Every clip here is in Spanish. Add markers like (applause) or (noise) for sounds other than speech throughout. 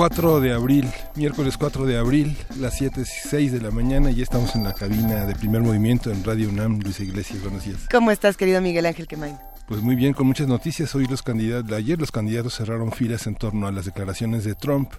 4 de abril, miércoles 4 de abril, las 7 y 6 de la mañana, y estamos en la cabina de primer movimiento en Radio UNAM. Luis Iglesias, buenos días. ¿Cómo estás, querido Miguel Ángel Quemain? Pues muy bien, con muchas noticias. Hoy los candidatos, ayer los candidatos cerraron filas en torno a las declaraciones de Trump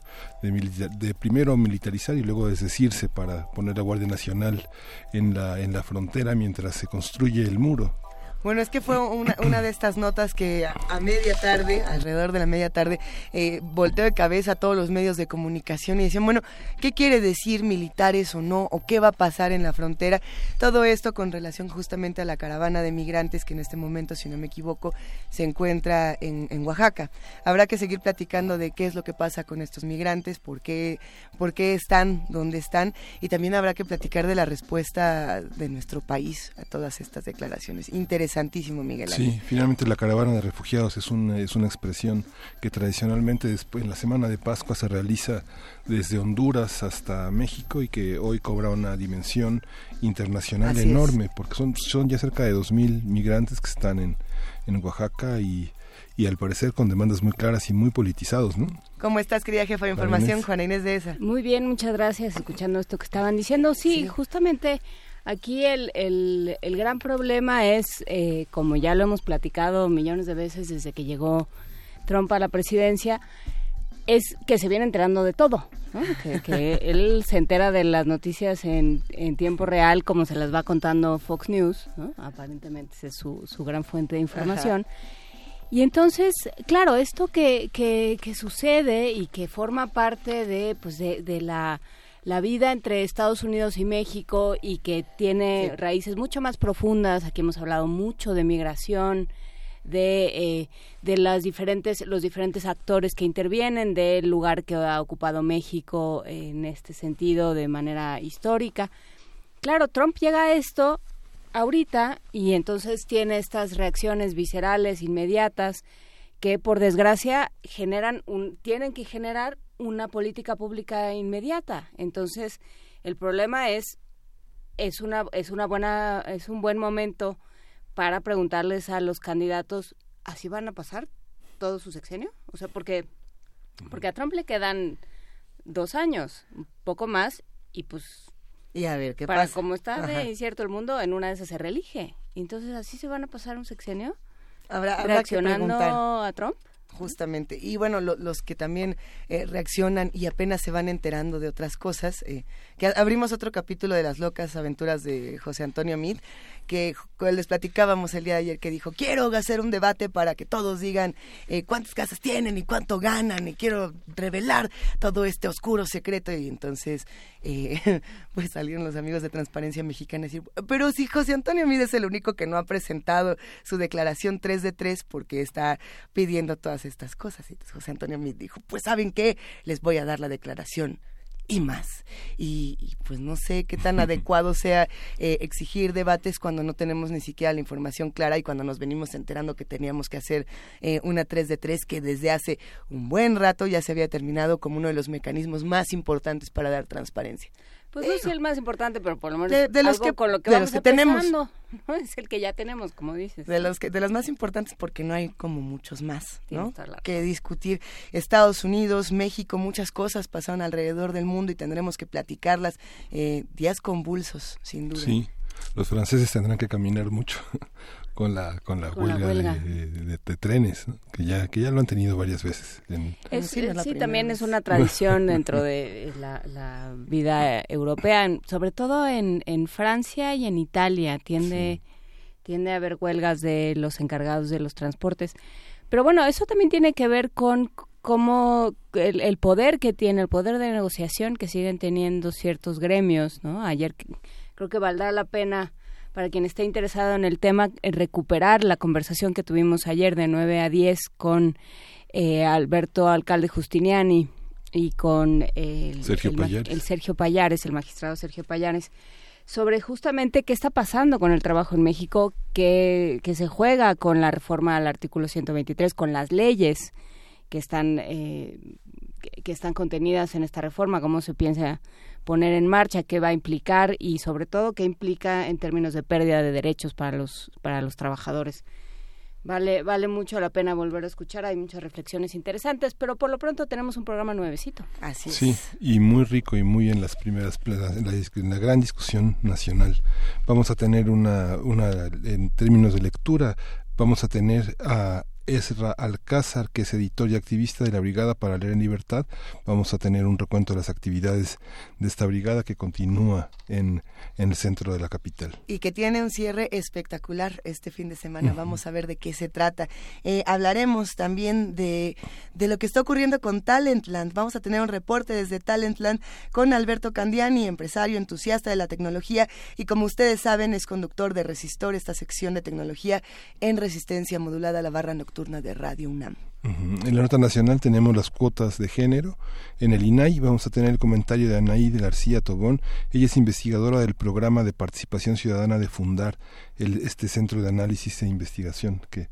de, de, primero militarizar y luego desdecirse para poner la Guardia Nacional en la, en la frontera mientras se construye el muro. Bueno, es que fue una, de estas notas que a, media tarde, alrededor de la media tarde, eh, volteó de cabeza a todos los medios de comunicación y decían, bueno, ¿qué quiere decir militares o no? ¿O qué va a pasar en la frontera? Todo esto con relación justamente a la caravana de migrantes que en este momento, si no me equivoco, se encuentra en, en Oaxaca. Habrá que seguir platicando de qué es lo que pasa con estos migrantes, por qué, por qué están donde están y también habrá que platicar de la respuesta de nuestro país a todas estas declaraciones. Interesante Santísimo Miguel Sí, finalmente la caravana de refugiados es una, es una expresión que tradicionalmente después, en la semana de Pascua se realiza desde Honduras hasta México y que hoy cobra una dimensión internacional enorme, porque son, son ya cerca de 2.000 migrantes que están en, en Oaxaca y y al parecer con demandas muy claras y muy politizados, ¿no? ¿Cómo estás, querida jefa de información, Juana Inés de esa? Muy bien, muchas gracias. Escuchando esto que estaban diciendo, sí. justamente Aquí el, el, el gran problema es, eh, como ya lo hemos platicado millones de veces desde que llegó Trump a la presidencia, es que se viene enterando de todo, que, él se entera de las noticias en, en, tiempo real, como se las va contando Fox News, aparentemente es su, su gran fuente de información. Y entonces, claro, esto que, que, que, sucede y que forma parte de, pues de, de la la vida entre Estados Unidos y México y que tiene raíces mucho más profundas. Aquí hemos hablado mucho de migración, de, eh, de las diferentes, los diferentes actores que intervienen, del lugar que ha ocupado México en este sentido de manera histórica. Claro, Trump llega a esto ahorita y entonces tiene estas reacciones viscerales inmediatas que por desgracia generan un, tienen que generar una política pública inmediata. Entonces, el problema es es una es una buena es un buen momento para preguntarles a los candidatos así van a pasar todo su sexenio, o sea, porque porque a Trump le quedan dos años, un poco más y pues y a ver qué para pasa. como está de incierto el mundo, en una de esas se reelige. Entonces así se van a pasar un sexenio. Habrá, reaccionando a Trump justamente. Y bueno, los que también eh, reaccionan y apenas se van enterando de otras cosas, eh, que abrimos otro capítulo de las locas aventuras de José Antonio Mid, que les platicábamos el día de ayer, que dijo, quiero hacer un debate para que todos digan eh, cuántas casas tienen y cuánto ganan, y quiero revelar todo este oscuro secreto. Y entonces, eh, (laughs) pues salieron los amigos de Transparencia Mexicana y decir, pero si José Antonio Mid es el único que no ha presentado su declaración 3 de 3 porque está pidiendo todas estas cosas. Y entonces José Antonio Mid dijo, pues ¿saben qué? Les voy a dar la declaración y más. Y, pues no sé qué tan (laughs) adecuado sea eh, exigir debates cuando no tenemos ni siquiera la información clara y cuando nos venimos enterando que teníamos que hacer eh, una 3 de 3 que desde hace un buen rato ya se había terminado como uno de los mecanismos más importantes para dar transparencia. Pues no es el más importante, pero por lo menos de, los que, con lo que vamos tenemos. (laughs) Es el que ya tenemos, como dices. De los que, de los más importantes porque no hay como muchos más, ¿no? Que discutir. Estados Unidos, México, muchas cosas pasaron alrededor del mundo y tendremos que platicarlas. Eh, días convulsos, sin duda. Sí, los franceses tendrán que caminar mucho con la con la huelga, De, trenes que ya que ya lo han tenido varias veces sí, también es una tradición (laughs) dentro de la, vida europea sobre todo en, en Francia y en Italia. Tiende tiende a haber huelgas de los encargados de los transportes. Pero bueno eso también tiene que ver con cómo el, el poder que tiene el poder de negociación que siguen teniendo ciertos gremios no ayer creo que valdrá la pena para quien esté interesado en el tema, recuperar la conversación que tuvimos ayer de 9 a 10 con eh, Alberto Alcalde Justiniani y con el Sergio, el Sergio Payares, el magistrado Sergio Payares sobre justamente qué está pasando con el trabajo en México, que, que se juega con la reforma al artículo 123, con las leyes que están, eh, que están contenidas en esta reforma, cómo se piensa poner en marcha, qué va a implicar y sobre todo qué implica en términos de pérdida de derechos para los, para los trabajadores. Vale, vale mucho la pena volver a escuchar, hay muchas reflexiones interesantes, pero por lo pronto tenemos un programa nuevecito. Así es. Sí, y muy rico y muy en las primeras, en la, en la gran discusión nacional. Vamos a tener una, una, en términos de lectura, vamos a tener a Esra Alcázar, que es editor y activista de la Brigada para Leer en Libertad. Vamos a tener un recuento de las actividades de esta brigada que continúa en, en el centro de la capital. Y que tiene un cierre espectacular este fin de semana. Vamos a ver de qué se trata. Eh, hablaremos también de, de lo que está ocurriendo con Talentland. Vamos a tener un reporte desde Talentland con Alberto Candiani, empresario entusiasta de la tecnología y como ustedes saben es conductor de Resistor, esta sección de tecnología en resistencia modulada a la barra nocturna de Radio UNAM. En la nota nacional tenemos las cuotas de género. En el INAI vamos a tener el comentario de Anaí de García Tobón. Ella es investigadora del programa de participación ciudadana de Fundar, el, este centro de análisis e investigación que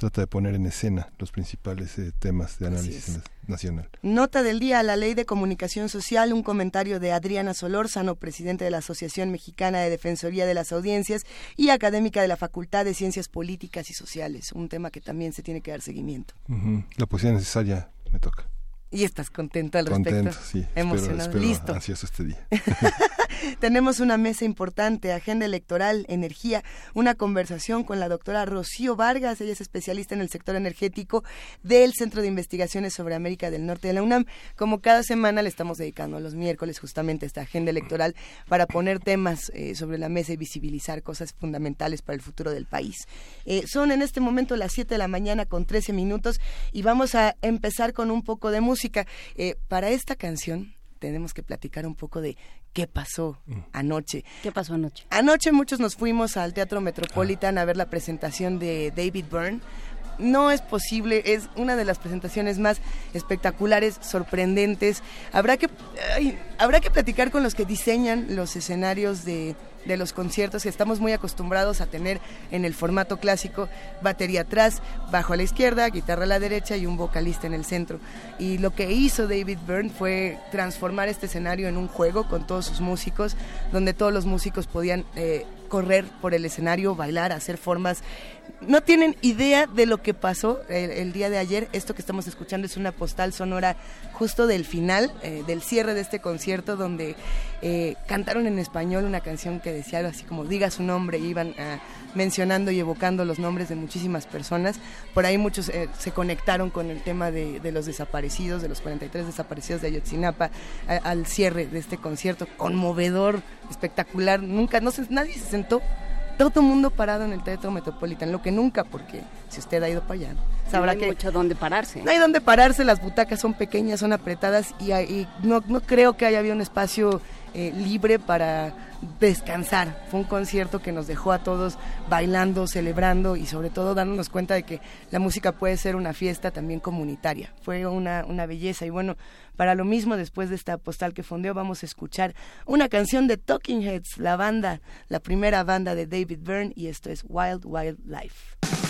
trata de poner en escena los principales eh, temas de análisis nacional. Nota del día, la ley de comunicación social, un comentario de Adriana Solórzano, presidente de la Asociación Mexicana de Defensoría de las Audiencias y académica de la Facultad de Ciencias Políticas y Sociales, un tema que también se tiene que dar seguimiento. La poesía necesaria me toca. Y estás contento al respecto. Contento, sí. Emocionado. Listo. Ansioso este día. (laughs) Tenemos una mesa importante, agenda electoral, energía, una conversación con la doctora Rocío Vargas, ella es especialista en el sector energético del Centro de Investigaciones sobre América del Norte de la UNAM. Como cada semana le estamos dedicando los miércoles justamente esta agenda electoral para poner temas eh, sobre la mesa y visibilizar cosas fundamentales para el futuro del país. Eh, son en este momento las 7 de la mañana con 13 minutos y vamos a empezar con un poco de música eh, para esta canción tenemos que platicar un poco de qué pasó mm. anoche. ¿Qué pasó anoche? Anoche muchos nos fuimos al Teatro Metropolitan a ver la presentación de David Byrne. No es posible, es una de las presentaciones más espectaculares, sorprendentes. Habrá que, habrá que platicar con los que diseñan los escenarios de, de los conciertos que estamos muy acostumbrados a tener en el formato clásico, batería atrás, bajo a la izquierda, guitarra a la derecha y un vocalista en el centro. Y lo que hizo David Byrne fue transformar este escenario en un juego con todos sus músicos, donde todos los músicos podían eh, correr por el escenario, bailar, hacer formas. No tienen idea de lo que pasó el, día de ayer. Esto que estamos escuchando es una postal sonora justo del final, eh, del cierre de este concierto, donde eh, cantaron en español una canción que decía algo así como diga su nombre, iban ah, mencionando y evocando los nombres de muchísimas personas. Por ahí muchos eh, se conectaron con el tema de, los desaparecidos, de los 43 desaparecidos de Ayotzinapa, al cierre de este concierto conmovedor, espectacular. Nunca, no sé, nadie se todo el mundo parado en el Teatro Metropolitano, lo que nunca, porque si usted ha ido para allá, sabrá no hay mucho donde pararse. No hay donde pararse, las butacas son pequeñas, son apretadas y, no, no, creo que haya habido un espacio eh, libre para descansar. Fue un concierto que nos dejó a todos bailando, celebrando y sobre todo dándonos cuenta de que la música puede ser una fiesta también comunitaria. Fue una, una belleza y bueno, para lo mismo después de esta postal que fondeó vamos a escuchar una canción de Talking Heads, la banda, la primera banda de David Byrne y esto es Wild Wild Life.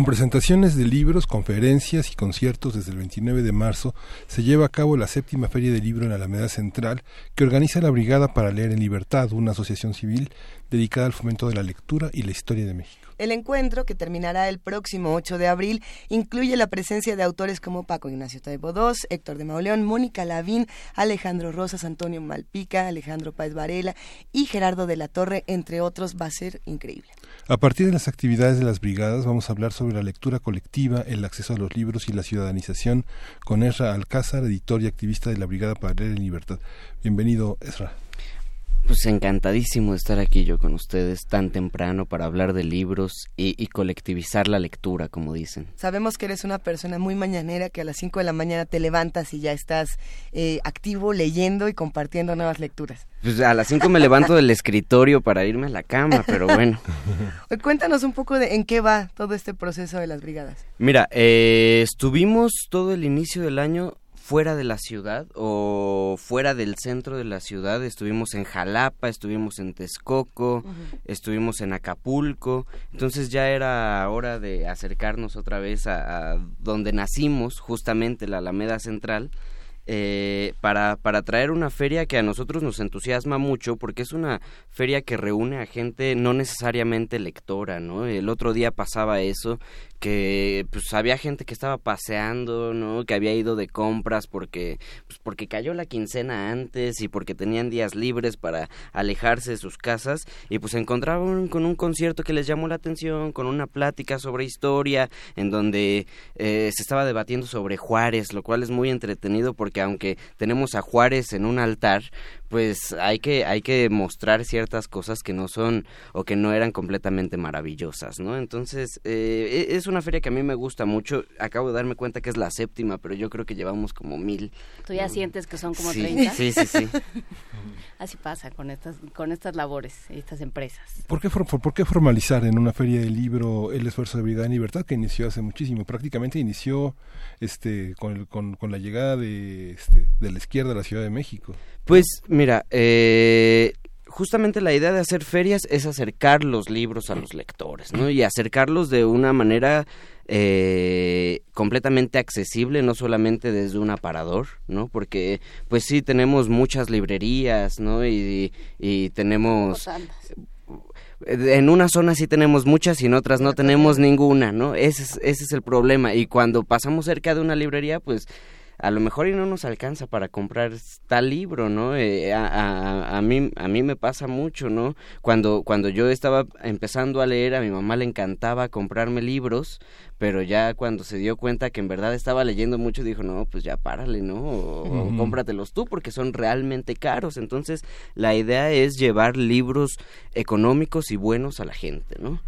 Con presentaciones de libros, conferencias y conciertos desde el 29 de marzo se lleva a cabo la séptima Feria del Libro en Alameda Central que organiza la Brigada para Leer en Libertad, una asociación civil dedicada al fomento de la lectura y la historia de México. El encuentro, que terminará el próximo 8 de abril, incluye la presencia de autores como Paco Ignacio Taibo II, Héctor de Mauleón, Mónica Lavín, Alejandro Rosas, Antonio Malpica, Alejandro Páez Varela y Gerardo de la Torre, entre otros. Va a ser increíble. A partir de las actividades de las brigadas vamos a hablar sobre la lectura colectiva, el acceso a los libros y la ciudadanización con Ezra Alcázar, editor y activista de la Brigada para Leer en Libertad. Bienvenido, Ezra. Pues encantadísimo de estar aquí yo con ustedes tan temprano para hablar de libros y, colectivizar la lectura, como dicen. Sabemos que eres una persona muy mañanera, que a las 5 de la mañana te levantas y ya estás eh, activo leyendo y compartiendo nuevas lecturas. Pues a las 5 me levanto del escritorio para irme a la cama, pero bueno. (laughs) Cuéntanos un poco de en qué va todo este proceso de las brigadas. Mira, eh, estuvimos todo el inicio del año fuera de la ciudad o fuera del centro de la ciudad. Estuvimos en Jalapa, estuvimos en Texcoco, estuvimos en Acapulco. Entonces ya era hora de acercarnos otra vez a, a donde nacimos, justamente la Alameda Central eh, para, para traer una feria que a nosotros nos entusiasma mucho porque es una feria que reúne a gente no necesariamente lectora, ¿no? El otro día pasaba eso, que pues había gente que estaba paseando, ¿no? Que había ido de compras porque pues porque cayó la quincena antes y porque tenían días libres para alejarse de sus casas y pues se encontraban con un concierto que les llamó la atención, con una plática sobre historia en donde eh, se estaba debatiendo sobre Juárez, lo cual es muy entretenido porque porque aunque tenemos a Juárez en un altar, pues hay que hay que mostrar ciertas cosas que no son o que no eran completamente maravillosas, ¿no? Entonces eh, e, es una feria que a mí me gusta mucho. Acabo de darme cuenta que es la séptima, pero yo creo que llevamos como mil. ¿Tú ya sientes que son como sí, 30? Sí, sí, sí. (laughs) Así pasa con estas con estas labores, estas empresas. ¿Por qué, por, qué formalizar en una feria de libro el esfuerzo de Brigada en Libertad que inició hace muchísimo? Prácticamente inició este con, con, con la llegada de, este, de la izquierda a la Ciudad de México. Pues mira, eh, justamente la idea de hacer ferias es acercar los libros a los lectores, ¿no? Y acercarlos de una manera eh, completamente accesible, no solamente desde un aparador, ¿no? Porque, pues sí, tenemos muchas librerías, ¿no? Y, y tenemos... En una zona sí tenemos muchas y en otras no tenemos ninguna, ¿no? Ese es, ese es el problema. Y cuando pasamos cerca de una librería, pues a lo mejor y no nos alcanza para comprar tal libro, ¿no? Eh, a, a, a, mí, a mí me pasa mucho, ¿no? Cuando, cuando yo estaba empezando a leer, a mi mamá le encantaba comprarme libros, pero ya cuando se dio cuenta que en verdad estaba leyendo mucho, dijo, no, pues ya párale, ¿no? O, cómpratelos tú porque son realmente caros. Entonces, la idea es llevar libros económicos y buenos a la gente, ¿no?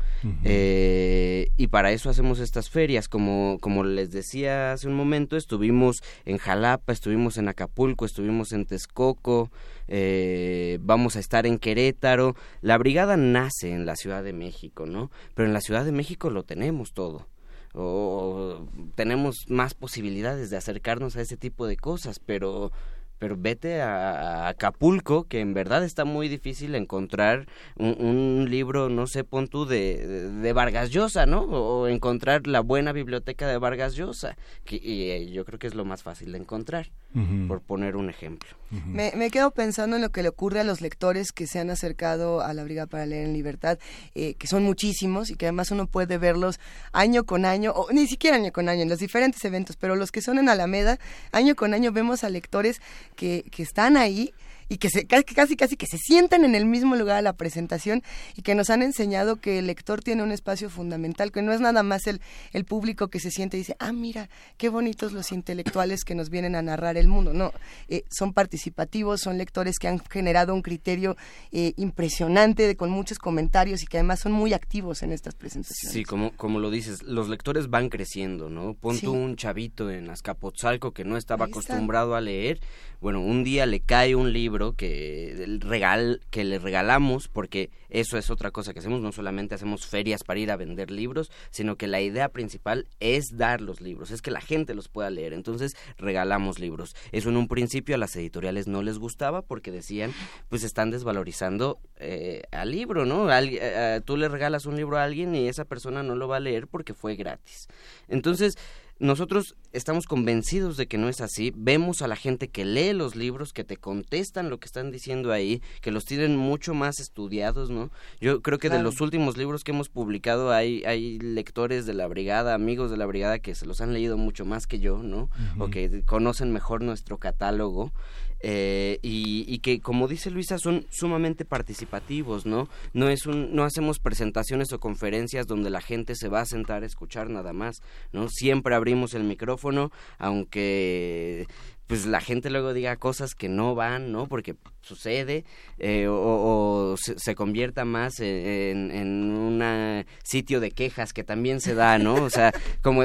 eh, y para eso hacemos estas ferias. Como, como les decía hace un momento, estuvimos en Jalapa, estuvimos en Acapulco, estuvimos en Texcoco, eh, vamos a estar en Querétaro. La brigada nace en la Ciudad de México, ¿no? Pero en la Ciudad de México lo tenemos todo o tenemos más posibilidades de acercarnos a ese tipo de cosas, pero pero vete a, Acapulco, que en verdad está muy difícil encontrar un, libro, no sé, pon tú, de, de, Vargas Llosa, ¿no? O encontrar la buena biblioteca de Vargas Llosa, que, y eh, yo creo que es lo más fácil de encontrar, por poner un ejemplo. Me, me, quedo pensando en lo que le ocurre a los lectores que se han acercado a la Briga para Leer en Libertad, eh, que son muchísimos y que además uno puede verlos año con año, o ni siquiera año con año, en los diferentes eventos, pero los que son en Alameda, año con año vemos a lectores que, que están ahí y que se, casi, casi que se sientan en el mismo lugar a la presentación y que nos han enseñado que el lector tiene un espacio fundamental, que no es nada más el, el público que se siente y dice, ah, mira, qué bonitos los intelectuales que nos vienen a narrar el mundo. No, eh, son participativos, son lectores que han generado un criterio eh, impresionante con muchos comentarios y que además son muy activos en estas presentaciones. Sí, como, como lo dices, los lectores van creciendo, ¿no? Pon tú un chavito en Azcapotzalco que no estaba acostumbrado a leer, bueno, un día le cae un libro que, el regal, que le regalamos, porque eso es otra cosa que hacemos, no solamente hacemos ferias para ir a vender libros, sino que la idea principal es dar los libros, es que la gente los pueda leer, entonces regalamos libros. Eso en un principio a las editoriales no les gustaba porque decían, pues están desvalorizando eh, al libro, ¿no? Eh, eh, tú le regalas un libro a alguien y esa persona no lo va a leer porque fue gratis. Entonces, nosotros estamos convencidos de que no es así. Vemos a la gente que lee los libros, que te contestan lo que están diciendo ahí, que los tienen mucho más estudiados, ¿no? Yo creo que de los últimos libros que hemos publicado hay, hay lectores de la brigada, amigos de la brigada que se los han leído mucho más que yo, ¿no? O que conocen mejor nuestro catálogo. Eh, y, que como dice Luisa son sumamente participativos no no es un no hacemos presentaciones o conferencias donde la gente se va a sentar a escuchar nada más no siempre abrimos el micrófono aunque pues la gente luego diga cosas que no van no porque sucede eh, o, se, convierta más en, un sitio de quejas que también se da, ¿no? O sea, (laughs) como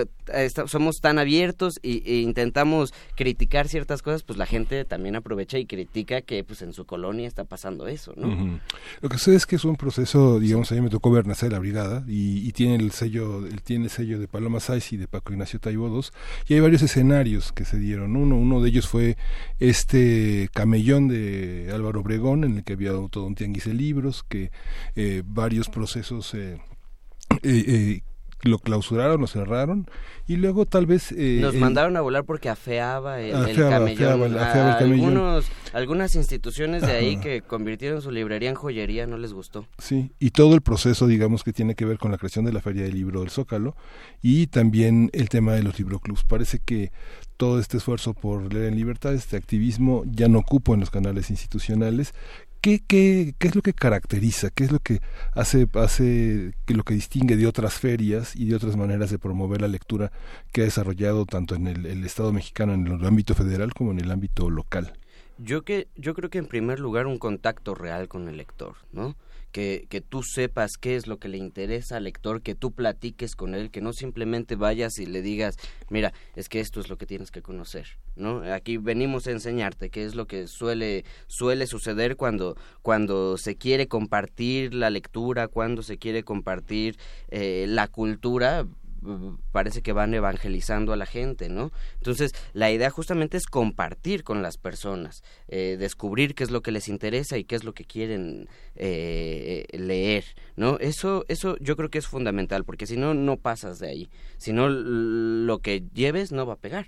somos tan abiertos e, intentamos criticar ciertas cosas, pues la gente también aprovecha y critica que pues en su colonia está pasando eso, ¿no? Lo que sé es que es un proceso, digamos, a mí me tocó ver nacer la brigada y, tiene el sello, el, tiene el sello de Paloma Saiz y de Paco Ignacio Taibodos y hay varios escenarios que se dieron. Uno, uno de ellos fue este camellón de Álvaro Obregón, en el que había todo un tianguis de libros, que eh, varios procesos eh, eh, lo clausuraron, lo cerraron y luego tal vez nos mandaron a volar porque afeaba el, camellón. Algunos, algunas instituciones de ahí que convirtieron su librería en joyería no les gustó. Sí, y todo el proceso, digamos, que tiene que ver con la creación de la Feria del Libro del Zócalo y también el tema de los libroclubs. Parece que todo este esfuerzo por leer en libertad, este activismo ya no ocupo en los canales institucionales. ¿Qué, qué, qué es lo que caracteriza? ¿Qué es lo que hace, hace que lo que distingue de otras ferias y de otras maneras de promover la lectura que ha desarrollado tanto en el, el Estado mexicano, en el ámbito federal, como en el ámbito local? Yo, que, yo creo que en primer lugar un contacto real con el lector, ¿no? Que, que tú sepas qué es lo que le interesa al lector, que tú platiques con él, que no simplemente vayas y le digas, mira, es que esto es lo que tienes que conocer, ¿no? Aquí venimos a enseñarte qué es lo que suele, suele suceder cuando, cuando se quiere compartir la lectura, cuando se quiere compartir eh, la cultura, parece que van evangelizando a la gente, ¿no? Entonces, la idea justamente es compartir con las personas, eh, descubrir qué es lo que les interesa y qué es lo que quieren eh, leer, ¿no? Eso, eso yo creo que es fundamental, porque si no, no pasas de ahí. Si no, lo que lleves no va a pegar.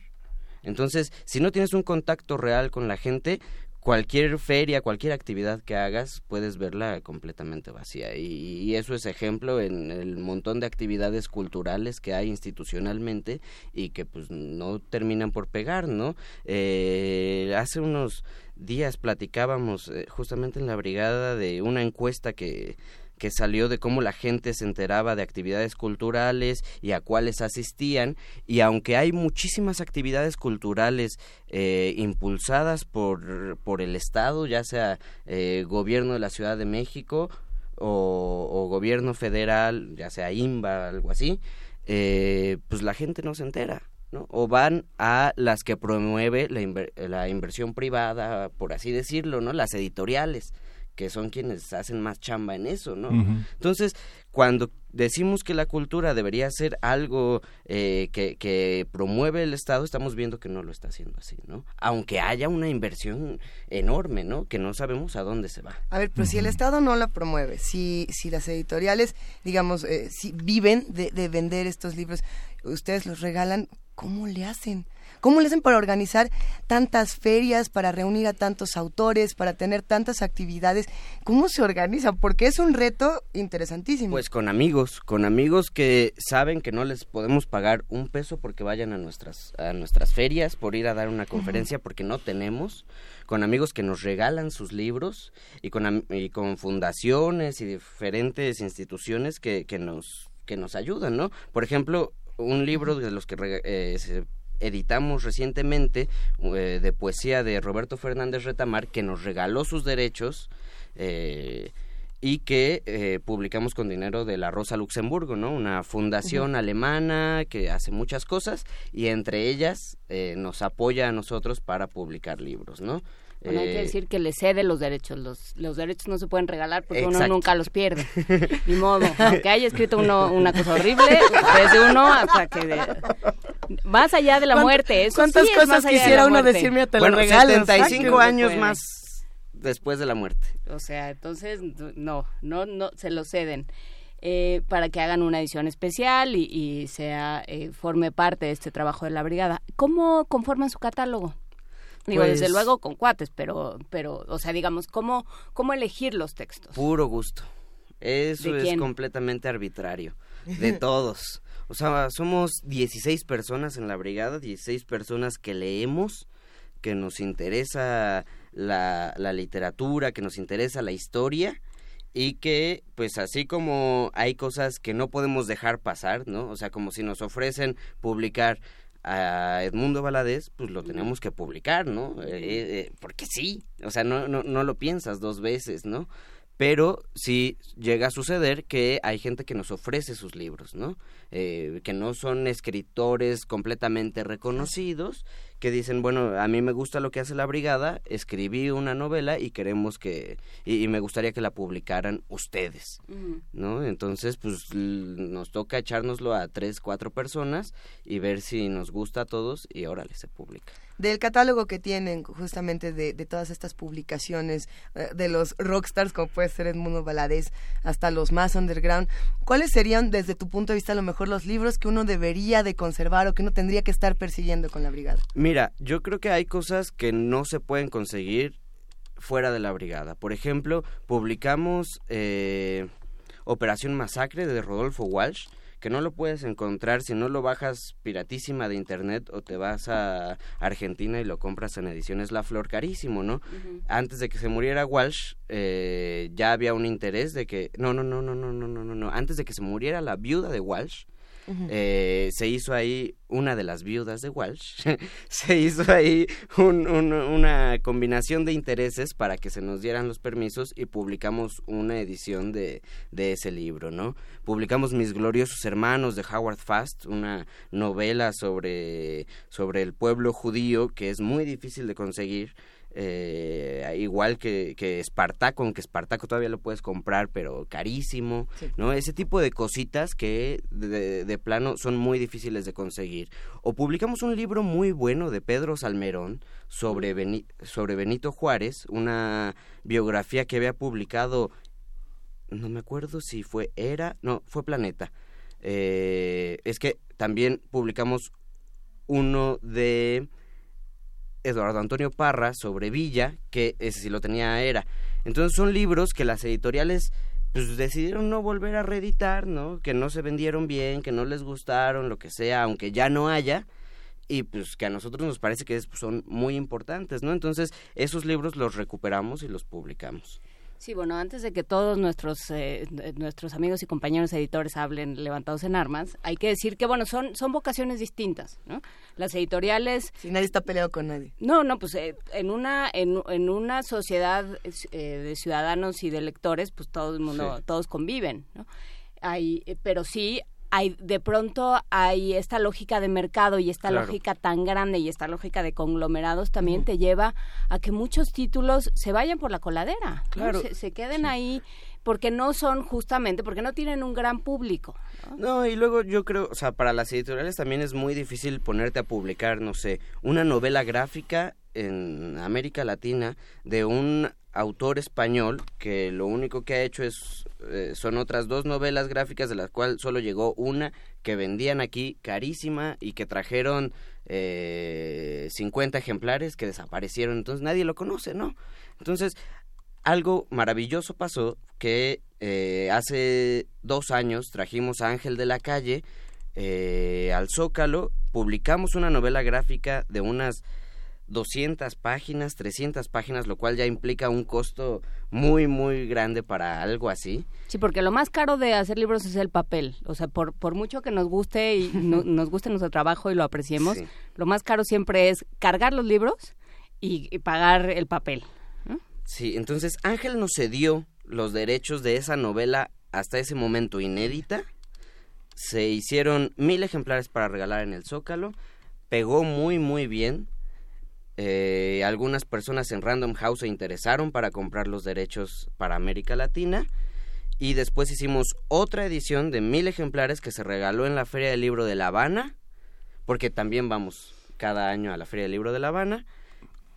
Entonces, si no tienes un contacto real con la gente, cualquier feria, cualquier actividad que hagas, puedes verla completamente vacía. Y, eso es ejemplo en el montón de actividades culturales que hay institucionalmente y que pues no terminan por pegar, ¿no? Eh, hace unos días platicábamos eh, justamente en la brigada de una encuesta que que salió de cómo la gente se enteraba de actividades culturales y a cuáles asistían y aunque hay muchísimas actividades culturales eh, impulsadas por, por el Estado, ya sea eh, gobierno de la Ciudad de México o, gobierno federal, ya sea IMBA, algo así, eh, pues la gente no se entera. ¿no? o van a las que promueve la, la inversión privada, por así decirlo, ¿no? las editoriales que son quienes hacen más chamba en eso, ¿no? Entonces, cuando decimos que la cultura debería ser algo eh, que, que, promueve el Estado, estamos viendo que no lo está haciendo así, ¿no? Aunque haya una inversión enorme, ¿no? Que no sabemos a dónde se va. A ver, pero si el Estado no la promueve, si, si las editoriales, digamos, eh, si viven de, de vender estos libros, ustedes los regalan, ¿cómo le hacen? ¿Cómo le hacen para organizar tantas ferias, para reunir a tantos autores, para tener tantas actividades? ¿Cómo se organizan? Porque es un reto interesantísimo. Pues con amigos, con amigos que saben que no les podemos pagar un peso porque vayan a nuestras, a nuestras ferias, por ir a dar una conferencia, porque no tenemos con amigos que nos regalan sus libros y con, y con fundaciones y diferentes instituciones que, que, nos, que nos ayudan, ¿no? Por ejemplo, un libro de los que eh, se editamos recientemente eh, de poesía de Roberto Fernández Retamar que nos regaló sus derechos eh, y que eh, publicamos con dinero de la Rosa Luxemburgo, ¿no? Una fundación alemana que hace muchas cosas y entre ellas nos apoya a nosotros para publicar libros, ¿no? Bueno, hay que decir que le cede los derechos. Los, los derechos no se pueden regalar porque uno nunca los pierde. (laughs) Ni modo. Aunque haya escrito uno una cosa horrible, desde uno hasta que... más allá de la muerte. Eso ¿Cuántas sí cosas quisiera uno decirme a te bueno, lo regalo? 75 años más después de la muerte. O sea, entonces, no, no, no, se lo ceden. Eh, para que hagan una edición especial y, y sea eh, forme parte de este trabajo de la brigada. ¿Cómo conforman su catálogo? Digo, desde pues luego con cuates, pero, pero, o sea, digamos, ¿cómo, cómo elegir los textos? Puro gusto. Eso es completamente arbitrario. (laughs) De todos. O sea, somos 16 personas en la brigada, 16 personas que leemos, que nos interesa la, la literatura, que nos interesa la historia y que pues así como hay cosas que no podemos dejar pasar, ¿no? O sea, como si nos ofrecen publicar a Edmundo Valadez, pues lo tenemos que publicar, ¿no? Eh, eh, porque sí, o sea, no, no, no lo piensas dos veces, ¿no? Pero sí llega a suceder que hay gente que nos ofrece sus libros, ¿no? Eh, que no son escritores completamente reconocidos que dicen, bueno, a mí me gusta lo que hace la brigada, escribí una novela y queremos que, y, me gustaría que la publicaran ustedes, ¿no? Entonces, pues nos toca echárnoslo a tres, cuatro personas y ver si nos gusta a todos y órale, se publica. Del catálogo que tienen justamente de, de todas estas publicaciones, eh, de los rockstars como puede ser Edmundo Valadez, hasta los más underground, ¿cuáles serían desde tu punto de vista a lo mejor los libros que uno debería de conservar o que uno tendría que estar persiguiendo con la brigada? Mira, yo creo que hay cosas que no se pueden conseguir fuera de la brigada. Por ejemplo, publicamos eh, Operación Masacre de Rodolfo Walsh, que no lo puedes encontrar si no lo bajas piratísima de internet o te vas a Argentina y lo compras en ediciones La Flor carísimo, ¿no? Antes de que se muriera Walsh, eh, ya había un interés de que... No, no, no, no, no, no, no, no. Antes de que se muriera la viuda de Walsh, eh, se hizo ahí una de las viudas de Walsh, (laughs) se hizo ahí una combinación de intereses para que se nos dieran los permisos y publicamos una edición de, de ese libro, ¿no? Publicamos Mis gloriosos hermanos de Howard Fast, una novela sobre, sobre el pueblo judío que es muy difícil de conseguir eh, igual que, que Espartaco, aunque Espartaco todavía lo puedes comprar, pero carísimo, ¿no? Ese tipo de cositas que de, de, plano son muy difíciles de conseguir. O publicamos un libro muy bueno de Pedro Salmerón sobre, sobre Benito Juárez, una biografía que había publicado, no me acuerdo si fue Era, no, fue Planeta. Eh, es que también publicamos uno de Eduardo Antonio Parra sobre Villa, que ese sí lo tenía era. Entonces son libros que las editoriales pues decidieron no volver a reeditar, ¿no? Que no se vendieron bien, que no les gustaron, lo que sea, aunque ya no haya y pues que a nosotros nos parece que son muy importantes, ¿no? Entonces, esos libros los recuperamos y los publicamos. Sí, bueno, antes de que todos nuestros eh, nuestros amigos y compañeros editores hablen levantados en armas, hay que decir que bueno, son son vocaciones distintas, ¿no? Las editoriales Si nadie está peleado con nadie. No, no, pues eh, en una en, en, una sociedad eh, de ciudadanos y de lectores, pues todo el mundo todos conviven, ¿no? Hay, pero sí hay de pronto hay esta lógica de mercado y esta lógica tan grande y esta lógica de conglomerados también te lleva a que muchos títulos se vayan por la coladera, claro. se, queden ahí porque no son justamente, porque no tienen un gran público. ¿no? y luego yo creo, o sea, para las editoriales también es muy difícil ponerte a publicar, no sé, una novela gráfica en América Latina de un autor español que lo único que ha hecho es eh, son otras dos novelas gráficas de las cuales solo llegó una que vendían aquí carísima y que trajeron eh, 50 ejemplares que desaparecieron. Entonces nadie lo conoce no entonces algo maravilloso pasó que eh, hace dos años trajimos a Ángel de la Calle eh, al Zócalo publicamos una novela gráfica de unas 200 páginas, 300 páginas, lo cual ya implica un costo muy, muy grande para algo así. Sí, porque lo más caro de hacer libros es el papel. O sea, por, por mucho que nos guste y (laughs) nos guste nuestro trabajo y lo apreciemos, lo más caro siempre es cargar los libros y, pagar el papel. Sí, entonces Ángel nos cedió los derechos de esa novela hasta ese momento inédita. Se hicieron mil ejemplares para regalar en el Zócalo. Pegó muy, muy bien Eh, algunas personas en Random House se interesaron para comprar los derechos para América Latina. Y después hicimos otra edición de mil ejemplares que se regaló en la Feria del Libro de La Habana, porque también vamos cada año a la Feria del Libro de La Habana,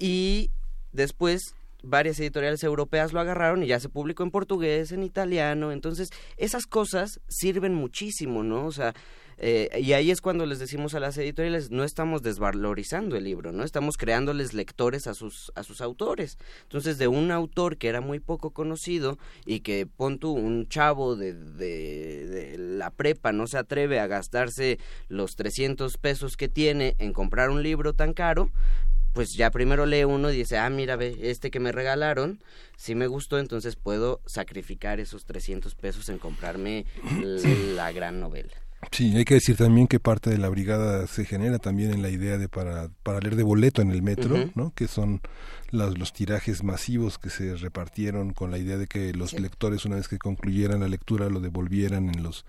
y después varias editoriales europeas lo agarraron y ya se publicó en portugués, en italiano, entonces esas cosas sirven muchísimo, ¿no? O sea, eh, y ahí es cuando les decimos a las editoriales, no estamos desvalorizando el libro, ¿no? Estamos creándoles lectores a sus, a sus autores. Entonces, de un autor que era muy poco conocido y que pon tú un chavo de, de, de la prepa no se atreve a gastarse los 300 pesos que tiene en comprar un libro tan caro, pues ya primero lee uno y dice, ah, mira, ve, este que me regalaron, si me gustó, entonces puedo sacrificar esos 300 pesos en comprarme la gran novela. Sí, hay que decir también que parte de la brigada se genera también en la idea de para, para leer de boleto en el metro, ¿no? Que son los, los tirajes masivos que se repartieron con la idea de que los lectores una vez que concluyeran la lectura lo devolvieran en los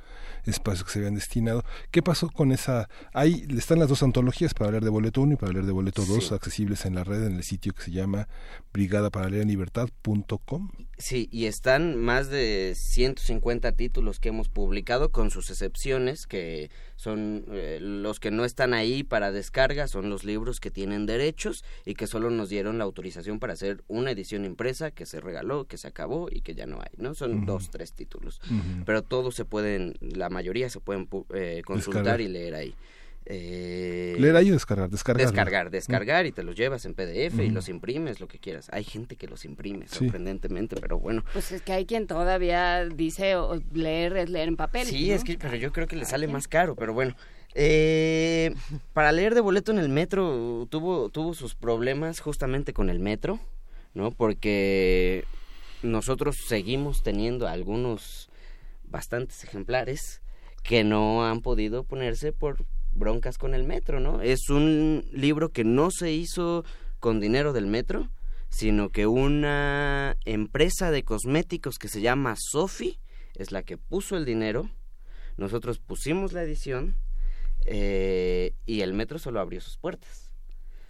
espacios que se habían destinado. ¿Qué pasó con esa? Ahí están las dos antologías para leer de boleto 1 y para leer de boleto 2 accesibles en la red en el sitio que se llama brigada para leer en libertad.com. Sí, y están más de 150 títulos que hemos publicado con sus excepciones que son eh, los que no están ahí para descarga, son los libros que tienen derechos y que solo nos dieron la autorización para hacer una edición impresa que se regaló, que se acabó y que ya no hay, ¿no? Son dos, tres títulos. Pero todos se pueden, la mayoría se pueden eh, consultar y leer ahí. Eh, Leer ahí o descargar, descargar. Descargar, descargar y te los llevas en PDF y los imprimes, lo que quieras. Hay gente que los imprime, sorprendentemente, pero bueno. Pues es que hay quien todavía dice leer es leer en papel. Sí, es que, pero yo creo que le sale más caro, pero bueno. Eh, para leer de boleto en el metro tuvo, tuvo sus problemas justamente con el metro, ¿no? Porque nosotros seguimos teniendo algunos bastantes ejemplares que no han podido ponerse por broncas con el metro, ¿no? Es un libro que no se hizo con dinero del metro, sino que una empresa de cosméticos que se llama Sofi es la que puso el dinero. Nosotros pusimos la edición eh, y el metro solo abrió sus puertas.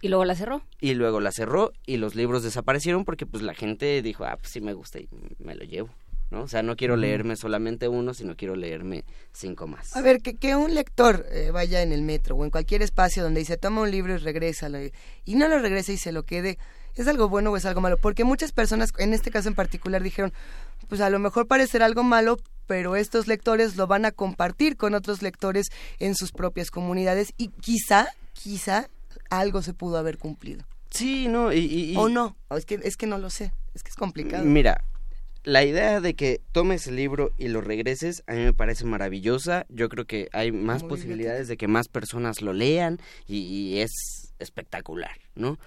¿Y luego la cerró? Y luego la cerró y los libros desaparecieron porque pues la gente dijo, ah, pues sí me gusta y me lo llevo. ¿No? O sea, no quiero leerme solamente uno, sino quiero leerme cinco más. A ver, que, que un lector eh, vaya en el metro o en cualquier espacio donde dice, toma un libro y regresa, y no lo regrese y se lo quede, ¿es algo bueno o es algo malo? Porque muchas personas, en este caso en particular, dijeron, pues a lo mejor parecerá algo malo, pero estos lectores lo van a compartir con otros lectores en sus propias comunidades y quizá, quizá algo se pudo haber cumplido. Sí, no, y... O no, es que, es que no lo sé, es que es complicado. Mira, la idea de que tomes el libro y lo regreses a mí me parece maravillosa. Yo creo que hay más posibilidades de que más personas lo lean y, es espectacular, ¿no?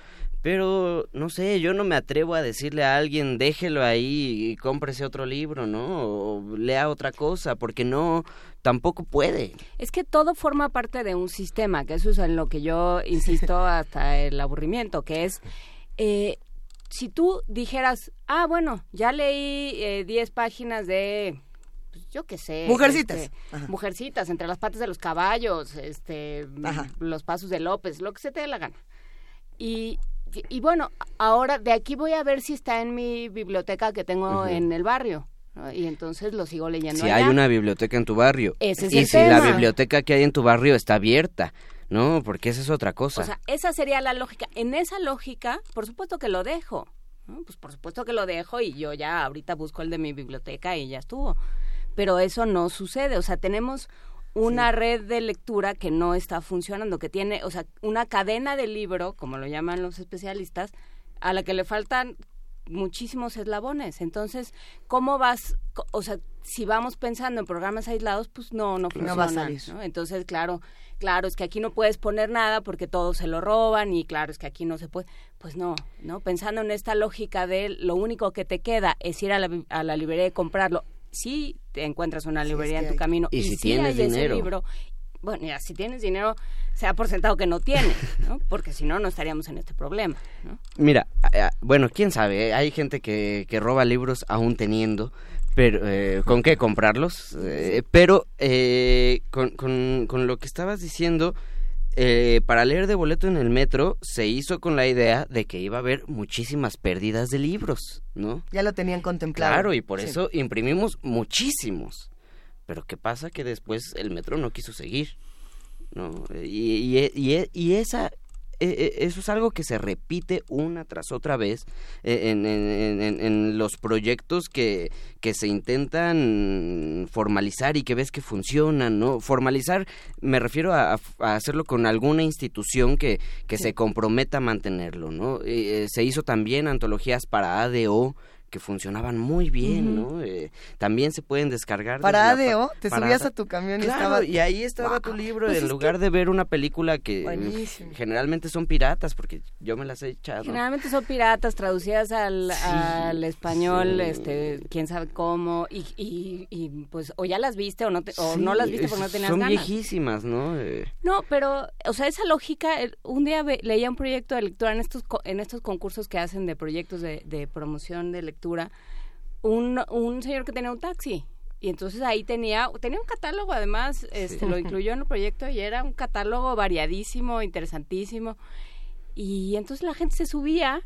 Pero no sé, yo no me atrevo a decirle a alguien déjelo ahí y cómprese otro libro, ¿no? O lea otra cosa, porque no, tampoco puede. Es que todo forma parte de un sistema, que eso es en lo que yo insisto (laughs) hasta el aburrimiento, que es eh, si tú dijeras, ah, bueno, ya leí 10 eh, páginas de, pues, yo qué sé. Mujercitas. Este, mujercitas, entre las patas de los caballos, este, los pasos de López, lo que se te dé la gana. Y, y, bueno, ahora de aquí voy a ver si está en mi biblioteca que tengo en el barrio. Y entonces lo sigo leyendo. Si hay una biblioteca en tu barrio. Ese es y el si la biblioteca que hay en tu barrio está abierta. No, porque esa es otra cosa. O sea, esa sería la lógica. En esa lógica, por supuesto que lo dejo. Pues por supuesto que lo dejo y yo ya ahorita busco el de mi biblioteca y ya estuvo. Pero eso no sucede. O sea, tenemos una red de lectura que no está funcionando, que tiene, o sea, una cadena de libro, como lo llaman los especialistas, a la que le faltan muchísimos eslabones. Entonces, ¿cómo vas? O sea, si vamos pensando en programas aislados, pues no, no funciona. No va a salir. ¿no? Entonces, claro, claro, es que aquí no puedes poner nada porque todos se lo roban y claro, es que aquí no se puede. Pues no, ¿no? Pensando en esta lógica de lo único que te queda es ir a la, a la librería y comprarlo. Si te encuentras una librería en tu camino y, si tienes dinero. libro, bueno, ya si tienes dinero, sea por sentado que no tienes, ¿no? Porque si no, no estaríamos en este problema, ¿no? Mira, bueno, quién sabe, hay gente que, que roba libros aún teniendo, pero eh, con qué comprarlos. Eh, pero eh, con, con, con, lo que estabas diciendo, eh, para leer de boleto en el metro se hizo con la idea de que iba a haber muchísimas pérdidas de libros, ¿no? Ya lo tenían contemplado. Claro, y por eso imprimimos muchísimos. Pero ¿qué pasa? Que después el metro no quiso seguir. ¿no? Y, y, y, y esa eh, eh, eso es algo que se repite una tras otra vez eh, en, en, en, los proyectos que, que se intentan formalizar y que ves que funcionan, ¿no? Formalizar, me refiero a, a hacerlo con alguna institución que, que se comprometa a mantenerlo, ¿no? se hizo también antologías para ADO, que funcionaban muy bien, ¿no? Eh, también se pueden descargar. Para ADO, te subías a tu camión y estaba... y ahí estaba tu libro, pues en lugar de ver una película que generalmente son piratas, porque yo me las he echado. Generalmente son piratas, traducidas al, al español, este, quién sabe cómo, y, y, y, pues o ya las viste o no, te, o no las viste porque no tenías son ganas. Son viejísimas, ¿no? Eh. No, pero, o sea, esa lógica, un día leía un proyecto de lectura en estos, en estos concursos que hacen de proyectos de, de promoción de lectura un, un señor que tenía un taxi. Y entonces ahí tenía, tenía un catálogo, además, este, lo incluyó en el proyecto y era un catálogo variadísimo, interesantísimo. Y entonces la gente se subía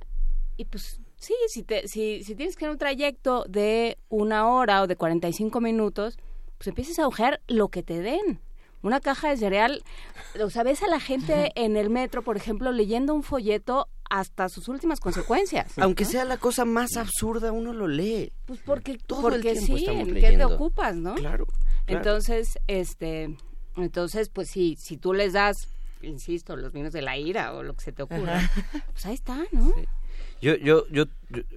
y pues sí, si, te, si, si tienes que ir un trayecto de una hora o de 45 minutos, pues empiezas a ojear lo que te den. Una caja de cereal, o sea, ves a la gente en el metro, por ejemplo, leyendo un folleto hasta sus últimas consecuencias. (laughs) Aunque sea la cosa más absurda, uno lo lee. Pues porque todo porque el tiempo sí, ¿en qué te ocupas, no? Claro, Entonces, este, entonces, pues sí, si tú les das, insisto, los vinos de la ira o lo que se te ocurra, pues ahí está, ¿no? Yo, yo, yo,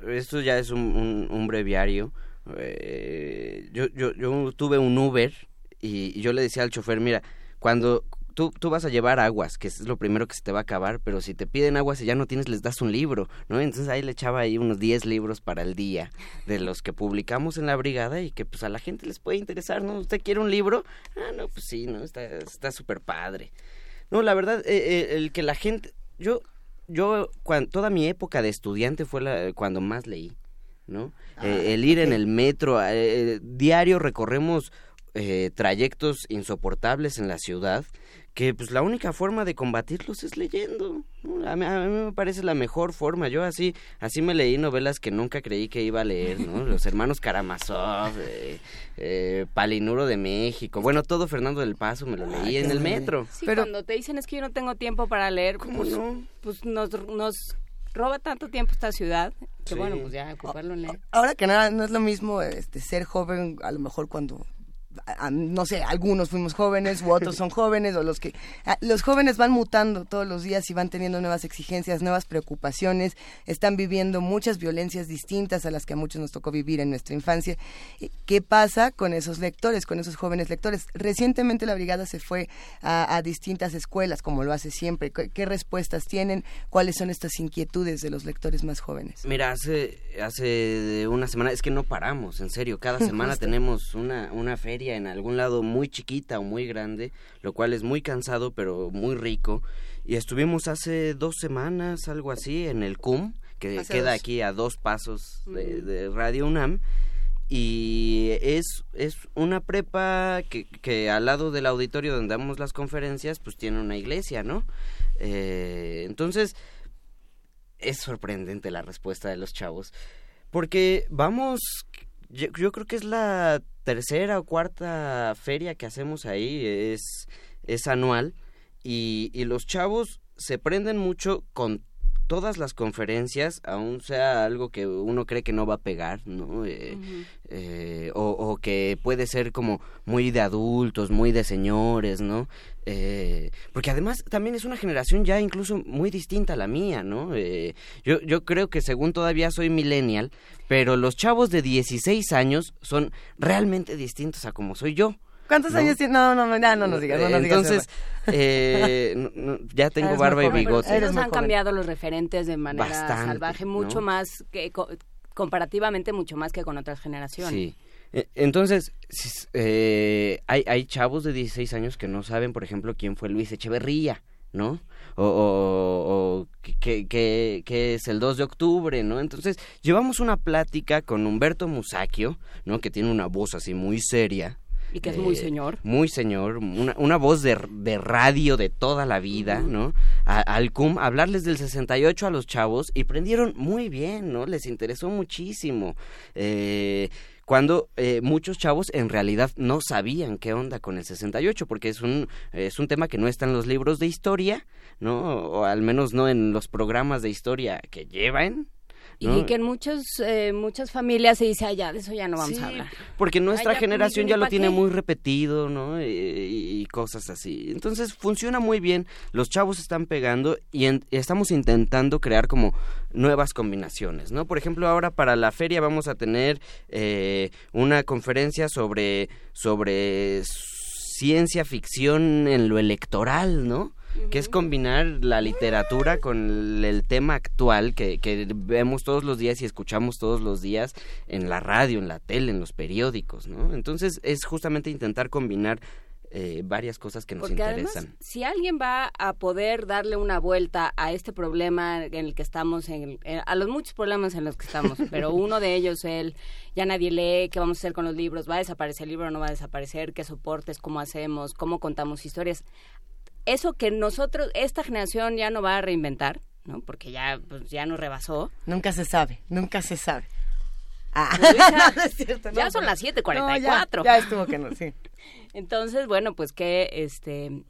esto ya es un, un, breviario. Eh, yo, yo, yo tuve un Uber y yo le decía al chofer, mira, cuando tú, tú vas a llevar aguas, que es lo primero que se te va a acabar, pero si te piden aguas y ya no tienes, les das un libro, ¿no? Entonces ahí le echaba ahí unos 10 libros para el día de los que publicamos en la brigada y que pues a la gente les puede interesar, ¿no? ¿Usted quiere un libro? Ah, no, pues sí, ¿no? Está súper padre. No, la verdad, eh, eh, el que la gente, yo, yo, cuando, toda mi época de estudiante fue la, cuando más leí, ¿no? Ah, eh, el ir en el metro, diario recorremos trayectos insoportables en la ciudad que pues la única forma de combatirlos es leyendo. A mí, me parece la mejor forma. Yo así así me leí novelas que nunca creí que iba a leer, ¿no? (laughs) Los hermanos Karamazov, eh, eh, Palinuro de México. Bueno, todo Fernando del Paso me lo leí en el metro. Sí, Pero cuando te dicen es que yo no tengo tiempo para leer, pues, no? pues nos, nos roba tanto tiempo esta ciudad que bueno, pues ya ocuparlo en leer. Ahora que nada, no es lo mismo este, ser joven, a lo mejor cuando no sé, algunos fuimos jóvenes u otros son jóvenes o los que los jóvenes van mutando todos los días y van teniendo nuevas exigencias, nuevas preocupaciones, están viviendo muchas violencias distintas a las que a muchos nos tocó vivir en nuestra infancia. ¿Qué pasa con esos lectores, con esos jóvenes lectores? Recientemente la brigada se fue a, distintas escuelas, como lo hace siempre. ¿Qué, respuestas tienen? ¿Cuáles son estas inquietudes de los lectores más jóvenes? Mira, hace hace una semana es que no paramos, en serio, cada (laughs) semana tenemos una una feria en algún lado muy chiquita o muy grande, lo cual es muy cansado pero muy rico. Y estuvimos hace dos semanas, algo así, en el CUM, que queda aquí a dos pasos de, Radio UNAM. Y es, es una prepa que, que, al lado del auditorio donde damos las conferencias, pues tiene una iglesia, ¿no? Eh, entonces, es sorprendente la respuesta de los chavos. Porque vamos, yo, creo que es la tercera o cuarta feria que hacemos ahí, es, es anual, y, y los chavos se prenden mucho con todas las conferencias, aún sea algo que uno cree que no va a pegar, ¿no? Eh, eh, o, o, que puede ser como muy de adultos, muy de señores, ¿no? Eh, porque además también es una generación ya incluso muy distinta a la mía, ¿no? yo, yo creo que según todavía soy millennial, pero los chavos de 16 años son realmente distintos a como soy yo. ¿Cuántos años tienes? No, no, no, ya no nos digas. No nos Entonces, eh, ya tengo barba y bigote. Nos han cambiado los referentes de manera salvaje, mucho más, que comparativamente mucho más que con otras generaciones. Sí. E, entonces, eh, hay, hay chavos de 16 años que no saben, por ejemplo, quién fue Luis Echeverría, ¿no? O, o, que, es el 2 de octubre, ¿no? Entonces, llevamos una plática con Humberto Musacchio, ¿no? Que tiene una voz así muy seria, Y que es muy señor. Muy señor, una, una voz de, de, radio de toda la vida, ¿no? al CUM, hablarles del 68 a los chavos y prendieron muy bien, ¿no? Les interesó muchísimo. Eh, cuando eh, muchos chavos en realidad no sabían qué onda con el 68, porque es un, es un tema que no está en los libros de historia, ¿no? O al menos no en los programas de historia que llevan, y que en muchos, eh, muchas familias se dice, allá, de eso ya no vamos a hablar. Porque nuestra generación ya lo tiene muy repetido, ¿no? Y, cosas así. Entonces funciona muy bien, los chavos están pegando y, estamos intentando crear como nuevas combinaciones, ¿no? Por ejemplo, ahora para la feria vamos a tener eh, una conferencia sobre, sobre ciencia ficción en lo electoral, ¿no? Que es combinar la literatura con el, tema actual que, que, vemos todos los días y escuchamos todos los días en la radio, en la tele, en los periódicos, ¿no? Entonces es justamente intentar combinar eh, varias cosas que nos Porque interesan. Además, si alguien va a poder darle una vuelta a este problema en el que estamos, en, a los muchos problemas en los que estamos, (laughs) pero uno de ellos, el ya nadie lee, qué vamos a hacer con los libros, va a desaparecer el libro o no va a desaparecer, qué soportes, cómo hacemos, cómo contamos historias eso que nosotros, esta generación ya no va a reinventar, ¿no? Porque ya, pues, ya nos rebasó. Nunca se sabe, nunca se sabe. Ah. (laughs) ya son las 7:44. No, ya, estuvo que no, sí. (laughs) Entonces, bueno, pues que este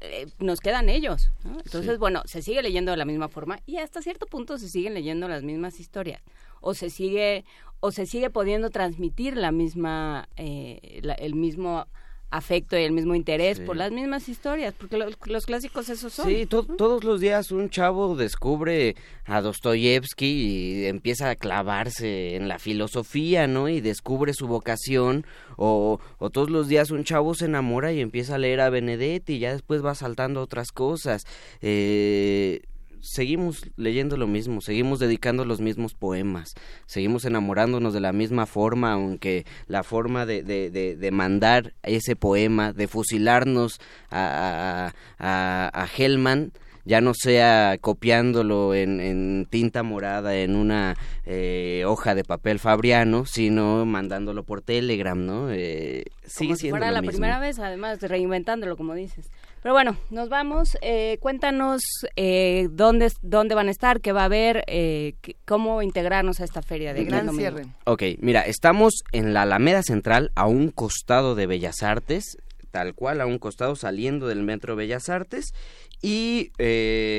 eh, nos quedan ellos. Entonces, bueno, se sigue leyendo de la misma forma y hasta cierto punto se siguen leyendo las mismas historias o se sigue o se sigue pudiendo transmitir la misma eh, el mismo afecto y el mismo interés por las mismas historias, porque los clásicos esos son. Sí, todos los días un chavo descubre a Dostoyevsky y empieza a clavarse en la filosofía, ¿no? Y descubre su vocación, o, o todos los días un chavo se enamora y empieza a leer a Benedetti y ya después va saltando otras cosas. Eh, seguimos leyendo lo mismo, seguimos dedicando los mismos poemas, seguimos enamorándonos de la misma forma, aunque la forma de, de, de, mandar ese poema, de fusilarnos a, a, a, Hellman, ya no sea copiándolo en, en tinta morada en una eh, hoja de papel fabriano, sino mandándolo por Telegram, ¿no? Eh, sigue siendo fuera la primera vez, además, reinventándolo, como dices. Pero bueno, nos vamos. Eh, cuéntanos eh, dónde, dónde van a estar, qué va a haber, eh, cómo integrarnos a esta feria de gran cierre. Ok, mira, estamos en la Alameda Central, a un costado de Bellas Artes, tal cual, a un costado saliendo del Metro Bellas Artes, y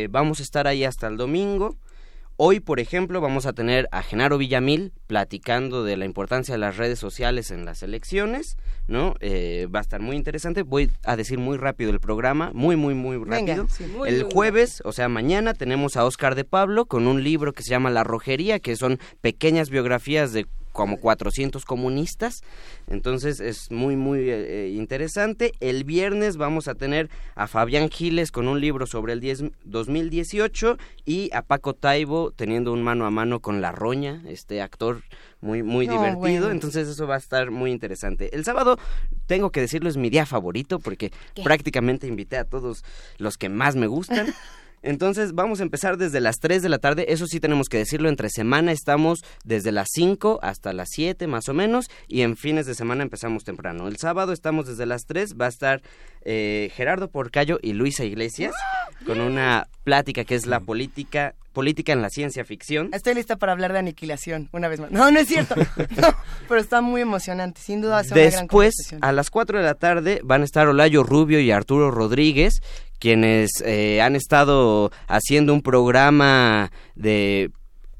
vamos a estar ahí hasta el domingo. Hoy, por ejemplo, vamos a tener a Genaro Villamil platicando de la importancia de las redes sociales en las elecciones, ¿no? Eh, va a estar muy interesante. Voy a decir muy rápido el programa, muy, muy, muy rápido. el jueves, o sea, mañana tenemos a Oscar de Pablo con un libro que se llama La Rojería, que son pequeñas biografías de como 400 comunistas. Entonces es muy, muy eh, eh, interesante. El viernes vamos a tener a Fabián Giles con un libro sobre el 10, 2018 y a Paco Taibo teniendo un mano a mano con La Roña, este actor muy muy divertido, entonces eso va a estar muy interesante. El sábado, tengo que decirlo, es mi día favorito porque prácticamente invité a todos los que más me gustan. (laughs) Entonces vamos a empezar desde las 3 de la tarde, eso sí tenemos que decirlo, entre semana estamos desde las 5 hasta las 7 más o menos y en fines de semana empezamos temprano. El sábado estamos desde las 3, va a estar eh, Gerardo Porcayo y Luisa Iglesias con una plática que es la política política en la ciencia ficción. Estoy lista para hablar de aniquilación, una vez más. No, no es cierto. (laughs) pero está muy emocionante, sin duda. Después, a las 4 de la tarde, van a estar Olayo Rubio y Arturo Rodríguez, quienes eh, han estado haciendo un programa de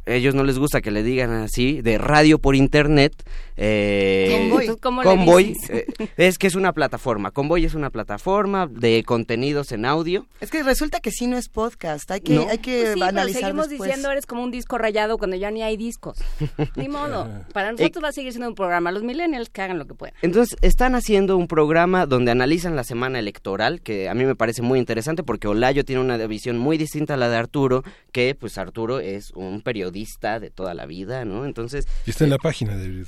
ellos no les gusta que le digan así, de radio por internet. Eh, Convoy. Eh, es que es una plataforma. Convoy es una plataforma de contenidos en audio. Es que resulta que sí no es podcast. Hay que, hay que pues sí, analizar seguimos diciendo eres como un disco rayado cuando ya ni hay discos. (laughs) ni modo. Para nosotros va a seguir siendo un programa. Los millennials que hagan lo que puedan. Entonces, están haciendo un programa donde analizan la semana electoral, que a mí me parece muy interesante porque Olayo tiene una visión muy distinta a la de Arturo, que pues Arturo es un periodista de toda la vida, ¿no? Entonces... Y está en la página de,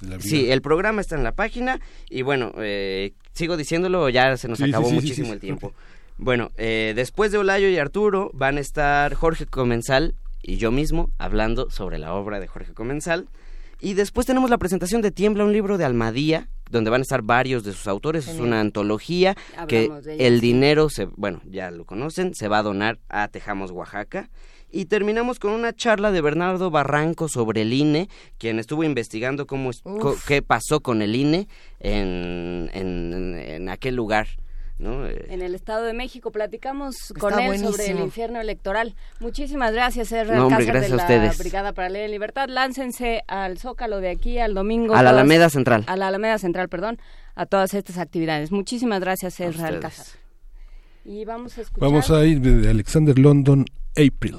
la vida. Sí, el programa está en la página y bueno, eh, sigo diciéndolo, ya se nos acabó muchísimo el tiempo. Bueno, eh, después de Olayo y Arturo van a estar Jorge Comensal y yo mismo hablando sobre la obra de Jorge Comensal. Y después tenemos la presentación de Tiembla, un libro de Almadía, donde van a estar varios de sus autores. Es una antología que el dinero, se, bueno, ya lo conocen, se va a donar a Tejamos, Oaxaca. Y terminamos con una charla de Bernardo Barranco sobre el INE, quien estuvo investigando cómo qué pasó con el INE en, en aquel lugar. Eh, en el Estado de México. Platicamos con él sobre el infierno electoral. Muchísimas gracias, R. No, de la Brigada para Leer en Libertad. Láncense al Zócalo de aquí al domingo. A la Alameda Central. A la Alameda Central, perdón, a todas estas actividades. Muchísimas gracias, R. Alcázar. Y vamos a escuchar... Vamos a ir de Alexander London, April.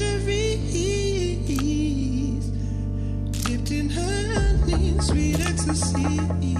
luxuries, dipped in honey, sweet ecstasy.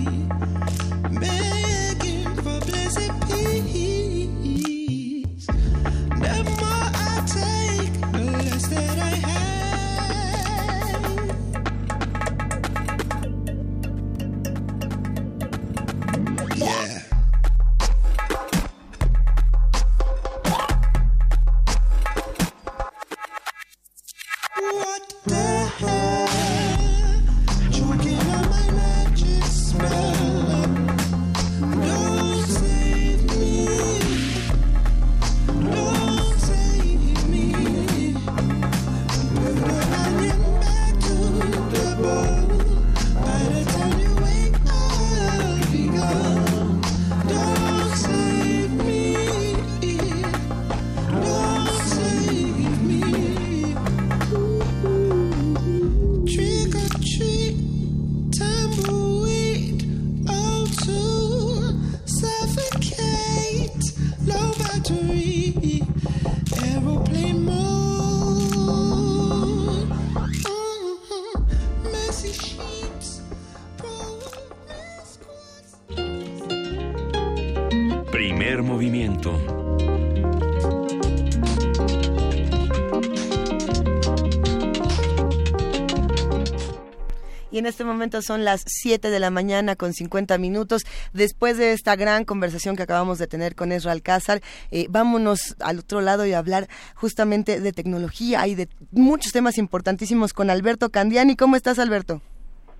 En este momento son las 7 de la mañana con 50 minutos. Después de esta gran conversación que acabamos de tener con Ezra Alcázar, eh, vámonos al otro lado y hablar justamente de tecnología y de muchos temas importantísimos con Alberto Candiani. ¿Cómo estás, Alberto?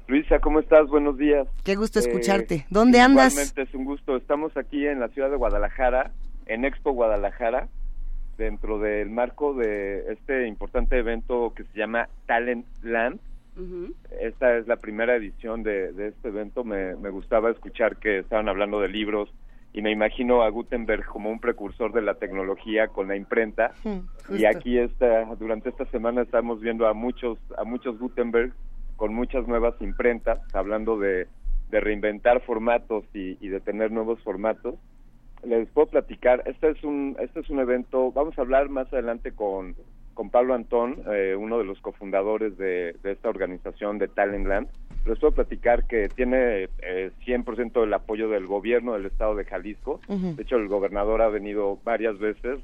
Luisa, ¿cómo estás? Buenos días. Qué gusto eh, escucharte. ¿Dónde andas? Es un gusto. Estamos aquí en la ciudad de Guadalajara, en Expo Guadalajara, dentro del marco de este importante evento que se llama Talent Land, esta es la primera edición de, este evento. Me, gustaba escuchar que estaban hablando de libros y me imagino a Gutenberg como un precursor de la tecnología con la imprenta. (laughs) y aquí está, durante esta semana estamos viendo a muchos, a muchos Gutenberg con muchas nuevas imprentas, hablando de, reinventar formatos y, y de tener nuevos formatos les puedo platicar. Este es un este es un evento. Vamos a hablar más adelante con con Pablo Antón, eh, uno de los cofundadores de, esta organización de Talentland. Les puedo platicar que tiene eh, 100% del apoyo del gobierno del estado de Jalisco. De hecho, el gobernador ha venido varias veces.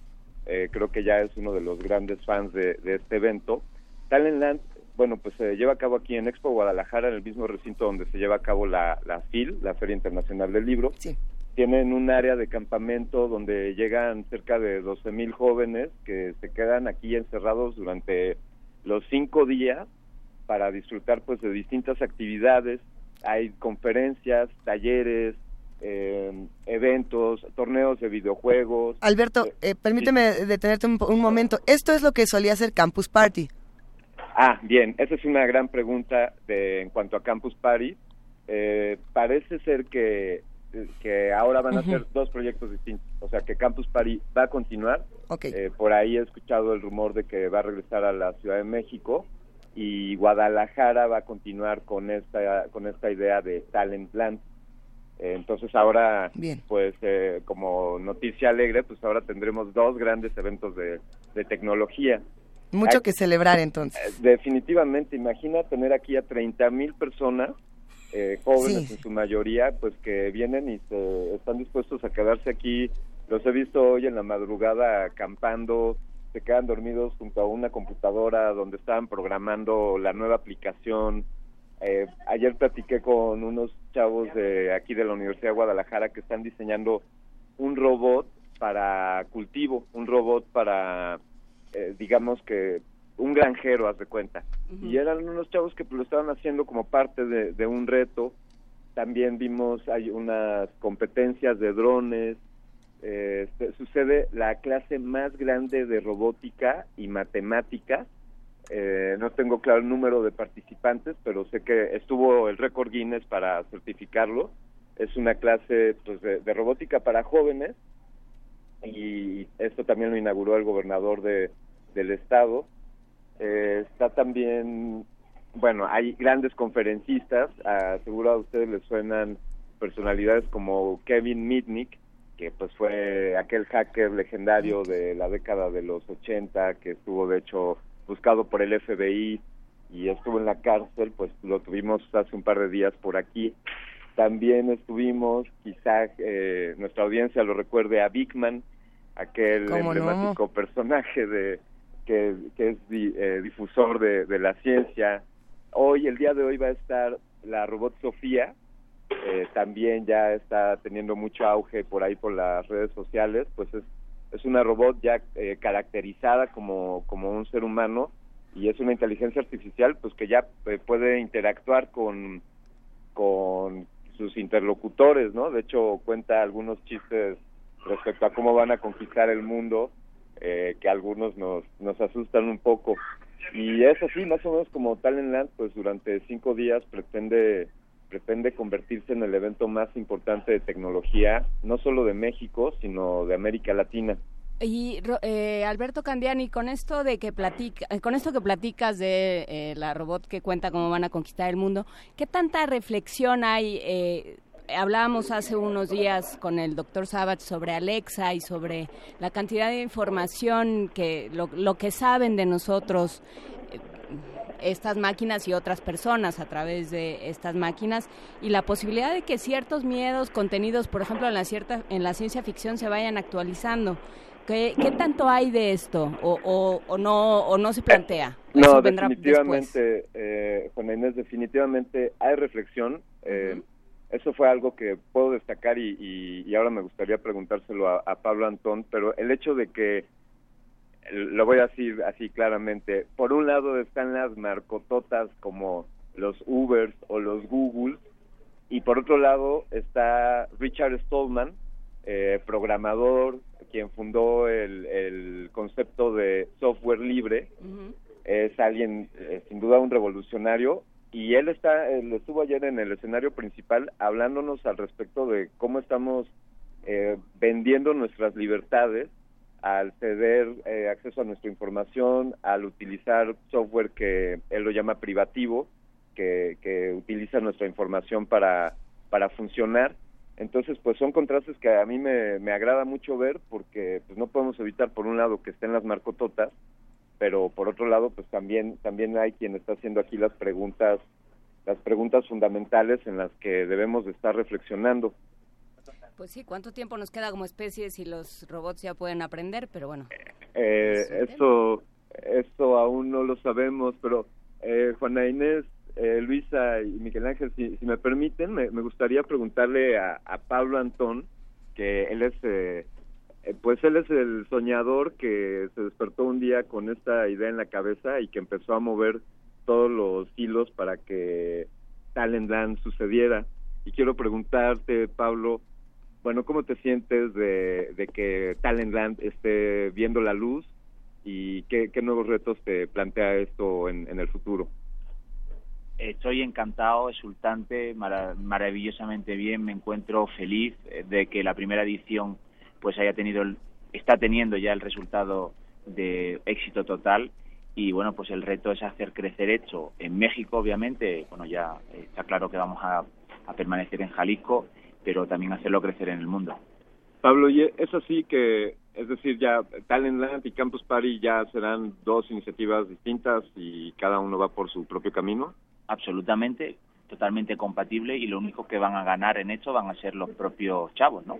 Eh, creo que ya es uno de los grandes fans de, este evento. Talentland, bueno, pues se lleva a cabo aquí en Expo Guadalajara, en el mismo recinto donde se lleva a cabo la, la FIL, la Feria Internacional del Libro. Sí tienen un área de campamento donde llegan cerca de 12 mil jóvenes que se quedan aquí encerrados durante los cinco días para disfrutar pues de distintas actividades. Hay conferencias, talleres, eh, eventos, torneos de videojuegos. Alberto, eh, eh, permíteme detenerte un, un, momento. Esto es lo que solía ser Campus Party. Ah, bien, esa es una gran pregunta de, en cuanto a Campus Party. parece ser que, que ahora van a ser dos proyectos distintos, o sea que Campus Party va a continuar. por ahí he escuchado el rumor de que va a regresar a la Ciudad de México y Guadalajara va a continuar con esta con esta idea de Talent Land entonces ahora, pues eh, como noticia alegre, pues ahora tendremos dos grandes eventos de, tecnología. Mucho que celebrar entonces. Eh, definitivamente, imagina tener aquí a 30 mil personas, eh, jóvenes en su mayoría, pues que vienen y se, están dispuestos a quedarse aquí. Los he visto hoy en la madrugada acampando, se quedan dormidos junto a una computadora donde estaban programando la nueva aplicación eh, ayer platiqué con unos chavos de aquí de la Universidad de Guadalajara que están diseñando un robot para cultivo, un robot para, eh, digamos que, un granjero, haz de cuenta. Y eran unos chavos que lo estaban haciendo como parte de, un reto. También vimos, hay unas competencias de drones. Eh, sucede la clase más grande de robótica y matemáticas eh, no tengo claro el número de participantes, pero sé que estuvo el récord Guinness para certificarlo. Es una clase pues, de, robótica para jóvenes y esto también lo inauguró el gobernador de, del estado. Eh, está también, bueno, hay grandes conferencistas, uh, seguro a ustedes les suenan personalidades como Kevin Mitnick, que pues fue aquel hacker legendario de la década de los 80, que estuvo de hecho buscado por el FBI y estuvo en la cárcel, pues lo tuvimos hace un par de días por aquí. También estuvimos, quizá eh, nuestra audiencia lo recuerde a Bigman, aquel emblemático personaje de que, es eh, difusor de, de, la ciencia. Hoy, el día de hoy, va a estar la robot Sofía, eh, también ya está teniendo mucho auge por ahí por las redes sociales, pues es es una robot ya eh, caracterizada como, como un ser humano y es una inteligencia artificial pues que ya eh, puede interactuar con, con sus interlocutores, ¿no? De hecho cuenta algunos chistes respecto a cómo van a conquistar el mundo eh, que algunos nos, nos asustan un poco. Y es así, más o menos como Talent Land, pues durante cinco días pretende pretende convertirse en el evento más importante de tecnología, no solo de México, sino de América Latina. Y eh, Alberto Candiani, con esto de que platica, eh, con esto que platicas de eh, la robot que cuenta cómo van a conquistar el mundo, ¿qué tanta reflexión hay? Eh, hablábamos hace unos días con el doctor Savage sobre Alexa y sobre la cantidad de información que lo, lo que saben de nosotros estas máquinas y otras personas a través de estas máquinas y la posibilidad de que ciertos miedos contenidos, por ejemplo, en la, cierta, en la ciencia ficción se vayan actualizando. ¿Qué, qué tanto hay de esto o, o, no, o no se plantea? (coughs) No, definitivamente, eh, Juana Inés, definitivamente hay reflexión. Eh, eso fue algo que puedo destacar y, y, ahora me gustaría preguntárselo a, a Pablo Antón, pero el hecho de que lo voy a decir así claramente, por un lado están las narcototas como los Ubers o los Google, y por otro lado está Richard Stallman, eh, programador, quien fundó el, el, concepto de software libre, es alguien eh, sin duda un revolucionario, y él está, él estuvo ayer en el escenario principal hablándonos al respecto de cómo estamos eh, vendiendo nuestras libertades al ceder eh, acceso a nuestra información, al utilizar software que él lo llama privativo, que, que utiliza nuestra información para, para funcionar. Entonces, pues son contrastes que a mí me, me agrada mucho ver porque pues no podemos evitar, por un lado, que estén las marcototas, pero por otro lado, pues también, también hay quien está haciendo aquí las preguntas, las preguntas fundamentales en las que debemos de estar reflexionando. Pues sí, ¿cuánto tiempo nos queda como especie si los robots ya pueden aprender? Pero bueno. Eh, esto, esto aún no lo sabemos, pero eh, Juana Inés, eh, Luisa y Miguel Ángel, si, me permiten, me, gustaría preguntarle a, Pablo Antón, que él es, eh, pues él es el soñador que se despertó un día con esta idea en la cabeza y que empezó a mover todos los hilos para que Talent Land sucediera Y quiero preguntarte, Pablo, bueno, ¿cómo te sientes de, que Talentland esté viendo la luz y qué, nuevos retos te plantea esto en, el futuro? Estoy encantado, exultante, maravillosamente bien. Me encuentro feliz de que la primera edición pues haya tenido, está teniendo ya el resultado de éxito total y bueno pues el reto es hacer crecer esto. En México obviamente bueno ya está claro que vamos a, permanecer en Jalisco pero también hacerlo crecer en el mundo. Pablo y es así que es decir ya Talentland y Campus Party ya serán dos iniciativas distintas y cada uno va por su propio camino. Absolutamente totalmente compatible y lo único que van a ganar en esto van a ser los propios chavos no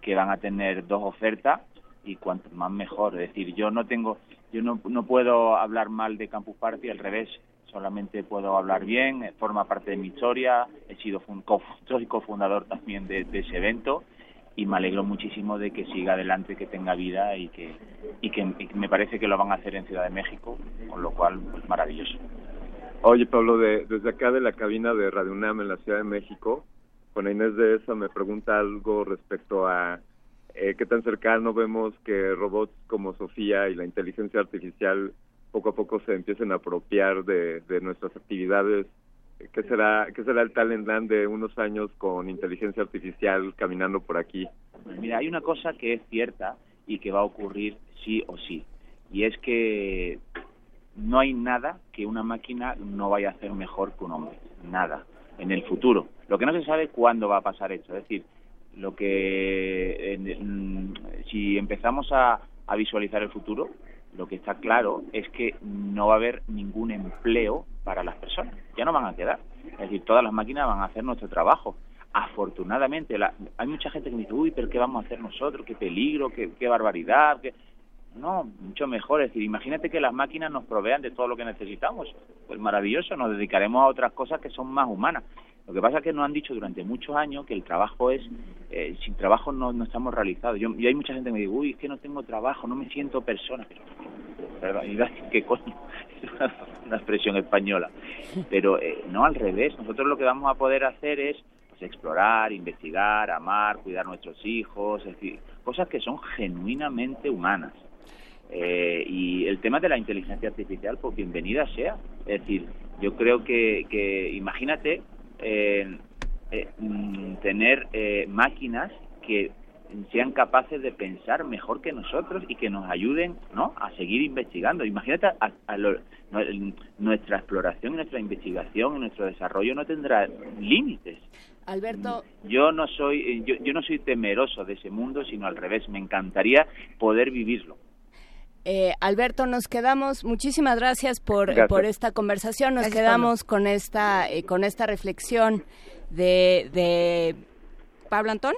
que van a tener dos ofertas y cuanto más mejor. Es decir, yo no tengo, yo no, no puedo hablar mal de Campus Party, al revés, solamente puedo hablar bien, forma parte de mi historia, he sido soy cofundador también de, ese evento y me alegro muchísimo de que siga adelante, que tenga vida y que, y que, me parece que lo van a hacer en Ciudad de México, con lo cual, pues maravilloso. Oye, Pablo, de, desde acá de la cabina de Radio UNAM en la Ciudad de México, con Inés de esa me pregunta algo respecto a eh, qué tan cercano vemos que robots como Sofía y la inteligencia artificial poco a poco se empiecen a apropiar de, nuestras actividades. ¿Qué será, ¿Qué será el Talentland de unos años con inteligencia artificial caminando por aquí? Mira, hay una cosa que es cierta y que va a ocurrir sí o sí, y es que no hay nada que una máquina no vaya a hacer mejor que un hombre, nada, en el futuro. Lo que no se sabe cuándo va a pasar esto, es decir, lo que si empezamos a, visualizar el futuro, lo que está claro es que no va a haber ningún empleo para las personas, ya no van a quedar. Es decir, todas las máquinas van a hacer nuestro trabajo. Afortunadamente, hay mucha gente que me dice, uy, pero ¿qué vamos a hacer nosotros? ¿Qué peligro? ¿Qué, qué barbaridad? ¿Qué? No, mucho mejor. Es decir, imagínate que las máquinas nos provean de todo lo que necesitamos. Pues maravilloso, nos dedicaremos a otras cosas que son más humanas. Lo que pasa es que nos han dicho durante muchos años que el trabajo es, eh, sin trabajo no, no estamos realizados. Yo, y hay mucha gente que me dice, uy, es que no tengo trabajo, no me siento persona. Pero, ¿qué (laughs) coño? Es una, expresión española. Pero eh, no al revés. Nosotros lo que vamos a poder hacer es pues, explorar, investigar, amar, cuidar a nuestros hijos, es decir, cosas que son genuinamente humanas. Eh, y el tema de la inteligencia artificial, pues bienvenida sea. Es decir, yo creo que, que imagínate eh, eh, mm, tener eh, máquinas que sean capaces de pensar mejor que nosotros y que nos ayuden ¿no? a seguir investigando. Imagínate, a, nuestra exploración, nuestra investigación, nuestro desarrollo no tendrá límites. Alberto. Yo no soy, yo, yo no soy temeroso de ese mundo, sino al revés. Me encantaría poder vivirlo. Eh, Alberto, nos quedamos, muchísimas gracias por, por esta conversación, nos quedamos con esta, eh, con esta reflexión de, de Pablo Antón.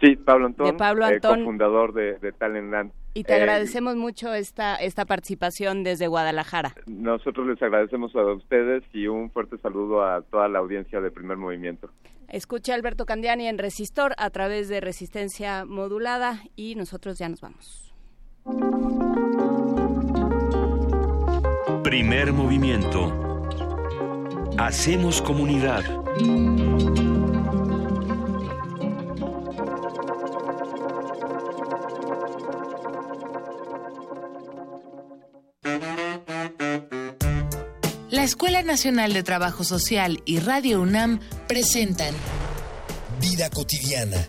Sí, Pablo Antón, de Pablo eh, Antón. cofundador de, de Talentland. Y te agradecemos mucho esta, esta participación desde Guadalajara. Nosotros les agradecemos a ustedes y un fuerte saludo a toda la audiencia de Primer Movimiento. Escuche Alberto Candiani en Resistor a través de Resistencia Modulada y nosotros ya nos vamos. Primer movimiento. Hacemos comunidad. La Escuela Nacional de Trabajo Social y Radio UNAM presentan Vida cotidiana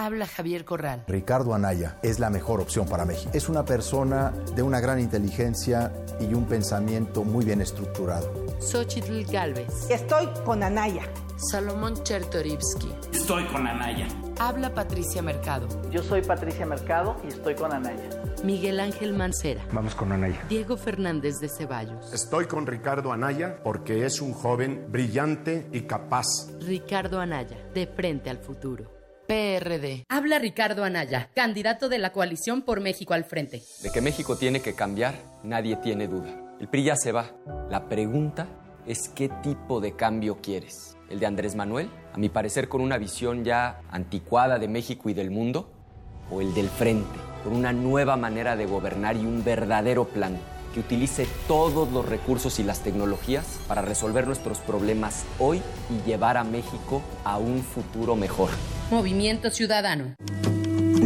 Habla Javier Corral. Ricardo Anaya es la mejor opción para México. Es una persona de una gran inteligencia y un pensamiento muy bien estructurado. Xochitl Galvez. Estoy con Anaya. Salomón Chertorivsky. Estoy con Anaya. Habla Patricia Mercado. Yo soy Patricia Mercado y estoy con Anaya. Miguel Ángel Mancera. Vamos con Anaya. Diego Fernández de Ceballos. Estoy con Ricardo Anaya porque es un joven brillante y capaz. Ricardo Anaya, de frente al futuro. PRD. Habla Ricardo Anaya, candidato de la coalición por México al frente. De que México tiene que cambiar, nadie tiene duda. El PRI ya se va. La pregunta es qué tipo de cambio quieres. ¿El de Andrés Manuel? A mi parecer con una visión ya anticuada de México y del mundo. ¿O el del frente? Con una nueva manera de gobernar y un verdadero plan utilice todos los recursos y las tecnologías para resolver nuestros problemas hoy y llevar a México a un futuro mejor. Movimiento Ciudadano.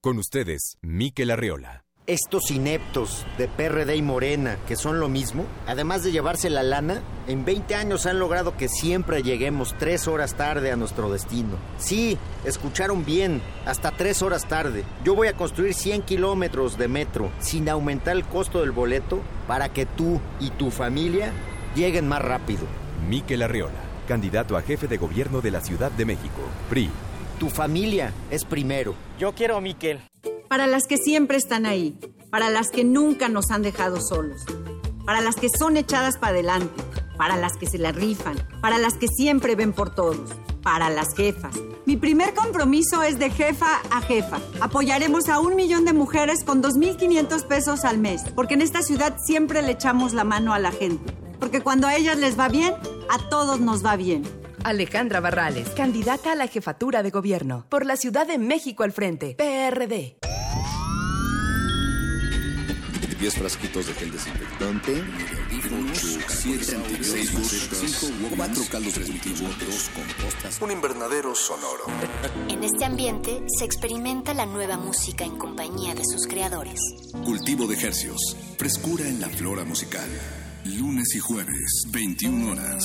Con ustedes, Miquel Arriola. Estos ineptos de PRD y Morena, que son lo mismo, además de llevarse la lana, en 20 años han logrado que siempre lleguemos tres horas tarde a nuestro destino. Sí, escucharon bien, hasta tres horas tarde. Yo voy a construir 100 kilómetros de metro sin aumentar el costo del boleto para que tú y tu familia lleguen más rápido. Miquel Arriola, candidato a jefe de gobierno de la Ciudad de México, PRI. Tu familia es primero. Yo quiero a Miquel. Para las que siempre están ahí, para las que nunca nos han dejado solos, para las que son echadas para adelante, para las que se la rifan, para las que siempre ven por todos, para las jefas. Mi primer compromiso es de jefa a jefa. Apoyaremos a un millón de mujeres con 2.500 pesos al mes, porque en esta ciudad siempre le echamos la mano a la gente. Porque cuando a ellas les va bien, a todos nos va bien. Alejandra Barrales, candidata a la jefatura de gobierno por la Ciudad de México al frente, PRD. 10 frasquitos de gel desinfectante, 8, 7, 6, 4 caldos primitivos, 2 compostas, un invernadero sonoro. En este ambiente se experimenta la nueva música en compañía de sus creadores. Cultivo de ejercios, frescura en la flora musical. Lunes y jueves, 21 horas,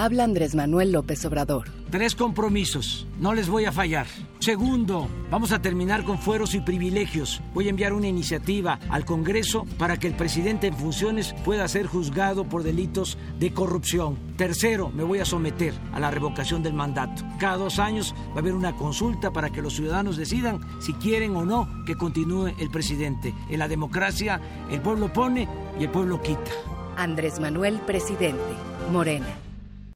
Habla Andrés Manuel López Obrador. Tres compromisos, no les voy a fallar. Segundo, vamos a terminar con fueros y privilegios. Voy a enviar una iniciativa al Congreso para que el presidente en funciones pueda ser juzgado por delitos de corrupción. Tercero, me voy a someter a la revocación del mandato. Cada dos años va a haber una consulta para que los ciudadanos decidan si quieren o no que continúe el presidente. En la democracia, el pueblo pone y el pueblo quita. Andrés Manuel, presidente. Morena.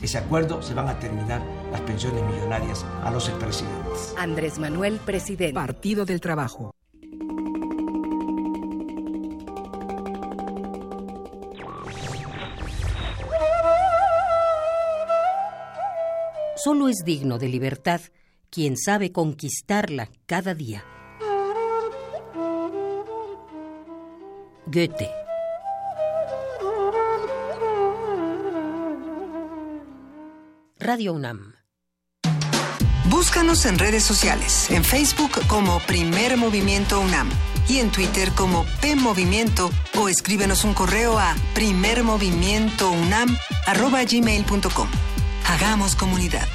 ese acuerdo se van a terminar las pensiones millonarias a los expresidentes. Andrés Manuel, presidente. Partido del Trabajo. Solo es digno de libertad quien sabe conquistarla cada día. Goethe Radio UNAM. Búscanos en redes sociales, en Facebook como Primer Movimiento UNAM y en Twitter como P Movimiento o escríbenos un correo a primermovimientounam@gmail.com. Hagamos comunidad.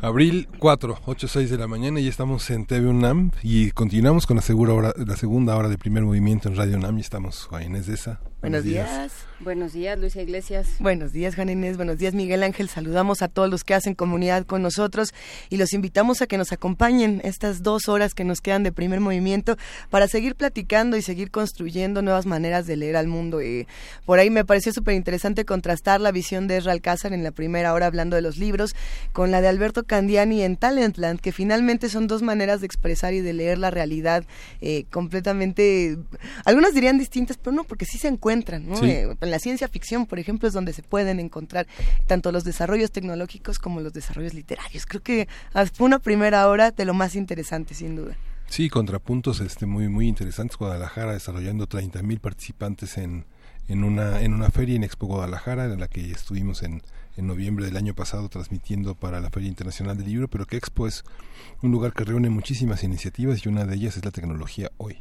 Abril 4, 8, 6 de la mañana y estamos en TV UNAM y continuamos con la, segura hora, la segunda hora de primer movimiento en Radio UNAM y estamos Juan Inés de esa. Buenos, días. Buenos días, Luisa Iglesias. Buenos días, Juan Inés. Buenos días, Miguel Ángel. Saludamos a todos los que hacen comunidad con nosotros y los invitamos a que nos acompañen estas dos horas que nos quedan de primer movimiento para seguir platicando y seguir construyendo nuevas maneras de leer al mundo. Y por ahí me pareció súper interesante contrastar la visión de Esra Alcázar en la primera hora hablando de los libros con la de Alberto Candiani en Talentland, que finalmente son dos maneras de expresar y de leer la realidad eh, completamente, algunas dirían distintas, pero no, porque sí se encuentran encuentran, ¿no? Eh, en la ciencia ficción, por ejemplo, es donde se pueden encontrar tanto los desarrollos tecnológicos como los desarrollos literarios. Creo que fue una primera hora de lo más interesante, sin duda. Sí, contrapuntos este, muy, muy interesantes. Guadalajara desarrollando 30.000 participantes en, en, una, en una feria en Expo Guadalajara, en la que estuvimos en, en noviembre del año pasado transmitiendo para la Feria Internacional del Libro, pero que Expo es un lugar que reúne muchísimas iniciativas y una de ellas es la tecnología hoy.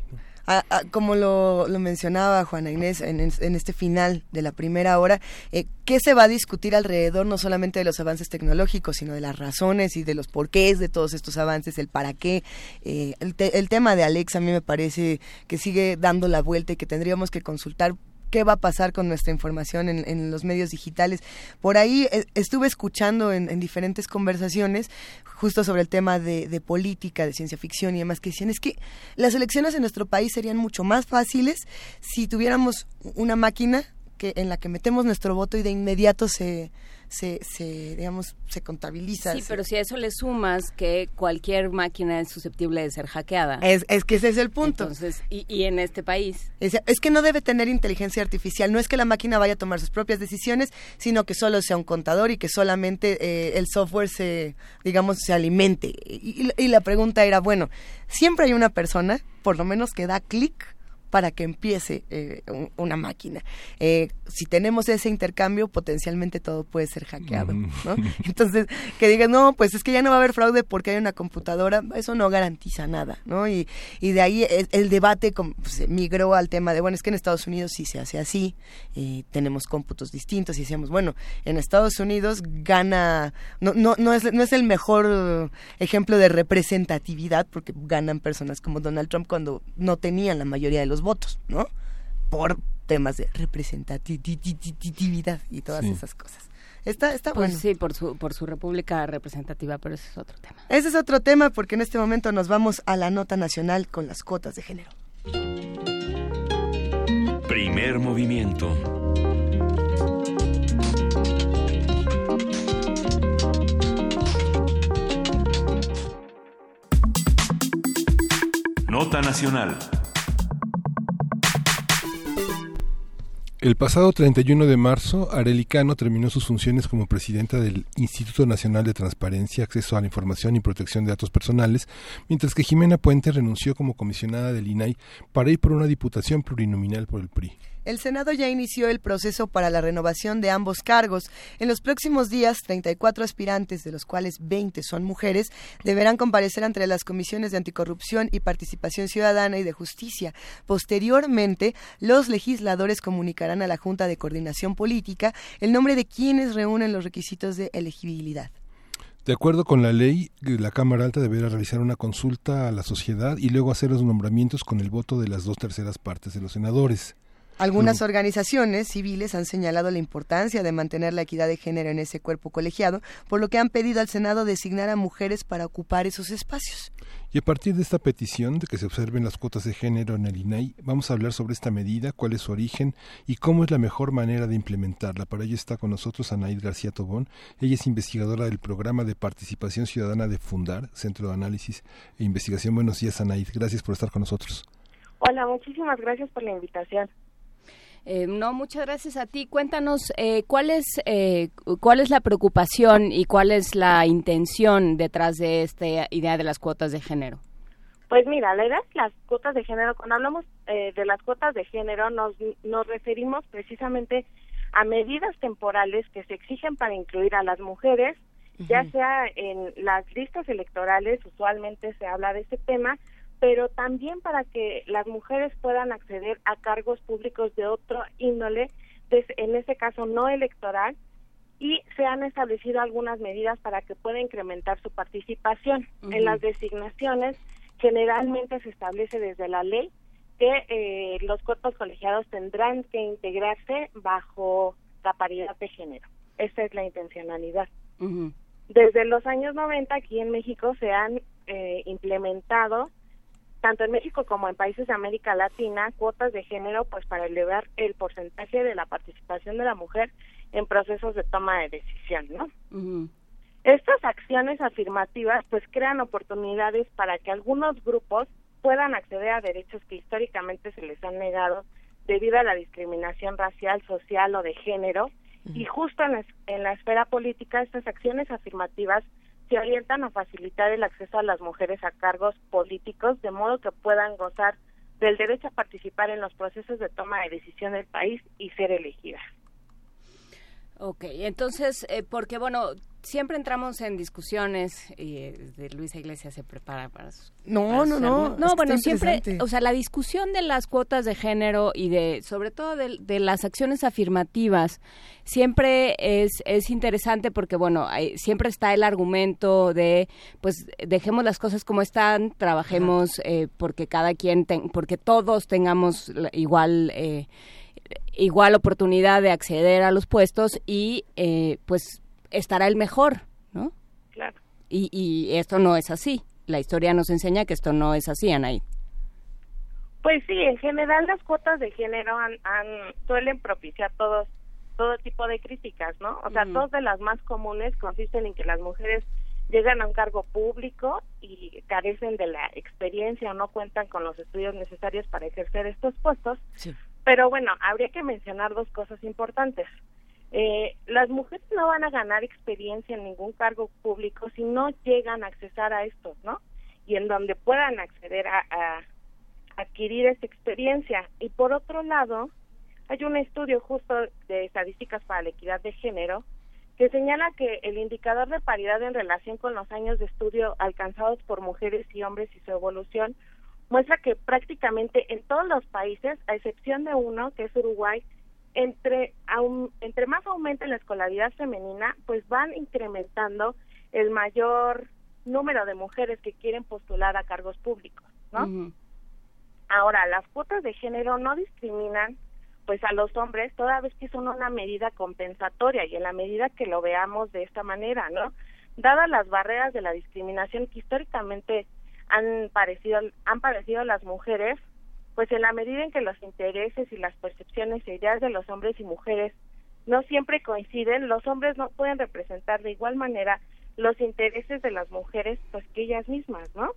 Como lo, mencionaba Juana Inés en, este final de la primera hora, eh, ¿qué se va a discutir alrededor no solamente de los avances tecnológicos, sino de las razones y de los porqués de todos estos avances, el para qué? Eh, el, el tema de Alexa a mí me parece que sigue dando la vuelta y que tendríamos que consultar qué va a pasar con nuestra información en, los medios digitales. Por ahí eh, estuve escuchando en, diferentes conversaciones justo sobre el tema de, política, de ciencia ficción y demás, que decían es que las elecciones en nuestro país serían mucho más fáciles si tuviéramos una máquina que en la que metemos nuestro voto y de inmediato se se, se digamos, se contabiliza. Sí, pero si a eso le sumas que cualquier máquina es susceptible de ser hackeada. Es, es que ese es el punto. Entonces, y, y en este país. Es, es, que no debe tener inteligencia artificial. No es que la máquina vaya a tomar sus propias decisiones, sino que solo sea un contador y que solamente eh, el software se, digamos, se alimente. Y, y la pregunta era, bueno, siempre hay una persona, por lo menos que da clic para que empiece eh, una máquina. Eh, si tenemos ese intercambio, potencialmente todo puede ser hackeado, ¿no? (laughs) Entonces, que digan, no, pues es que ya no va a haber fraude porque hay una computadora, eso no garantiza nada, ¿no? Y, y de ahí el, debate pues, migró al tema de, bueno, es que en Estados Unidos sí se hace así, tenemos cómputos distintos y decíamos, bueno, en Estados Unidos gana, no, no, no, es, no es el mejor ejemplo de representatividad porque ganan personas como Donald Trump cuando no tenían la mayoría de los votos, ¿no? Por temas de representatividad y todas esas cosas. Está, está pues bueno. Sí, por su, por su república representativa, pero ese es otro tema. Ese es otro tema porque en este momento nos vamos a la nota nacional con las cuotas de género. Primer movimiento. Nota nacional. El pasado 31 de marzo, Arely Cano terminó sus funciones como presidenta del Instituto Nacional de Transparencia, Acceso a la Información y Protección de Datos Personales, mientras que Jimena Puente renunció como comisionada del INAI para ir por una diputación plurinominal por el PRI. El Senado ya inició el proceso para la renovación de ambos cargos. En los próximos días, 34 aspirantes, de los cuales 20 son mujeres, deberán comparecer ante las comisiones de anticorrupción y participación ciudadana y de justicia. Posteriormente, los legisladores comunicarán a la Junta de Coordinación Política el nombre de quienes reúnen los requisitos de elegibilidad. De acuerdo con la ley, la Cámara Alta deberá realizar una consulta a la sociedad y luego hacer los nombramientos con el voto de las dos terceras partes de los senadores. Algunas organizaciones civiles han señalado la importancia de mantener la equidad de género en ese cuerpo colegiado, por lo que han pedido al Senado designar a mujeres para ocupar esos espacios. Y a partir de esta petición de que se observen las cuotas de género en el INAI, vamos a hablar sobre esta medida, cuál es su origen y cómo es la mejor manera de implementarla. Para ello está con nosotros Anaid García Tobón. Ella es investigadora del programa de participación ciudadana de Fundar, Centro de Análisis e Investigación. Buenos días, Anaid. Gracias por estar con nosotros. Hola, muchísimas gracias por la invitación. Eh, no, muchas gracias a ti. Cuéntanos eh, cuál es eh, cuál es la preocupación y cuál es la intención detrás de esta idea de las cuotas de género. Pues mira, la idea de las cuotas de género, cuando hablamos de las cuotas de género, nos, nos referimos precisamente a medidas temporales que se exigen para incluir a las mujeres, ya sea en las listas electorales, usualmente se habla de este tema, pero también para que las mujeres puedan acceder a cargos públicos de otro índole, en este caso no electoral, y se han establecido algunas medidas para que pueda incrementar su participación. En las designaciones generalmente se establece desde la ley que eh, los cuerpos colegiados tendrán que integrarse bajo la paridad de género. Esa es la intencionalidad. Desde los años 90 aquí en México se han eh, implementado tanto en México como en países de América Latina, cuotas de género, pues para elevar el porcentaje de la participación de la mujer en procesos de toma de decisión, ¿no? Estas acciones afirmativas, pues crean oportunidades para que algunos grupos puedan acceder a derechos que históricamente se les han negado debido a la discriminación racial, social o de género. Y justo en la, en la esfera política, estas acciones afirmativas se orientan a facilitar el acceso a las mujeres a cargos políticos, de modo que puedan gozar del derecho a participar en los procesos de toma de decisión del país y ser elegidas. Ok, entonces, eh, porque bueno, siempre entramos en discusiones y eh, de Luisa Iglesias se prepara para sus no no no no bueno siempre o sea la discusión de las cuotas de género y de sobre todo de, las acciones afirmativas siempre es es interesante porque bueno siempre está el argumento de pues dejemos las cosas como están trabajemos eh, porque cada quien porque todos tengamos igual eh, igual oportunidad de acceder a los puestos y eh, pues estará el mejor, ¿no? Claro. Y, y esto no es así. La historia nos enseña que esto no es así, Anaí. Pues sí, en general las cuotas de género han, suelen propiciar todos todo tipo de críticas, ¿no? O sea, dos de las más comunes consisten en que las mujeres llegan a un cargo público y carecen de la experiencia o no cuentan con los estudios necesarios para ejercer estos puestos. Sí. Pero bueno, habría que mencionar dos cosas importantes. Eh, las mujeres no van a ganar experiencia en ningún cargo público si no llegan a accesar a estos, ¿no? Y en donde puedan acceder a, a adquirir esa experiencia. Y por otro lado, hay un estudio justo de estadísticas para la equidad de género que señala que el indicador de paridad en relación con los años de estudio alcanzados por mujeres y hombres y su evolución muestra que prácticamente en todos los países, a excepción de uno, que es Uruguay, entre, entre más aumenta la escolaridad femenina, pues van incrementando el mayor número de mujeres que quieren postular a cargos públicos, ¿no? Ahora, las cuotas de género no discriminan pues a los hombres toda vez que son una medida compensatoria y en la medida que lo veamos de esta manera, ¿no? Dadas las barreras de la discriminación que históricamente han parecido han parecido las mujeres, pues en la medida en que los intereses y las percepciones e ideas de los hombres y mujeres no siempre coinciden, los hombres no pueden representar de igual manera los intereses de las mujeres pues que ellas mismas, ¿no?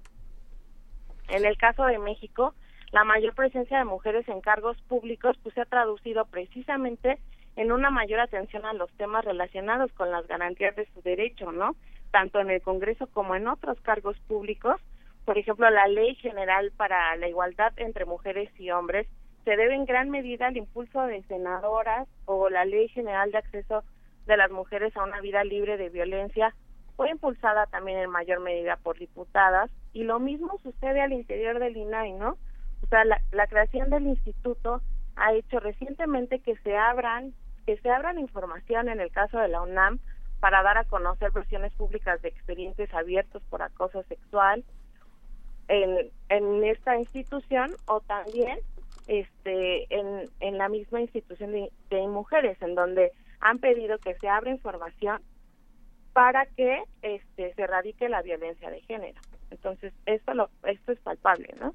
En el caso de México, la mayor presencia de mujeres en cargos públicos pues se ha traducido precisamente en una mayor atención a los temas relacionados con las garantías de su derecho, ¿no? Tanto en el Congreso como en otros cargos públicos, por ejemplo, la Ley General para la Igualdad entre Mujeres y Hombres se debe en gran medida al impulso de senadoras o la Ley General de Acceso de las Mujeres a una Vida Libre de Violencia fue impulsada también en mayor medida por diputadas y lo mismo sucede al interior del INAI, ¿no? O sea, la, la creación del instituto ha hecho recientemente que se abran que se abran información en el caso de la UNAM para dar a conocer versiones públicas de expedientes abiertos por acoso sexual en, en esta institución o también este en, en la misma institución de, de mujeres en donde han pedido que se abra información para que este se erradique la violencia de género. Entonces esto lo esto es palpable no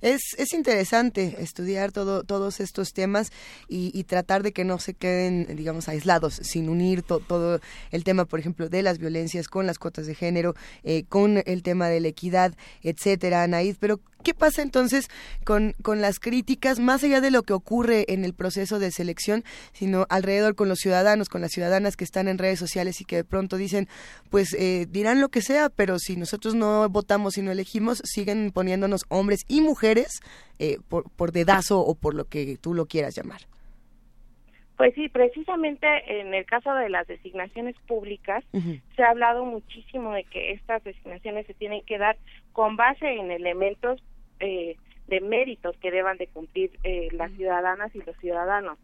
es, es interesante estudiar todo, todos estos temas y, tratar de que no se queden, digamos, aislados, sin unir todo el tema, por ejemplo, de las violencias con las cuotas de género, eh, con el tema de la equidad, etcétera, Anaid. Pero ¿Qué pasa entonces con, con las críticas, más allá de lo que ocurre en el proceso de selección, sino alrededor con los ciudadanos, con las ciudadanas que están en redes sociales y que de pronto dicen, pues eh, dirán lo que sea, pero si nosotros no votamos y no elegimos, siguen poniéndonos hombres y mujeres eh, por, por dedazo o por lo que tú lo quieras llamar? Pues sí, precisamente en el caso de las designaciones públicas se ha hablado muchísimo de que estas designaciones se tienen que dar con base en elementos eh, de méritos que deban de cumplir eh, las ciudadanas y los ciudadanos.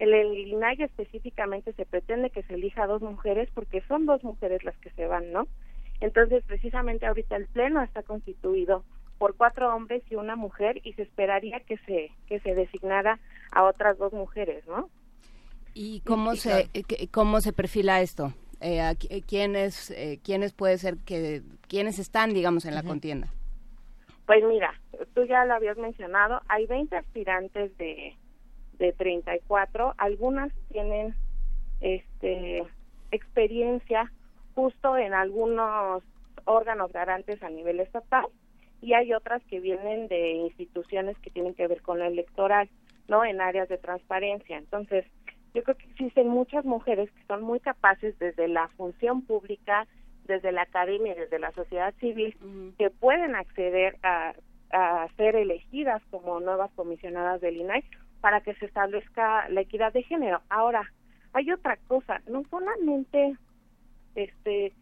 En el INAI específicamente se pretende que se elija dos mujeres porque son dos mujeres las que se van, ¿no? Entonces, precisamente ahorita el pleno está constituido por cuatro hombres y una mujer y se esperaría que se que se designara a otras dos mujeres, ¿no? ¿Y cómo se eh, cómo se perfila esto? Eh, ¿Quiénes eh, quiénes puede ser que quiénes están, digamos, en la contienda? Pues mira, tú ya lo habías mencionado, hay 20 aspirantes de, de 34, algunas tienen este experiencia justo en algunos órganos garantes a nivel estatal y hay otras que vienen de instituciones que tienen que ver con lo electoral. ¿no? En áreas de transparencia. Entonces, yo creo que existen muchas mujeres que son muy capaces desde la función pública, desde la academia, desde la sociedad civil, que pueden acceder a, a ser elegidas como nuevas comisionadas del INAI para que se establezca la equidad de género. Ahora, hay otra cosa, no solamente este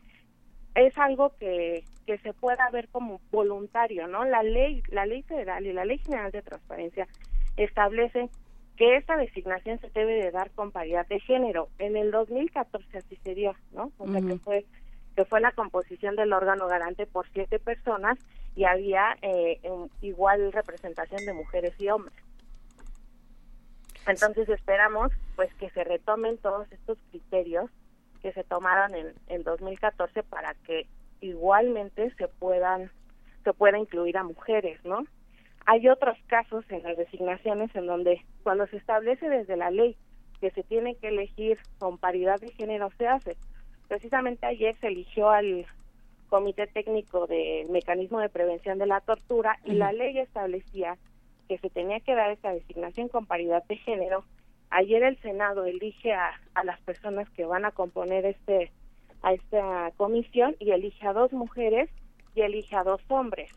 es algo que, que se pueda ver como voluntario, ¿no? La ley, la ley federal y la ley general de transparencia establecen que esta designación se debe de dar con paridad de género. En el 2014 así se dio, ¿no? O sea, que fue que fue la composición del órgano garante por siete personas y había eh, igual representación de mujeres y hombres. Entonces esperamos pues que se retomen todos estos criterios que se tomaron en el 2014 para que igualmente se puedan se pueda incluir a mujeres, ¿no? Hay otros casos en las designaciones en donde cuando se establece desde la ley que se tiene que elegir con paridad de género se hace. Precisamente ayer se eligió al Comité Técnico del Mecanismo de Prevención de la Tortura y la ley establecía que se tenía que dar esta designación con paridad de género. Ayer el Senado elige a, a las personas que van a componer este a esta comisión y elige a dos mujeres y elige a dos hombres.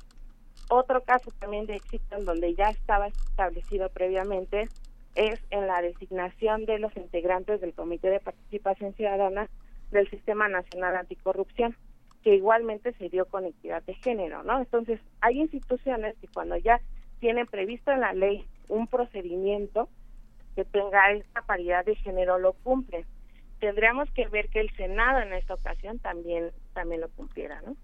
Otro caso también de éxito en donde ya estaba establecido previamente es en la designación de los integrantes del Comité de Participación Ciudadana del Sistema Nacional Anticorrupción, que igualmente se dio con equidad de género, ¿no? Entonces, hay instituciones que cuando ya tienen previsto en la ley un procedimiento que tenga esta paridad de género lo cumplen. Tendríamos que ver que el Senado en esta ocasión también también lo cumpliera, ¿no?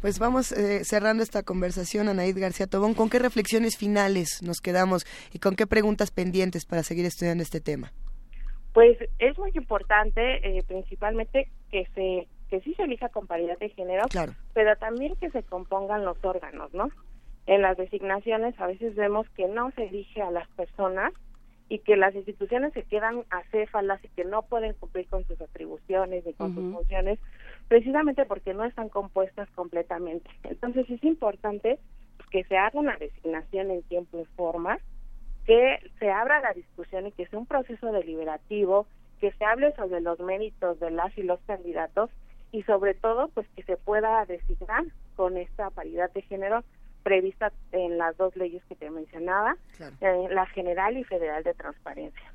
Pues vamos eh, cerrando esta conversación, Anaid García Tobón. ¿Con qué reflexiones finales nos quedamos y con qué preguntas pendientes para seguir estudiando este tema? Pues es muy importante, eh, principalmente, que se que sí se elija con paridad de género, pero también que se compongan los órganos, ¿no? en las designaciones a veces vemos que no se elige a las personas y que las instituciones se quedan acéfalas y que no pueden cumplir con sus atribuciones ni con sus funciones precisamente porque no están compuestas completamente. Entonces es importante que se haga una designación en tiempo y forma, que se abra la discusión y que sea un proceso deliberativo, que se hable sobre los méritos de las y los candidatos y sobre todo pues que se pueda designar con esta paridad de género prevista en las dos leyes que te mencionaba, la general y federal de transparencia.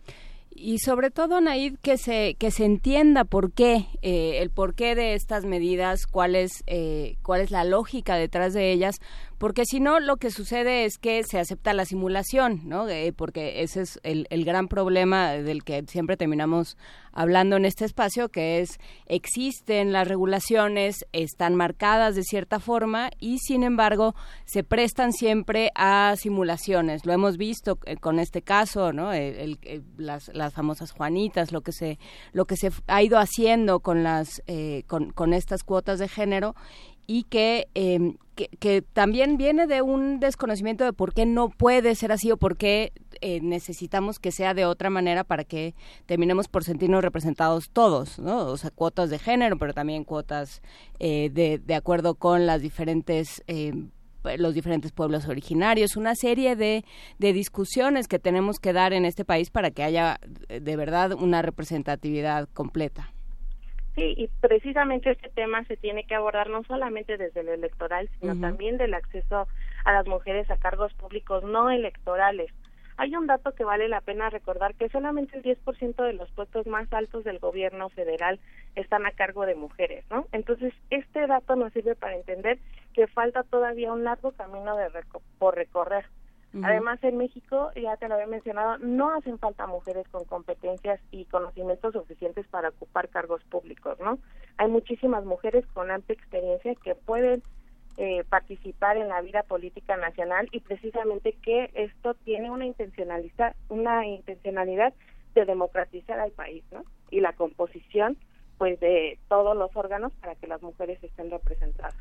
Y sobre todo Naid que se que se entienda por qué eh, el porqué de estas medidas cuál es eh, cuál es la lógica detrás de ellas porque si no lo que sucede es que se acepta la simulación, ¿no? porque ese es el, el, gran problema del que siempre terminamos hablando en este espacio, que es existen las regulaciones, están marcadas de cierta forma y sin embargo se prestan siempre a simulaciones. Lo hemos visto eh, con este caso, ¿no? El, las, las famosas Juanitas, lo que se lo que se ha ido haciendo con las eh, con, con estas cuotas de género y em, que, que, también viene de un desconocimiento de por qué no puede ser así o por qué eh, necesitamos que sea de otra manera para que terminemos por sentirnos representados todos, ¿no? O sea, cuotas de género, pero también cuotas eh, de, de acuerdo con las diferentes... Em, los diferentes pueblos originarios, una serie de, de discusiones que tenemos que dar en este país para que haya de verdad una representatividad completa. Sí, y precisamente este tema se tiene que abordar no solamente desde lo electoral, sino también del acceso a las mujeres a cargos públicos no electorales. Hay un dato que vale la pena recordar que solamente el 10% de los puestos más altos del gobierno federal están a cargo de mujeres, ¿no? Entonces, este dato nos sirve para entender que falta todavía un largo camino de por recorrer Además, en México, ya te lo había mencionado, no hacen falta mujeres con competencias y conocimientos suficientes para ocupar cargos públicos, ¿no? Hay muchísimas mujeres con amplia experiencia que pueden eh, participar en la vida política nacional y precisamente que esto tiene una intencionalidad, una intencionalidad de democratizar al país, ¿no? Y la composición, pues, de todos los órganos para que las mujeres estén representadas.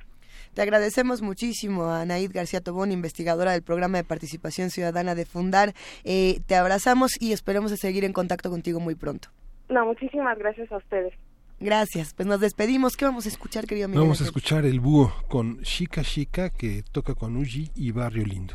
Te agradecemos muchísimo a Anaid García Tobón, investigadora del programa de participación ciudadana de Fundar. Eh, te abrazamos y esperemos seguir en contacto contigo muy pronto. No, muchísimas gracias a ustedes. Gracias, pues nos despedimos. ¿Qué vamos a escuchar, querido amigo? Vamos a escuchar el búho con Chica Chica que toca con Uji y Barrio Lindo.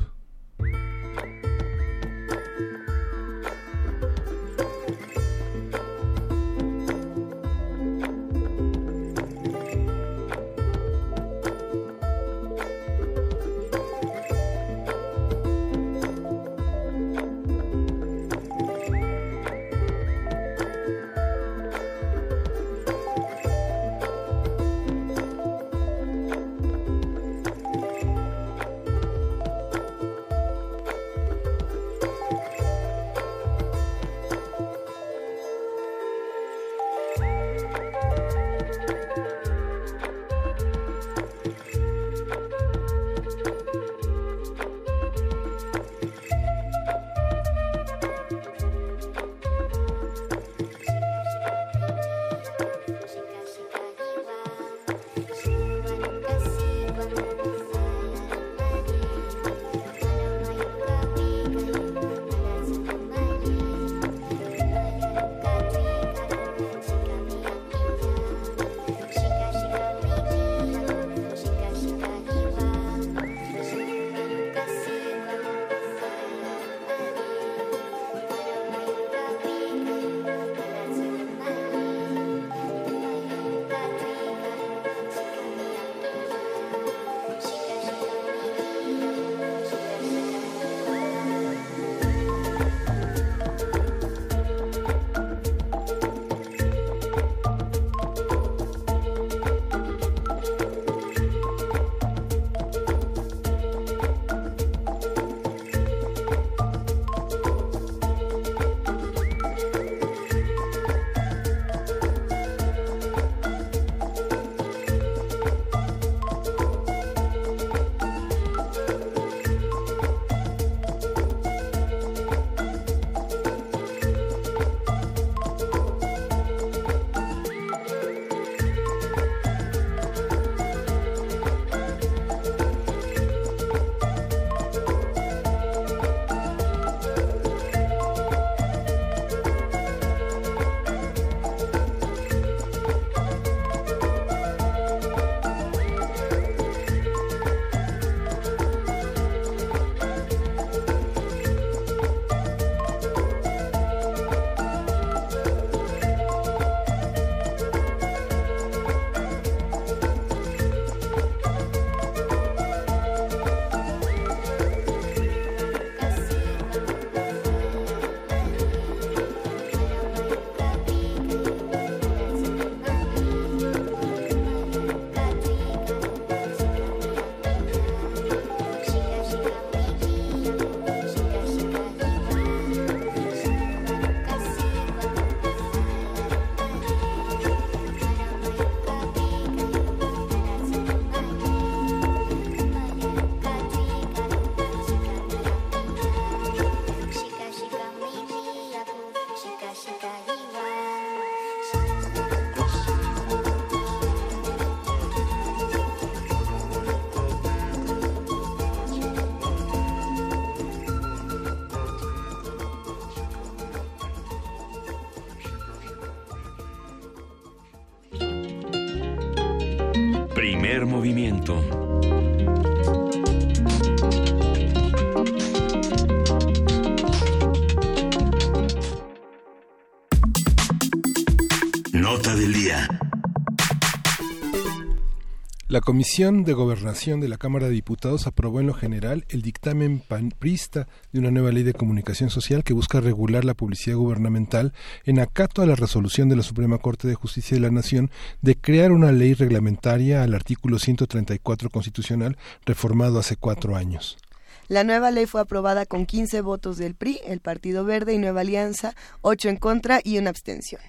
La Comisión de Gobernación de la Cámara de Diputados aprobó en lo general el dictamen panprista de una nueva ley de comunicación social que busca regular la publicidad gubernamental en acato a la resolución de la Suprema Corte de Justicia de la Nación de crear una ley reglamentaria al artículo 134 constitucional reformado hace cuatro años. La nueva ley fue aprobada con 15 votos del PRI, el Partido Verde y Nueva Alianza, 8 en contra y una abstención.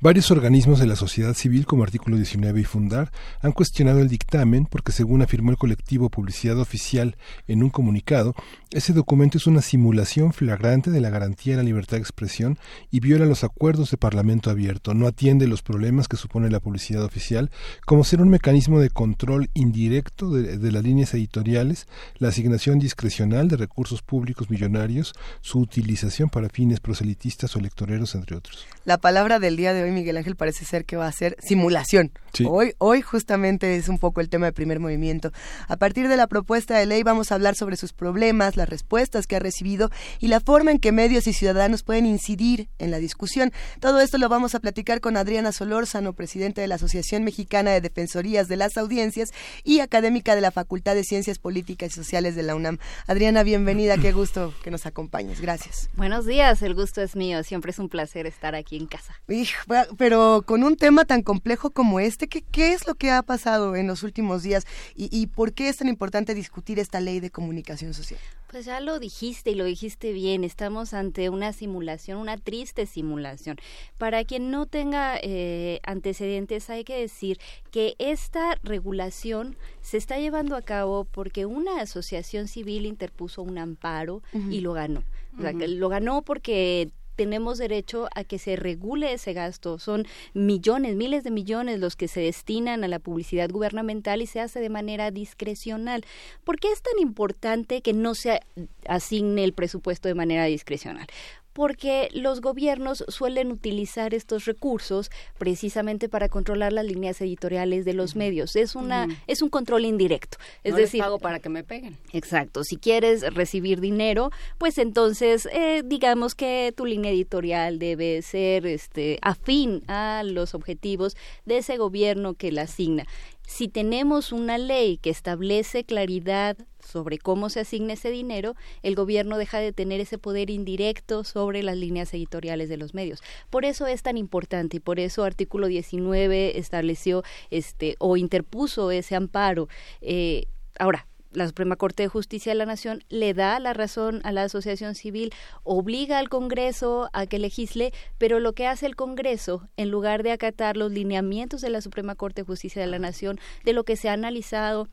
Varios organismos de la sociedad civil, como Artículo 19 y Fundar, han cuestionado el dictamen porque, según afirmó el colectivo Publicidad Oficial en un comunicado, ese documento es una simulación flagrante de la garantía de la libertad de expresión y viola los acuerdos de Parlamento abierto, no atiende los problemas que supone la publicidad oficial, como ser un mecanismo de control indirecto de, las líneas editoriales, la asignación discrecional de recursos públicos millonarios, su utilización para fines proselitistas o electoreros, entre otros. La palabra del día de hoy, Miguel Ángel, parece ser que va a ser simulación. Sí. Hoy, hoy justamente es un poco el tema del primer movimiento. A partir de la propuesta de ley vamos a hablar sobre sus problemas, las respuestas que ha recibido y la forma en que medios y ciudadanos pueden incidir en la discusión. Todo esto lo vamos a platicar con Adriana Solórzano, presidenta de la Asociación Mexicana de Defensorías de las Audiencias y académica de la Facultad de Ciencias Políticas y Sociales de la UNAM. Adriana, bienvenida, qué gusto que nos acompañes. Gracias. Buenos días, el gusto es mío. Siempre es un placer estar aquí en casa. Hijo, pero con un tema tan complejo como este, ¿qué, qué es lo que ha pasado en los últimos días y, y por qué es tan importante discutir esta ley de comunicación social? Pues ya lo dijiste y lo dijiste bien, estamos ante una simulación, una triste simulación. Para quien no tenga eh, antecedentes, hay que decir que esta regulación se está llevando a cabo porque una asociación civil interpuso un amparo y lo ganó. O sea, que lo ganó porque tenemos derecho a que se regule ese gasto. Son millones, miles de millones los que se destinan a la publicidad gubernamental y se hace de manera discrecional. ¿Por qué es tan importante que no se asigne el presupuesto de manera discrecional? Porque los gobiernos suelen utilizar estos recursos precisamente para controlar las líneas editoriales de los medios. Es una es un control indirecto. Es No les decir, pago para que me peguen. Exacto. Si quieres recibir dinero, pues entonces eh, digamos que tu línea editorial debe ser este afín a los objetivos de ese gobierno que la asigna. Si tenemos una ley que establece claridad sobre cómo se asigna ese dinero, el gobierno deja de tener ese poder indirecto sobre las líneas editoriales de los medios. Por eso es tan importante y por eso artículo 19 estableció este o interpuso ese amparo. Eh, ahora, la Suprema Corte de Justicia de la Nación le da la razón a la asociación civil, obliga al Congreso a que legisle, pero lo que hace el Congreso, en lugar de acatar los lineamientos de la Suprema Corte de Justicia de la Nación, de lo que se ha analizado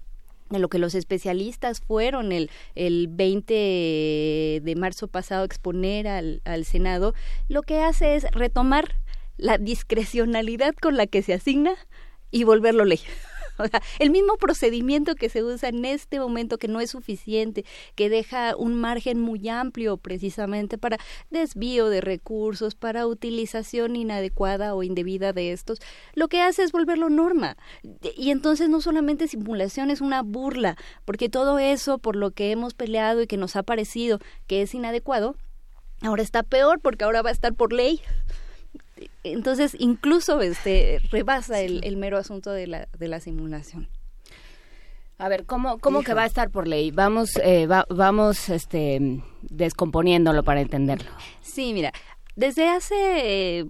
de lo que los especialistas fueron el, el 20 de marzo pasado a exponer al, al Senado, lo que hace es retomar la discrecionalidad con la que se asigna y volverlo ley. (laughs) Sea, el mismo procedimiento que se usa en este momento que no es suficiente, que deja un margen muy amplio precisamente para desvío de recursos, para utilización inadecuada o indebida de estos, lo que hace es volverlo norma. Y entonces no solamente simulación, es una burla, porque todo eso por lo que hemos peleado y que nos ha parecido que es inadecuado, ahora está peor porque ahora va a estar por ley entonces incluso este rebasa el, el mero asunto de la, de la simulación. A ver, ¿cómo, cómo que va a estar por ley? Vamos, eh, va- vamos este, descomponiéndolo para entenderlo. Sí, mira, desde hace, eh,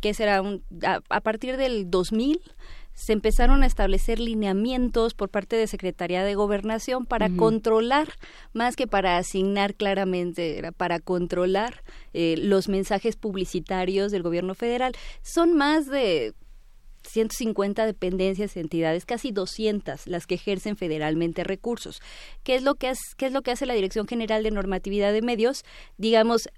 ¿qué será? Un- a, a partir del 2000 se empezaron a establecer lineamientos por parte de Secretaría de Gobernación para controlar, más que para asignar claramente, era para controlar eh, los mensajes publicitarios del gobierno federal. Son más de 150 dependencias y entidades, casi 200 las que ejercen federalmente recursos. ¿Qué es lo que, es, qué es lo que hace la Dirección General de Normatividad de Medios? Digamos,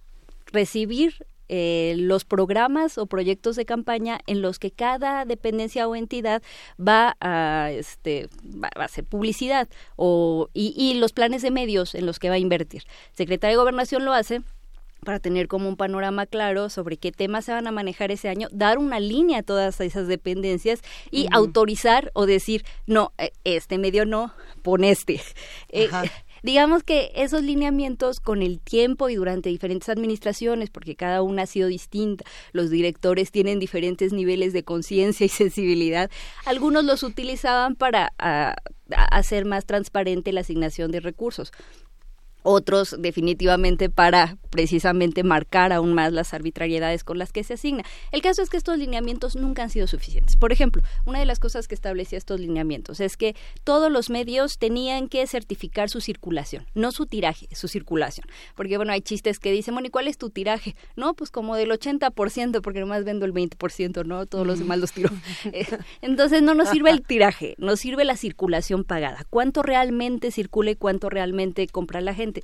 recibir eh, los programas o proyectos de campaña en los que cada dependencia o entidad va a este va, a hacer publicidad o y, y los planes de medios en los que va a invertir. Secretaría de Gobernación lo hace para tener como un panorama claro sobre qué temas se van a manejar ese año, dar una línea a todas esas dependencias y autorizar o decir, no, eh, este medio no, pon este. Eh, digamos que esos lineamientos con el tiempo y durante diferentes administraciones, porque cada una ha sido distinta, los directores tienen diferentes niveles de conciencia y (laughs) sensibilidad, algunos los utilizaban para ah, hacer más transparente la asignación de recursos otros definitivamente para precisamente marcar aún más las arbitrariedades con las que se asigna. El caso es que estos lineamientos nunca han sido suficientes. Por ejemplo, una de las cosas que establecía estos lineamientos es que todos los medios tenían que certificar su circulación, no su tiraje, su circulación. Porque bueno, hay chistes que dicen, bueno, ¿y cuál es tu tiraje? No, pues como del 80%, porque nomás vendo el 20%, ¿no? Todos los demás los tiro. (laughs) Eh, entonces no nos sirve el tiraje, nos sirve la circulación pagada. ¿Cuánto realmente circula y cuánto realmente compra la gente?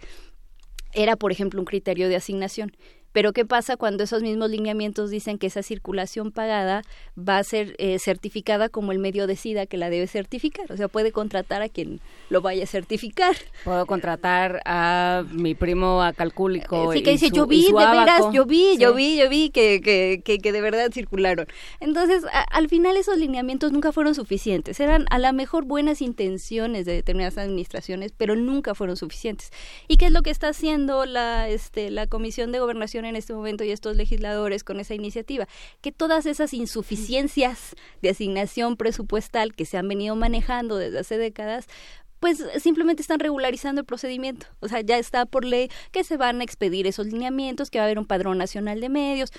Era, por ejemplo, un criterio de asignación. Pero ¿qué pasa cuando esos mismos lineamientos dicen que esa circulación pagada va a ser eh, certificada como el medio decida que la debe certificar? O sea, puede contratar a quien lo vaya a certificar. Puedo contratar a mi primo a Calcúlico. Sí, que dice, yo vi, de veras, yo vi, yo vi, yo vi que, que, que, de verdad circularon. Entonces, al final esos lineamientos nunca fueron suficientes. Eran a lo mejor buenas intenciones de determinadas administraciones, pero nunca fueron suficientes. ¿Y qué es lo que está haciendo la, este, la Comisión de Gobernación en este momento y estos legisladores con esa iniciativa, que todas esas insuficiencias de asignación presupuestal que se han venido manejando desde hace décadas, pues simplemente están regularizando el procedimiento. O sea, ya está por ley que se van a expedir esos lineamientos, que va a haber un padrón nacional de medios,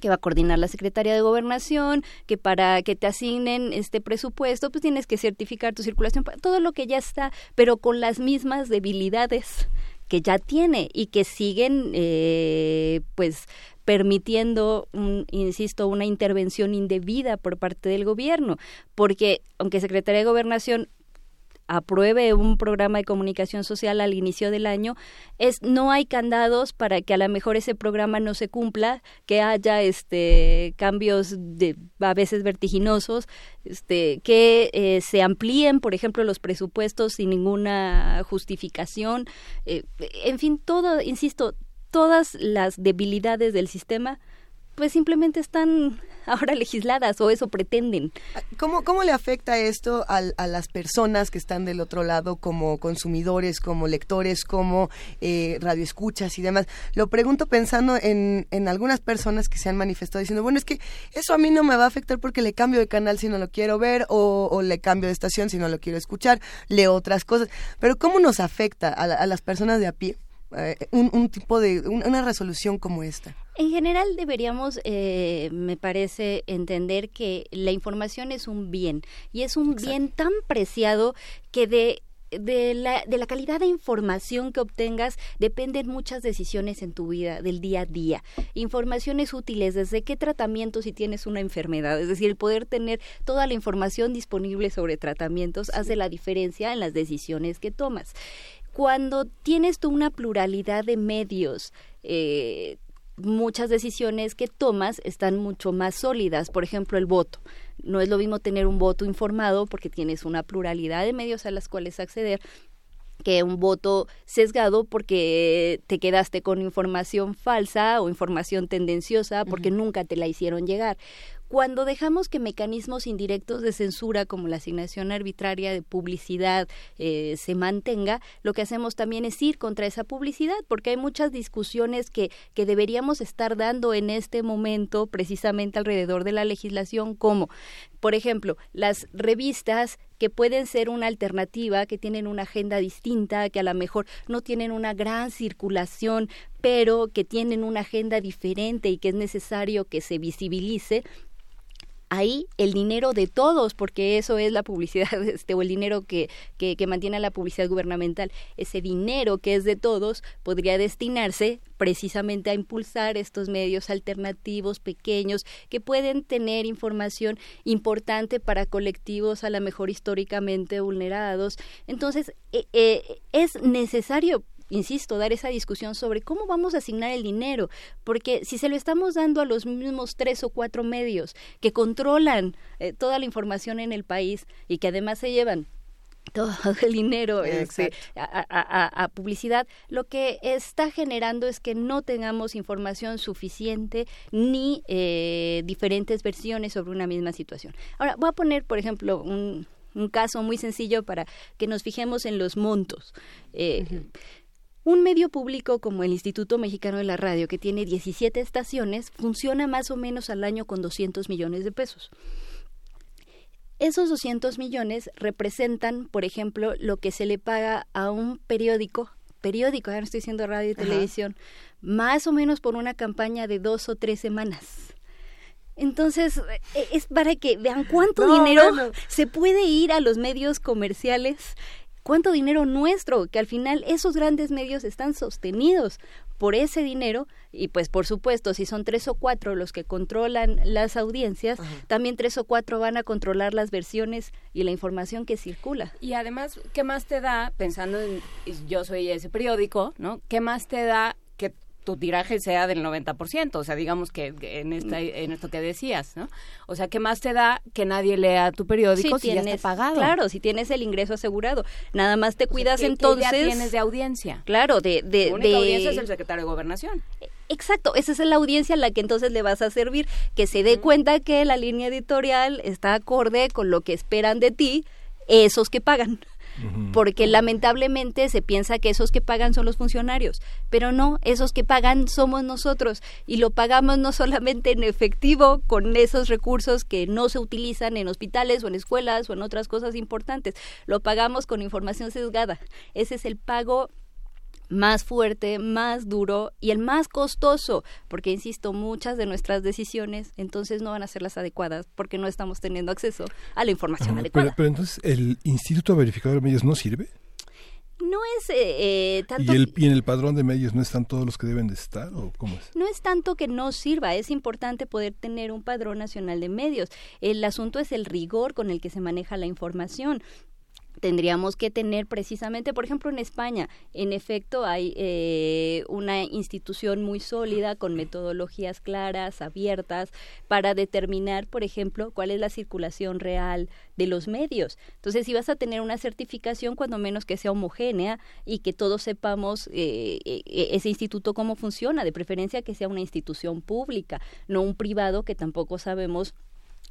que va a coordinar la Secretaría de Gobernación, que para que te asignen este presupuesto, pues tienes que certificar tu circulación, todo lo que ya está, pero con las mismas debilidades que ya tiene y que siguen eh, pues permitiendo, insisto, una intervención indebida por parte del gobierno, porque aunque Secretaría de Gobernación apruebe un programa de comunicación social al inicio del año es no hay candados para que a lo mejor ese programa no se cumpla que haya este cambios de a veces vertiginosos este que eh, se amplíen por ejemplo los presupuestos sin ninguna justificación eh, en fin todo insisto todas las debilidades del sistema pues simplemente están (laughs) ahora legisladas o eso pretenden. ¿Cómo, cómo le afecta esto a, a las personas que están del otro lado como consumidores, como lectores, como eh, radioescuchas y demás? Lo pregunto pensando en, en algunas personas que se han manifestado diciendo, bueno, es que eso a mí no me va a afectar porque le cambio de canal si no lo quiero ver o, o le cambio de estación si no lo quiero escuchar, leo otras cosas. Pero ¿cómo nos afecta a, a las personas de a pie? Eh, un, un, tipo de una resolución como esta? En general deberíamos, eh, me parece, entender que la información es un bien y es un bien tan preciado que de de la, de la calidad de información que obtengas dependen muchas decisiones en tu vida, del día a día. Informaciones útiles, desde qué tratamiento si tienes una enfermedad, es decir, el poder tener toda la información disponible sobre tratamientos hace la diferencia en las decisiones que tomas. Cuando tienes tú una pluralidad de medios, eh, muchas decisiones que tomas están mucho más sólidas. Por ejemplo, el voto. No es lo mismo tener un voto informado porque tienes una pluralidad de medios a las cuales acceder que un voto sesgado porque te quedaste con información falsa o información tendenciosa porque nunca te la hicieron llegar. Cuando dejamos que mecanismos indirectos de censura como la asignación arbitraria de publicidad eh, se mantenga, lo que hacemos también es ir contra esa publicidad, porque hay muchas discusiones que, que deberíamos estar dando en este momento precisamente alrededor de la legislación, como, por ejemplo, las revistas que pueden ser una alternativa, que tienen una agenda distinta, que a lo mejor no tienen una gran circulación, pero que tienen una agenda diferente y que es necesario que se visibilice, ahí el dinero de todos, porque eso es la publicidad, (laughs) este, o el dinero que, que, mantiene la publicidad gubernamental, ese dinero que es de todos podría destinarse precisamente a impulsar estos medios alternativos pequeños que pueden tener información importante para colectivos a lo mejor históricamente vulnerados. Entonces, eh, eh, es necesario insisto, dar esa discusión sobre cómo vamos a asignar el dinero, porque si se lo estamos dando a los mismos tres o cuatro medios que controlan eh, toda la información en el país y que además se llevan todo el dinero este, a, publicidad, lo que está generando es que no tengamos información suficiente ni eh, diferentes versiones sobre una misma situación. Ahora, voy a poner, por ejemplo, un, caso muy sencillo para que nos fijemos en los montos. Eh, un medio público como el Instituto Mexicano de la Radio, que tiene 17 estaciones, funciona más o menos al año con 200 millones de pesos. Esos 200 millones representan, por ejemplo, lo que se le paga a un periódico, periódico, ya no estoy diciendo radio y televisión, más o menos por una campaña de dos o tres semanas. Entonces, e, es para que vean cuánto dinero se puede ir a los medios comerciales cuánto dinero nuestro, que al final esos grandes medios están sostenidos por ese dinero y pues por supuesto si son tres o cuatro los que controlan las audiencias también tres o cuatro van a controlar las versiones y la información que circula. Y además qué más te da pensando en yo soy ese periódico no qué más te da tu tiraje sea del 90%, o sea, digamos que en, esta, en esto que decías, ¿no? O sea, ¿qué más te da que nadie lea tu periódico si, tienes, ya está pagado? Claro, si tienes el ingreso asegurado. Nada más te cuidas entonces... ¿qué tienes de audiencia? Claro, de... de la única audiencia es el secretario de Gobernación. Exacto, esa es la audiencia a la que entonces le vas a servir, que se dé cuenta que la línea editorial está acorde con lo que esperan de ti esos que pagan porque lamentablemente se piensa que esos que pagan son los funcionarios, pero no, esos que pagan somos nosotros y lo pagamos no solamente en efectivo con esos recursos que no se utilizan en hospitales o en escuelas o en otras cosas importantes, lo pagamos con información sesgada. Ese es el pago más fuerte, más duro y el más costoso, porque insisto, muchas de nuestras decisiones entonces no van a ser las adecuadas porque no estamos teniendo acceso a la información adecuada. Pero, entonces, ¿el Instituto Verificador de Medios no sirve? no es eh, eh, tanto... ¿Y, el, ¿Y, en el padrón de medios no están todos los que deben de estar o cómo es? No es tanto que no sirva, es importante poder tener un padrón nacional de medios. El asunto es el rigor con el que se maneja la información tendríamos que tener precisamente, por ejemplo, en España, en efecto, hay eh, una institución muy sólida con metodologías claras, abiertas, para determinar, por ejemplo, cuál es la circulación real de los medios. Entonces, si vas a tener una certificación, cuando menos que sea homogénea y que todos sepamos eh, eh, ese instituto cómo funciona, de preferencia que sea una institución pública, no un privado que tampoco sabemos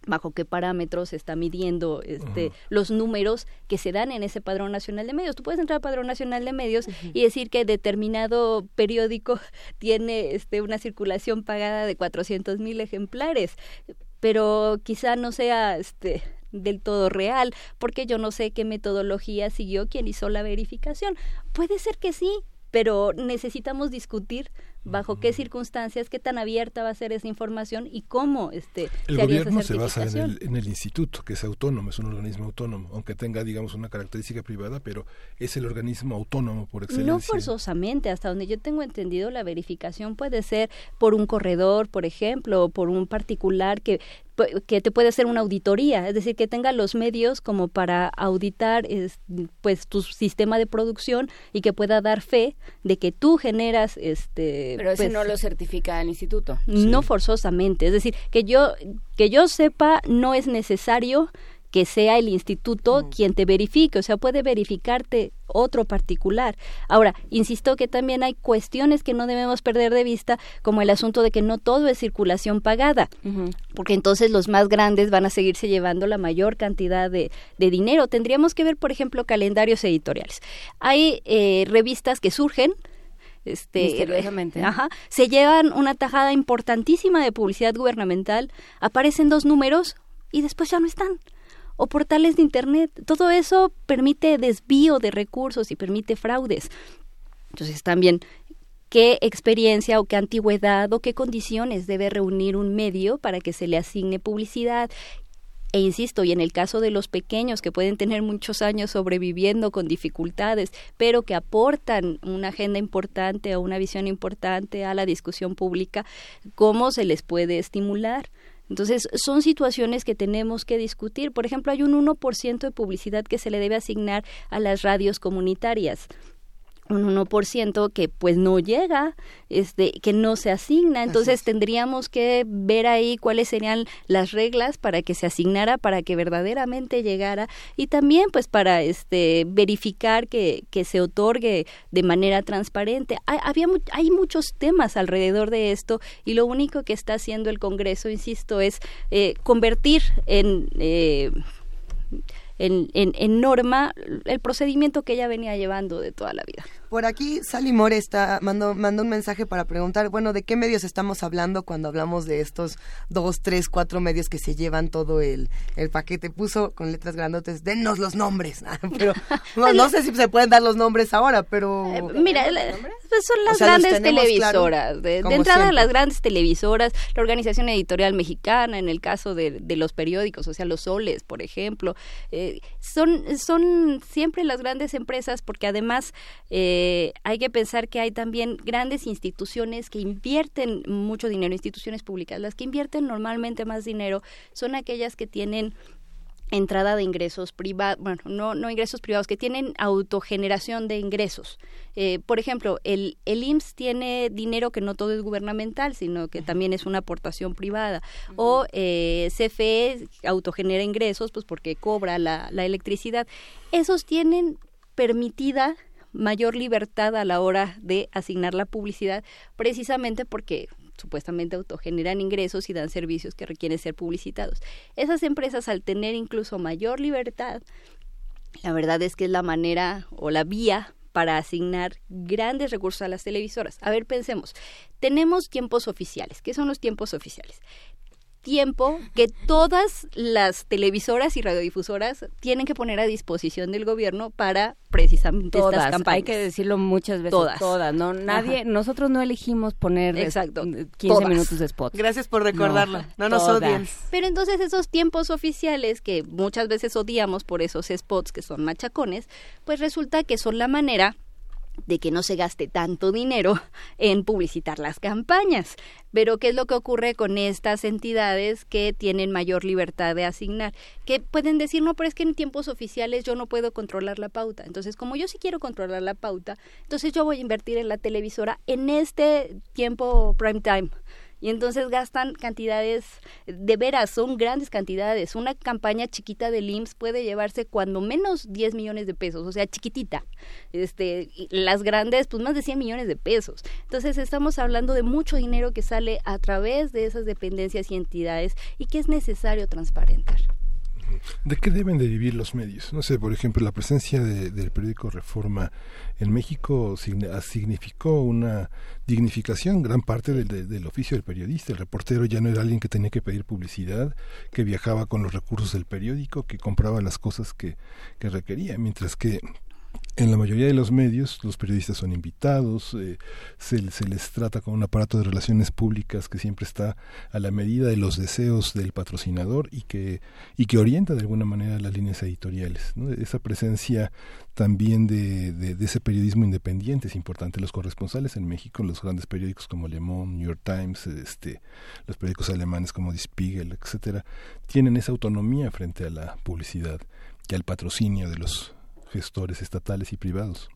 bajo qué parámetros se está midiendo este, los números que se dan en ese padrón nacional de medios. Tú puedes entrar al padrón nacional de medios y decir que determinado periódico (laughs) tiene este, una circulación pagada de 400 mil ejemplares, pero quizá no sea este, del todo real, porque yo no sé qué metodología siguió quien hizo la verificación. Puede ser que sí, pero necesitamos discutir bajo qué circunstancias, qué tan abierta va a ser esa información y cómo este, el gobierno se basa en el, en el instituto, que es autónomo, es un organismo autónomo, aunque tenga, digamos, una característica privada, pero es el organismo autónomo por excelencia. No forzosamente, hasta donde yo tengo entendido, la verificación puede ser por un corredor, por ejemplo, o por un particular que que te puede hacer una auditoría, es decir, que tenga los medios como para auditar pues tu sistema de producción y que pueda dar fe de que tú generas este pero ese pues, no lo certifica el instituto. No forzosamente, es decir, que yo que yo sepa no es necesario que sea el instituto quien te verifique, o sea, puede verificarte otro particular. Ahora, insisto que también hay cuestiones que no debemos perder de vista, como el asunto de que no todo es circulación pagada, porque entonces los más grandes van a seguirse llevando la mayor cantidad de, dinero. Tendríamos que ver, por ejemplo, calendarios editoriales. Hay eh, revistas que surgen, este, (laughs) ajá, se llevan una tajada importantísima de publicidad gubernamental, aparecen dos números y después ya no están o portales de Internet. Todo eso permite desvío de recursos y permite fraudes. Entonces también qué experiencia o qué antigüedad o qué condiciones debe reunir un medio para que se le asigne publicidad. E insisto, y en el caso de los pequeños que pueden tener muchos años sobreviviendo con dificultades, pero que aportan una agenda importante o una visión importante a la discusión pública, ¿cómo se les puede estimular? Entonces, son situaciones que tenemos que discutir. Por ejemplo, hay un 1% de publicidad que se le debe asignar a las radios comunitarias un 1% que pues no llega, este, que no se asigna. Entonces tendríamos que ver ahí cuáles serían las reglas para que se asignara, para que verdaderamente llegara y también pues para este verificar que, que se otorgue de manera transparente. Hay, había, hay muchos temas alrededor de esto y lo único que está haciendo el Congreso, insisto, es eh, convertir en... Eh, en, en, norma el procedimiento que ella venía llevando de toda la vida. Por aquí Sally More está, mandó, mandó un mensaje para preguntar, bueno, ¿de qué medios estamos hablando cuando hablamos de estos dos, tres, cuatro medios que se llevan todo el, el paquete? Puso con letras grandotes, dennos los nombres. (laughs) pero (laughs) no, sé si se pueden dar los nombres ahora, pero... Eh, mira, pues son las grandes televisoras. de, entrada, las grandes televisoras, la Organización Editorial Mexicana, en el caso de, de los periódicos, o sea, los soles, por ejemplo. Eh, son, son siempre las grandes empresas porque además... Eh, eh, hay que pensar que hay también grandes instituciones que invierten mucho dinero, instituciones públicas. Las que invierten normalmente más dinero son aquellas que tienen entrada de ingresos privados, bueno, no, no ingresos privados, que tienen autogeneración de ingresos. Eh, por ejemplo, el, el IMSS tiene dinero que no todo es gubernamental, sino que también es una aportación privada. O eh, CFE autogenera ingresos, pues porque cobra la, la electricidad. Esos tienen permitida mayor libertad a la hora de asignar la publicidad, precisamente porque supuestamente autogeneran ingresos y dan servicios que requieren ser publicitados. Esas empresas al tener incluso mayor libertad, la verdad es que es la manera o la vía para asignar grandes recursos a las televisoras. A ver, pensemos, tenemos tiempos oficiales. ¿Qué son los tiempos oficiales? Tiempo que todas las televisoras y radiodifusoras tienen que poner a disposición del gobierno para precisamente estas campañas. Hay que decirlo muchas veces. Todas. Todas. No, nadie, nosotros no elegimos poner Exacto. 15 minutos de spot. Gracias por recordarlo. No, nos odien. Pero entonces esos tiempos oficiales que muchas veces odiamos por esos spots que son machacones, pues resulta que son la manera de que no se gaste tanto dinero en publicitar las campañas. Pero ¿qué es lo que ocurre con estas entidades que tienen mayor libertad de asignar? Que pueden decir, no, pero es que en tiempos oficiales yo no puedo controlar la pauta. Entonces, como yo sí quiero controlar la pauta, entonces yo voy a invertir en la televisora en este tiempo prime time y entonces gastan cantidades, de veras, son grandes cantidades. Una campaña chiquita de IMSS puede llevarse cuando menos 10 millones de pesos, o sea, chiquitita. Este, las grandes, pues más de 100 millones de pesos. Entonces estamos hablando de mucho dinero que sale a través de esas dependencias y entidades y que es necesario transparentar. ¿De qué deben de vivir los medios? No sé, por ejemplo, la presencia del periódico Reforma en México significó una dignificación, gran parte del, del, oficio del periodista. El reportero ya no era alguien que tenía que pedir publicidad, que viajaba con los recursos del periódico, que compraba las cosas que, que requería, mientras que en la mayoría de los medios los periodistas son invitados, eh, se, les trata con un aparato de relaciones públicas que siempre está a la medida de los deseos del patrocinador y que, y que orienta de alguna manera las líneas editoriales. Esa presencia también de, de, ese periodismo independiente es importante. Los corresponsales en México, los grandes periódicos como Le Monde, New York Times, este, los periódicos alemanes como Die Spiegel, etcétera, tienen esa autonomía frente a la publicidad y al patrocinio de los gestores estatales y privados?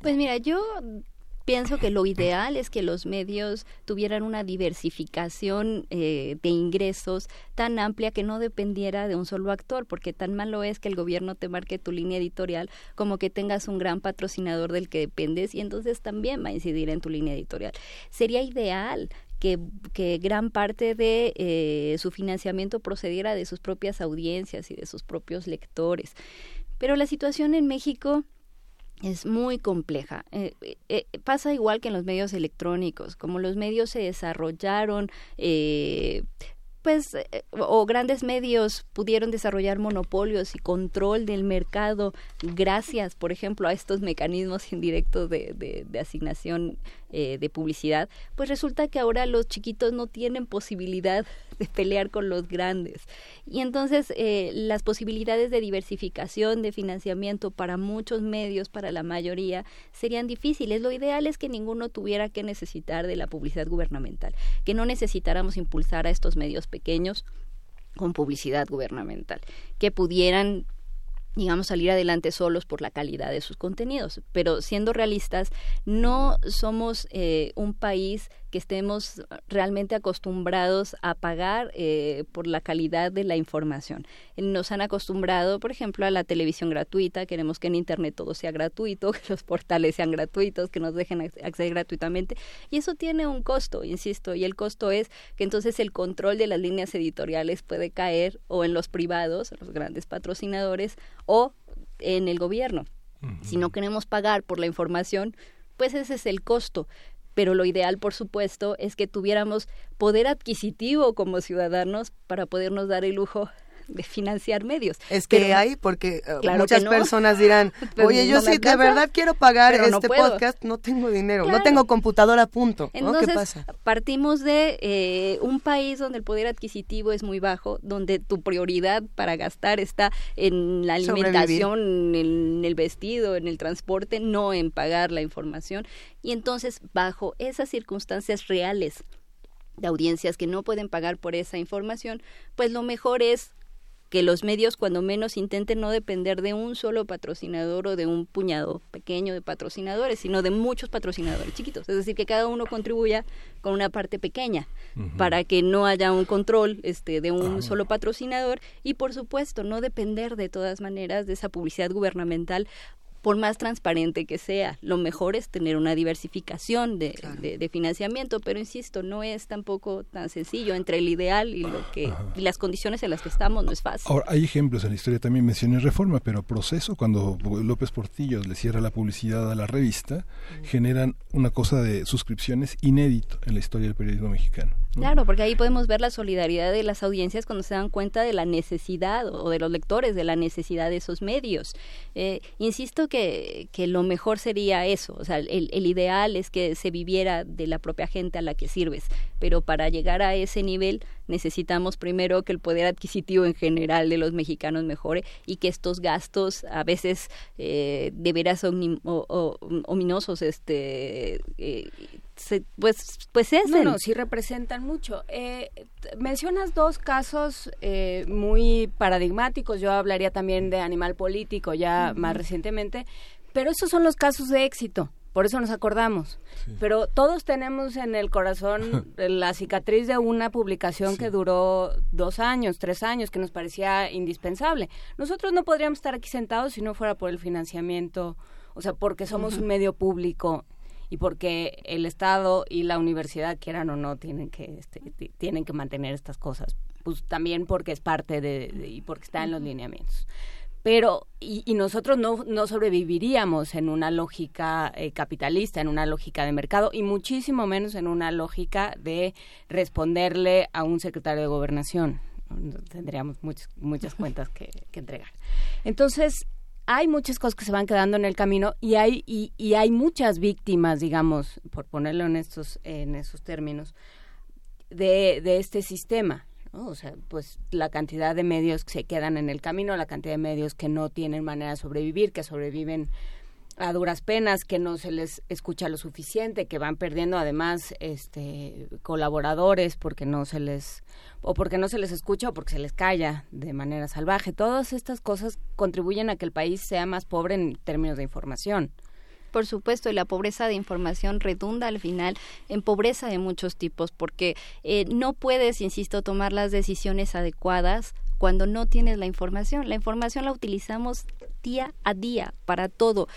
Pues mira, yo pienso que lo ideal es que los medios tuvieran una diversificación eh, de ingresos tan amplia que no dependiera de un solo actor, porque tan malo es que el gobierno te marque tu línea editorial como que tengas un gran patrocinador del que dependes y entonces también va a incidir en tu línea editorial. Sería ideal que, que, gran parte de eh, su financiamiento procediera de sus propias audiencias y de sus propios lectores. Pero la situación en México es muy compleja. Eh, eh, pasa igual que en los medios electrónicos, como los medios se desarrollaron, eh, pues, o grandes medios pudieron desarrollar monopolios y control del mercado gracias, por ejemplo, a estos mecanismos (laughs) indirectos de, de, de asignación eh, de publicidad, pues resulta que ahora los chiquitos no tienen posibilidad (laughs) de pelear con los grandes. Y entonces eh, las posibilidades de diversificación, de financiamiento para muchos medios, para la mayoría, serían difíciles. Lo ideal es que ninguno tuviera que necesitar de la publicidad gubernamental, que no necesitáramos impulsar a estos medios pequeños con publicidad gubernamental, que pudieran digamos, salir adelante solos por la calidad de sus contenidos. Pero siendo realistas, no somos eh, un país que estemos realmente acostumbrados a pagar eh, por la calidad de la información. Nos han acostumbrado, por ejemplo, a la televisión gratuita, queremos que en Internet todo sea gratuito, (laughs) que los portales sean gratuitos, que nos dejen acceder gratuitamente, y eso tiene un costo, insisto, y el costo es que entonces el control de las líneas editoriales puede caer o en los privados, los grandes patrocinadores, o en el gobierno. Si no queremos pagar por la información, pues ese es el costo pero lo ideal, por supuesto, es que tuviéramos poder adquisitivo como ciudadanos para podernos dar el lujo (laughs) de financiar medios. Es que hay, porque eh, muchas personas dirán, (laughs) oye, yo sí de verdad quiero pagar este podcast, no tengo dinero, no tengo computadora a punto. Entonces, ¿Qué pasa? partimos de eh, un país donde el poder adquisitivo es muy bajo, donde tu prioridad para gastar está en la alimentación, en el vestido, en el transporte, no en pagar la información. Y entonces, bajo esas circunstancias reales, de audiencias que no pueden pagar por esa información, pues lo mejor es que los medios cuando menos intenten no depender de un solo patrocinador o de un puñado pequeño de patrocinadores, sino de muchos patrocinadores chiquitos. Es decir, que cada uno contribuya con una parte pequeña para que no haya un control este, de un ah, solo patrocinador. Y, por supuesto, no depender de todas maneras de esa publicidad gubernamental por más transparente que sea. Lo mejor es tener una diversificación de, de, financiamiento, pero insisto, no es tampoco tan sencillo entre el ideal y lo que y las condiciones en las que estamos no es fácil. Ahora, hay ejemplos en la historia, también mencioné Reforma, pero proceso, cuando López Portillo le cierra la publicidad a la revista, generan una cosa de suscripciones inédito en la historia del periodismo mexicano. Claro, porque ahí podemos ver la solidaridad de las audiencias cuando se dan cuenta de la necesidad o de los lectores de la necesidad de esos medios. Eh, insisto que, que, lo mejor sería eso, o sea, el, el, ideal es que se viviera de la propia gente a la que sirves, pero para llegar a ese nivel necesitamos primero que el poder adquisitivo en general de los mexicanos mejore y que estos gastos a veces eh, de veras ominosos este eh, pues pues es no, no, sí representan mucho. Eh, mencionas dos casos eh, muy paradigmáticos. Yo hablaría también de animal político ya más recientemente pero esos son los casos de éxito por eso nos acordamos. Pero todos tenemos en el corazón (laughs) la cicatriz de una publicación que duró dos años, tres años, que nos parecía indispensable. Nosotros no podríamos estar aquí sentados si no fuera por el financiamiento, o sea, porque somos un medio público y porque el Estado y la universidad, quieran o no, tienen que, este, tienen que mantener estas cosas. Pues también porque es parte de y porque está en los lineamientos pero y, y, nosotros no, no sobreviviríamos en una lógica eh, capitalista, en una lógica de mercado y muchísimo menos en una lógica de responderle a un secretario de gobernación. Tendríamos muchas, muchas cuentas que, que entregar. Entonces, hay muchas cosas que se van quedando en el camino y hay, y, hay muchas víctimas, digamos, por ponerlo en estos, en esos términos, de, de este sistema o sea, pues la cantidad de medios que se quedan en el camino, la cantidad de medios que no tienen manera de sobrevivir, que sobreviven a duras penas, que no se les escucha lo suficiente, que van perdiendo además este colaboradores porque no se les o porque no se les escucha o porque se les calla de manera salvaje. Todas estas cosas contribuyen a que el país sea más pobre en términos de información. Por supuesto, y la pobreza de información redunda al final en pobreza de muchos tipos, porque eh, no puedes, insisto, tomar las decisiones adecuadas cuando no tienes la información. La información la utilizamos día a día para todo.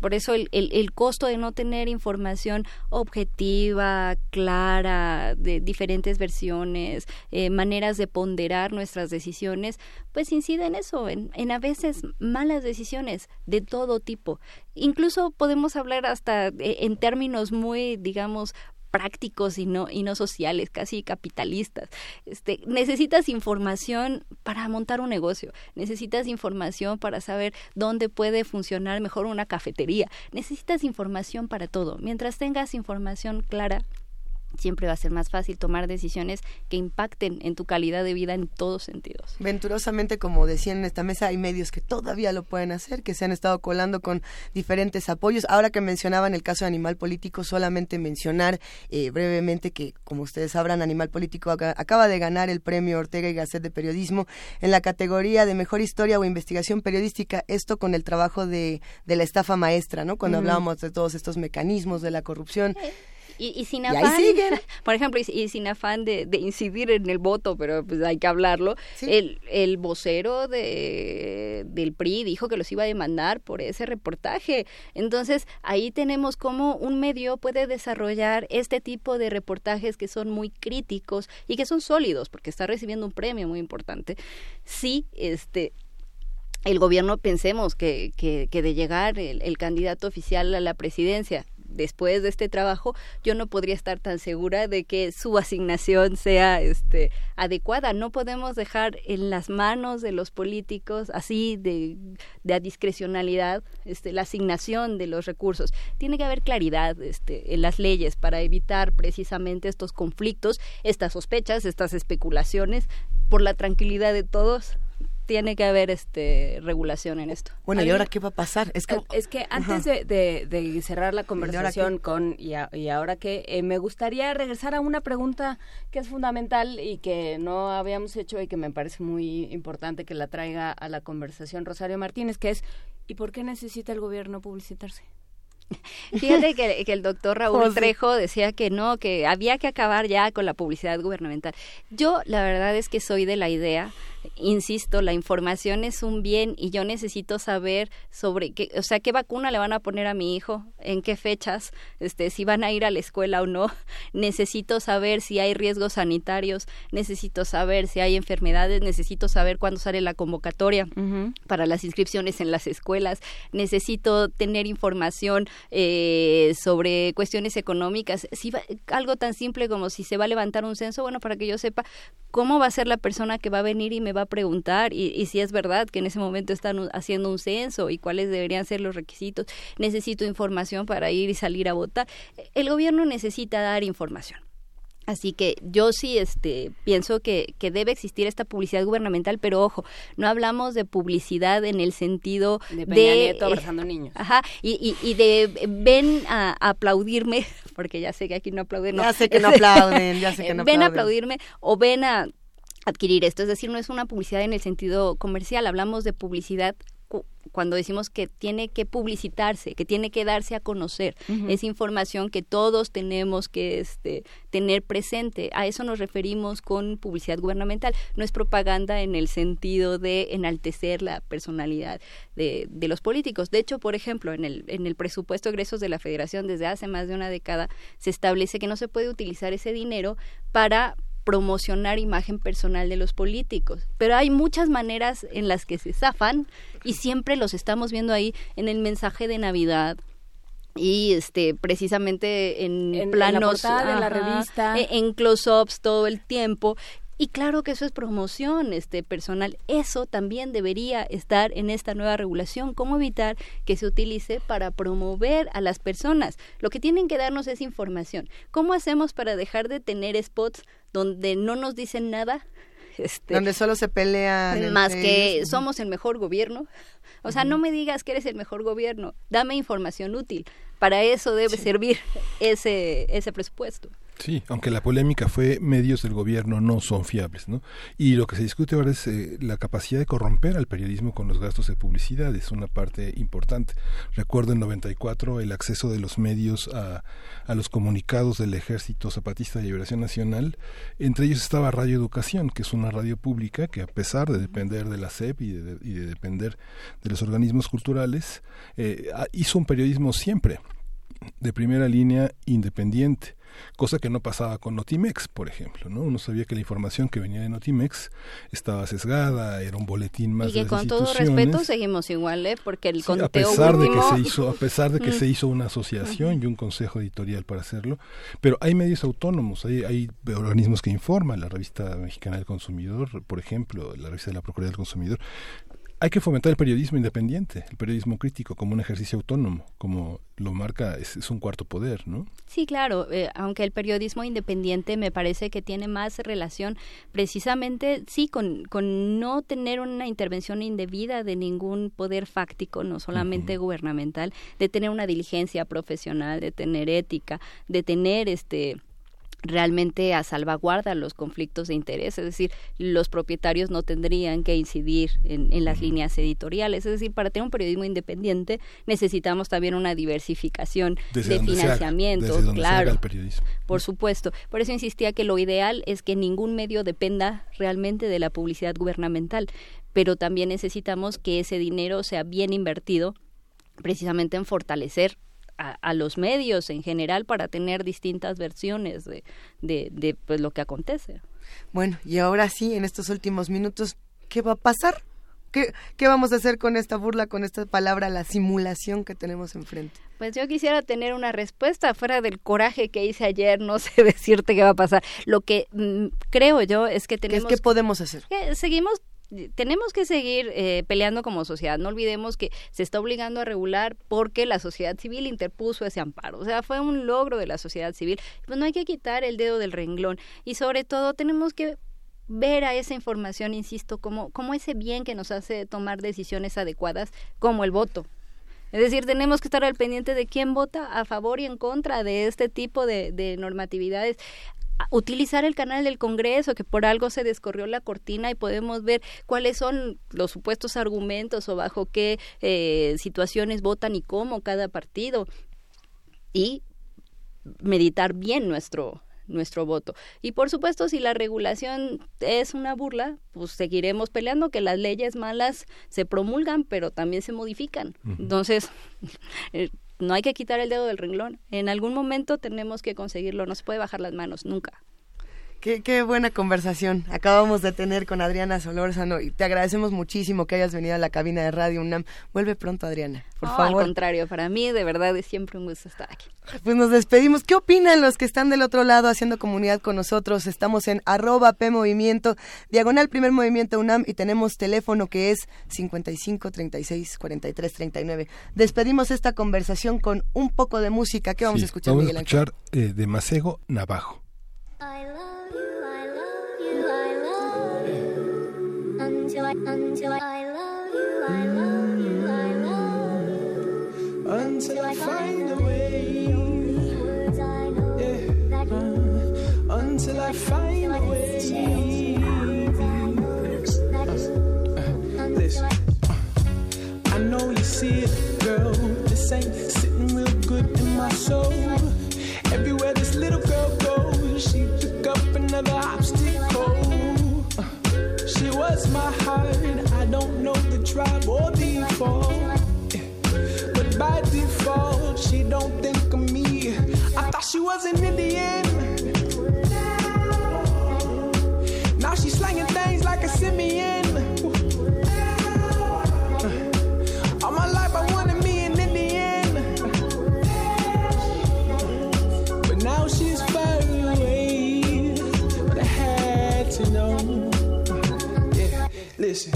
Por eso el, el, costo de no tener información objetiva, clara, de diferentes versiones, eh, maneras de ponderar nuestras decisiones, pues incide en eso, en, en a veces malas decisiones de todo tipo. Incluso podemos hablar hasta eh, en términos muy, digamos, prácticos y no, y no sociales, casi capitalistas. Este, necesitas información para montar un negocio, necesitas información para saber dónde puede funcionar mejor una cafetería, necesitas información para todo. Mientras tengas información clara, siempre va a ser más fácil tomar decisiones que impacten en tu calidad de vida en todos sentidos. Venturosamente, como decían en esta mesa, hay medios que todavía lo pueden hacer, que se han estado colando con diferentes apoyos. Ahora que mencionaban el caso de Animal Político, solamente mencionar eh, brevemente que, como ustedes sabrán, Animal Político acaba de ganar el premio Ortega y Gasset de Periodismo en la categoría de Mejor Historia o Investigación Periodística, esto con el trabajo de, de la estafa maestra, ¿no? Cuando hablábamos de todos estos mecanismos de la corrupción. (laughs) Y, sin afán, por ejemplo, y, sin afán de, incidir en el voto, pero pues hay que hablarlo, el, el vocero de, del PRI dijo que los iba a demandar por ese reportaje. Entonces, ahí tenemos cómo un medio puede desarrollar este tipo de reportajes que son muy críticos y que son sólidos, porque está recibiendo un premio muy importante. Sí, este el gobierno pensemos que, que, que de llegar el, candidato oficial a la presidencia después de este trabajo, yo no podría estar tan segura de que su asignación sea este, adecuada. No podemos dejar en las manos de los políticos, así de, de a discrecionalidad, este, la asignación de los recursos. Tiene que haber claridad este, en las leyes para evitar precisamente estos conflictos, estas sospechas, estas especulaciones, por la tranquilidad de todos tiene que haber este regulación en esto. Bueno, ¿y ahora qué va a pasar? Es que, es que antes de, cerrar la conversación con y, ahora que eh, me gustaría regresar a una pregunta que es fundamental y que no habíamos hecho y que me parece muy importante que la traiga a la conversación Rosario Martínez, que es ¿y por qué necesita el gobierno publicitarse? (laughs) Fíjate que, que, el doctor Raúl Trejo decía que no, que había que acabar ya con la publicidad gubernamental. Yo la verdad es que soy de la idea insisto, la información es un bien y yo necesito saber sobre qué, o sea, qué vacuna le van a poner a mi hijo, en qué fechas, este, si van a ir a la escuela o no. (laughs) Necesito saber si hay riesgos sanitarios, necesito saber si hay enfermedades, necesito saber cuándo sale la convocatoria para las inscripciones en las escuelas, necesito tener información eh, sobre cuestiones económicas, si algo tan simple como si se va a levantar un censo, bueno, para que yo sepa cómo va a ser la persona que va a venir y me va a preguntar y, si es verdad que en ese momento están haciendo un censo y cuáles deberían ser los requisitos. Necesito información para ir y salir a votar. El gobierno necesita dar información. Así que yo sí este, pienso que, que, debe existir esta publicidad gubernamental, pero ojo, no hablamos de publicidad en el sentido de... de eh, abrazando niños. Ajá, y, y, de ven a, aplaudirme, (laughs) porque ya sé que aquí no aplauden. ya sé que no aplauden, ya sé que no Ven a aplaudirme o ven a adquirir esto. Es decir, no es una publicidad en el sentido comercial, hablamos de publicidad cuando decimos que tiene que publicitarse, que tiene que darse a conocer, es información que todos tenemos que este, tener presente. A eso nos referimos con publicidad gubernamental. No es propaganda en el sentido de enaltecer la personalidad de, de los políticos. De hecho, por ejemplo, en el, en el presupuesto de egresos de la Federación desde hace más de una década se establece que no se puede utilizar ese dinero para promocionar imagen personal de los políticos. Pero hay muchas maneras en las que se zafan y siempre los estamos viendo ahí en el mensaje de Navidad, y este precisamente en, planos en la, la revista e, en close-ups todo el tiempo y claro que eso es promoción este personal. Eso también debería estar en esta nueva regulación. ¿Cómo evitar que se utilice para promover a las personas? Lo que tienen que darnos es información. ¿Cómo hacemos para dejar de tener spots donde no nos dicen nada? Este, donde solo se pelean más que somos el mejor gobierno o sea no me digas que eres el mejor gobierno dame información útil para eso debe servir (laughs) ese ese presupuesto Sí, aunque la polémica fue medios del gobierno no son fiables, ¿no? Y lo que se discute ahora es eh, la capacidad de corromper al periodismo con los gastos de publicidad, es una parte importante. Recuerdo en 94 el acceso de los medios a, a los comunicados del Ejército Zapatista de Liberación Nacional, entre ellos estaba Radio Educación, que es una radio pública que a pesar de depender de la SEP y de, y de depender de los organismos culturales, eh, hizo un periodismo siempre de primera línea independiente cosa que no pasaba con Notimex, por ejemplo, ¿no? Uno sabía que la información que venía de Notimex estaba sesgada, era un boletín más y que con todo respeto seguimos igual, ¿eh? Porque el a pesar de que se hizo, a pesar de que (laughs) se hizo una asociación y un consejo editorial para hacerlo, pero hay medios autónomos, hay, hay organismos que informan, la revista mexicana del consumidor, por ejemplo, la revista de la Procuraduría del Consumidor, hay que fomentar el periodismo independiente, el periodismo crítico como un ejercicio autónomo, como lo marca, es, un cuarto poder, ¿no? Sí, claro, eh, aunque el periodismo independiente me parece que tiene más relación precisamente, sí, con, con no tener una intervención indebida de ningún poder fáctico, no solamente gubernamental, de tener una diligencia profesional, de tener ética, de tener este realmente a salvaguarda los conflictos de interés, es decir, los propietarios no tendrían que incidir en, las líneas editoriales, es decir, para tener un periodismo independiente necesitamos también una diversificación de financiamiento, claro, por supuesto. Por eso insistía que lo ideal es que ningún medio dependa realmente de la publicidad gubernamental, pero también necesitamos que ese dinero sea bien invertido precisamente en fortalecer a, los medios en general para tener distintas versiones de, de, pues, lo que acontece. Bueno, y ahora sí, en estos últimos minutos, ¿qué va a pasar? ¿Qué, ¿Qué, vamos a hacer con esta burla, con esta palabra, la simulación que tenemos enfrente? Pues yo quisiera tener una respuesta fuera del coraje que hice ayer, no (laughs) sé decirte qué va a pasar. Lo que mm, creo yo es que tenemos... ¿Qué, ¿Qué podemos hacer? Que seguimos tenemos que seguir eh, peleando como sociedad. No olvidemos que se está obligando a regular porque la sociedad civil interpuso ese amparo. O sea, fue un logro de la sociedad civil. Pues no hay que quitar el dedo del renglón. Y sobre todo tenemos que ver a esa información, insisto, como, como ese bien que nos hace tomar decisiones adecuadas, como el voto. Es decir, tenemos que estar al pendiente de quién vota a favor y en contra de este tipo de, de normatividades utilizar el canal del Congreso, que por algo se descorrió la cortina y podemos ver cuáles son los supuestos argumentos o bajo qué eh, situaciones votan y cómo cada partido. Y meditar bien nuestro, nuestro voto. Y por supuesto, si la regulación es una burla, pues seguiremos peleando que las leyes malas se promulgan, pero también se modifican. Entonces, (laughs) eh, no hay que quitar el dedo del renglón. En algún momento tenemos que conseguirlo, no se puede bajar las manos, nunca. Qué, buena conversación acabamos de tener con Adriana Solórzano y te agradecemos muchísimo que hayas venido a la cabina de Radio UNAM. Vuelve pronto, Adriana, por favor. Al contrario, para mí de verdad es siempre un gusto estar aquí. Pues nos despedimos. ¿Qué opinan los que están del otro lado haciendo comunidad con nosotros? Estamos en arroba P Movimiento, diagonal primer movimiento UNAM y tenemos teléfono que es 55 36 43 39. Despedimos esta conversación con un poco de música. ¿Qué vamos a escuchar, Vamos a escuchar eh, de Macego Navajo. Until I, I love you, I love you, I love you. Until I find a way. Yeah. Uh, until I find a way. Uh, uh, listen. I know you see it, girl. This ain't sitting real good in my soul. Everywhere this little girl goes, she pick up another obstacle was my heart. I don't know the tribe or default. But by default, she don't think of me. I thought she was an Indian. Now she's slanging things like a simian. Listen,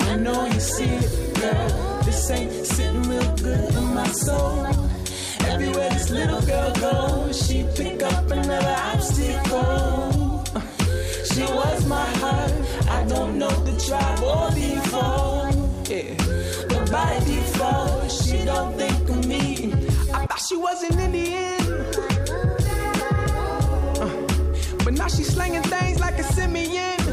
I know you see it, girl. This ain't sitting real good in my soul. Everywhere this little girl goes, she pick up another obstacle. She was my heart. I don't know the tribe or default. Yeah. But by default, she don't think of me. I thought she was an Indian. Uh, but now she's slinging things like a simian.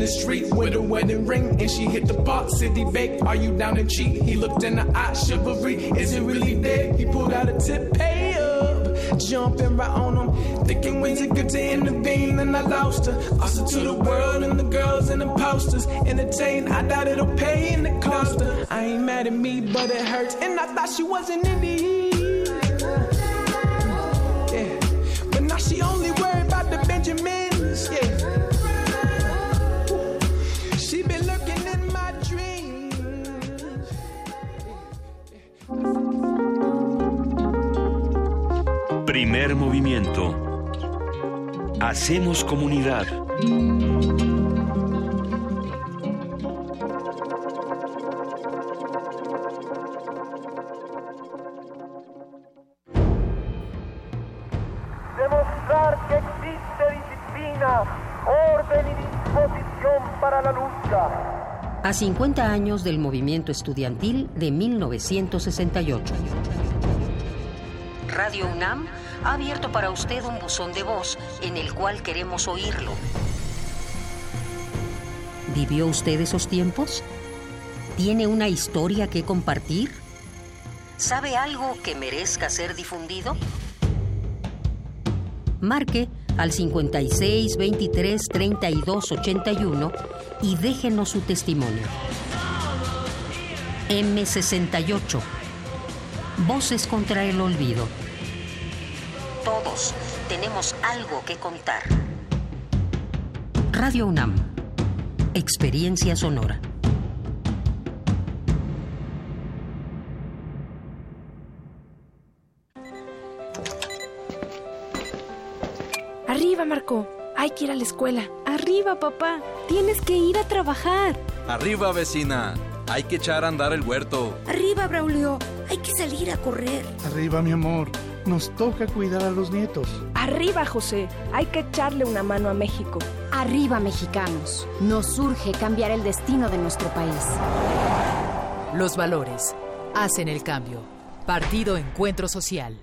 The street with a wedding ring, and she hit the box. City bake, are you down to cheat? He looked in the eye, chivalry. Is it really dead? He pulled out a tip, pay up jumping right on them. Thinking ways it good to intervene, and I lost her. Her to the world and the girls and the posters. Entertain, I doubt it'll pay in the cost her. I ain't mad at me, but it hurts. And I thought she wasn't in the Primer movimiento. Hacemos comunidad. Demostrar que existe disciplina, orden y disposición para la lucha. A 50 años del movimiento estudiantil de 1968. Radio UNAM ha abierto para usted un buzón de voz en el cual queremos oírlo. ¿Vivió usted esos tiempos? ¿Tiene una historia que compartir? ¿Sabe algo que merezca ser difundido? Marque al 56 23 32 81 y déjenos su testimonio. M68. Voces contra el olvido. Todos tenemos algo que contar. Radio UNAM. Experiencia sonora. Arriba, Marco. Hay que ir a la escuela. Arriba, papá. Tienes que ir a trabajar. Arriba, vecina. Hay que echar a andar el huerto. Arriba, Braulio. Hay que salir a correr. Arriba, mi amor. Nos toca cuidar a los nietos. Arriba, José. Hay que echarle una mano a México. Arriba, mexicanos. Nos urge cambiar el destino de nuestro país. Los valores hacen el cambio. Partido Encuentro Social.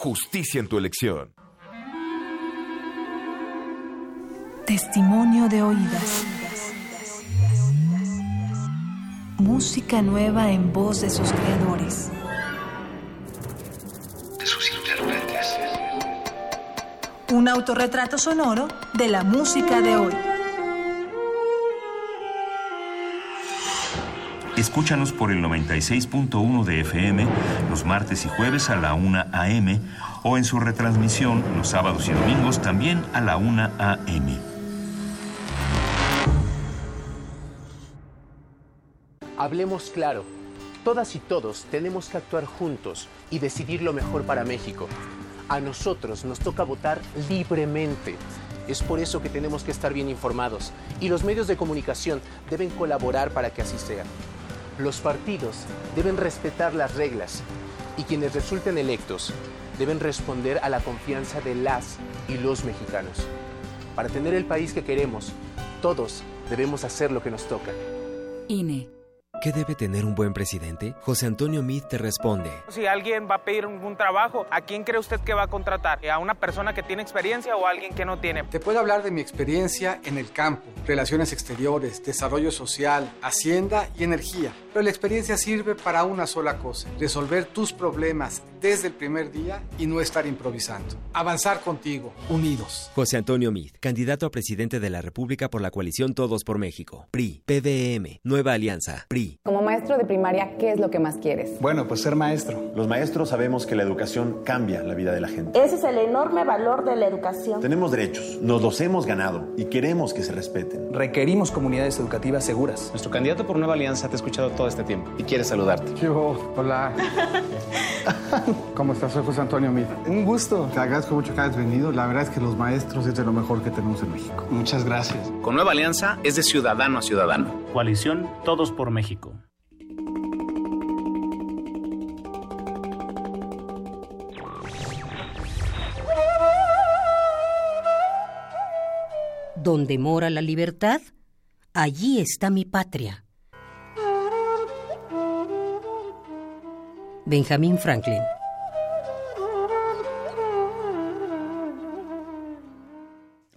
justicia en tu elección. Testimonio de oídas. Música nueva en voz de sus creadores. De sus intérpretes. Un autorretrato sonoro de la música de hoy. Escúchanos por el 96.1 de FM los martes y jueves a la 1 a.m. o en su retransmisión los sábados y domingos también a la 1 a.m. Hablemos claro. Todas y todos tenemos que actuar juntos y decidir lo mejor para México. A nosotros nos toca votar libremente. Es por eso que tenemos que estar bien informados y los medios de comunicación deben colaborar para que así sea. Los partidos deben respetar las reglas y quienes resulten electos deben responder a la confianza de las y los mexicanos. Para tener el país que queremos, todos debemos hacer lo que nos toca. INE. ¿Qué debe tener un buen presidente? José Antonio Meade te responde. Si alguien va a pedir un trabajo, ¿a quién cree usted que va a contratar? ¿A una persona que tiene experiencia o a alguien que no tiene? Te puedo hablar de mi experiencia en el campo, relaciones exteriores, desarrollo social, hacienda y energía. Pero la experiencia sirve para una sola cosa, resolver tus problemas desde el primer día y no estar improvisando. Avanzar contigo, unidos. José Antonio Meade, candidato a presidente de la República por la coalición Todos por México. PRI, PDM, Nueva Alianza, PRI. Como maestro de primaria, ¿qué es lo que más quieres? Bueno, pues ser maestro. Los maestros sabemos que la educación cambia la vida de la gente. Ese es el enorme valor de la educación. Tenemos derechos, nos los hemos ganado y queremos que se respeten. Requerimos comunidades educativas seguras. Nuestro candidato por Nueva Alianza te ha escuchado todo este tiempo y quiere saludarte. Yo, hola. (laughs) ¿Cómo estás? Soy José Antonio Mir. Un gusto. Te agradezco mucho que hayas venido. La verdad es que los maestros es de lo mejor que tenemos en México. Muchas gracias. Con Nueva Alianza es de ciudadano a ciudadano. Coalición Todos por México. Donde mora la libertad, allí está mi patria. Benjamin Franklin.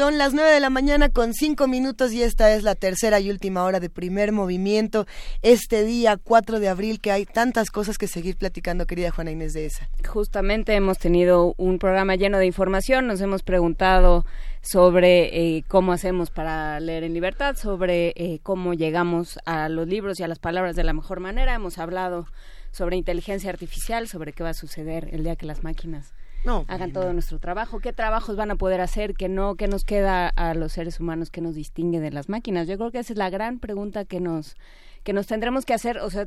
Son las 9 de la mañana con 5 minutos y esta es la tercera y última hora de primer movimiento. Este día 4 de abril que hay tantas cosas que seguir platicando, querida Juana Inés de esa. Justamente hemos tenido un programa lleno de información, nos hemos preguntado sobre eh, cómo hacemos para leer en libertad, sobre eh, cómo llegamos a los libros y a las palabras de la mejor manera. Hemos hablado sobre inteligencia artificial, sobre qué va a suceder el día que las máquinas no, hagan todo nuestro trabajo, qué trabajos van a poder hacer, qué no, qué nos queda a los seres humanos, qué nos distingue de las máquinas. Yo creo que esa es la gran pregunta que nos que nos tendremos que hacer, o sea,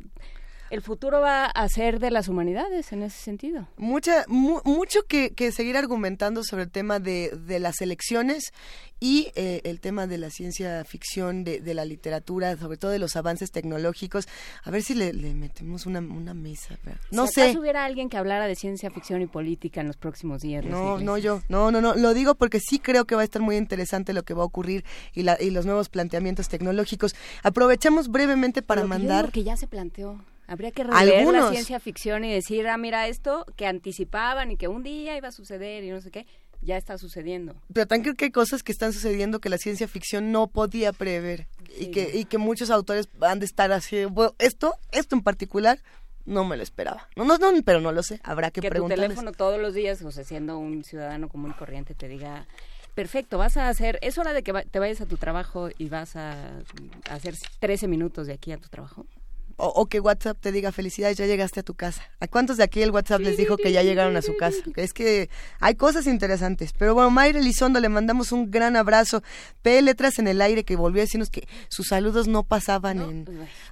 el futuro va a ser de las humanidades en ese sentido. Mucha, mucho que, seguir argumentando sobre el tema de, de las elecciones y eh, el tema de la ciencia ficción, de, de, la literatura, sobre todo de los avances tecnológicos. A ver si le, metemos una, una mesa. No si sé. hubiera alguien que hablara de ciencia ficción y política en los próximos días. No, no yo. No, no, no. Lo digo porque sí creo que va a estar muy interesante lo que va a ocurrir y, la, y los nuevos planteamientos tecnológicos. Aprovechamos brevemente para mandar. que ya se planteó. Habría que releer la ciencia ficción y decir, ah, mira, esto que anticipaban y que un día iba a suceder y no sé qué, ya está sucediendo. Pero también creo que hay cosas que están sucediendo que la ciencia ficción no podía prever y, que, y que muchos autores han de estar así, bueno, esto, esto en particular, no me lo esperaba. No, no, no, pero no lo sé, habrá que, que tu teléfono todos los días, o sea, siendo un ciudadano común y corriente, te diga, perfecto, vas a hacer, es hora de que te vayas a tu trabajo y vas a hacer 13 minutos de aquí a tu trabajo o, que WhatsApp te diga felicidades, ya llegaste a tu casa. ¿A cuántos de aquí el WhatsApp les dijo que ya llegaron a su casa? Es que hay cosas interesantes. Pero bueno, Mayra Elizondo, le mandamos un gran abrazo. P. Letras en el aire que volvió a decirnos que sus saludos no pasaban en...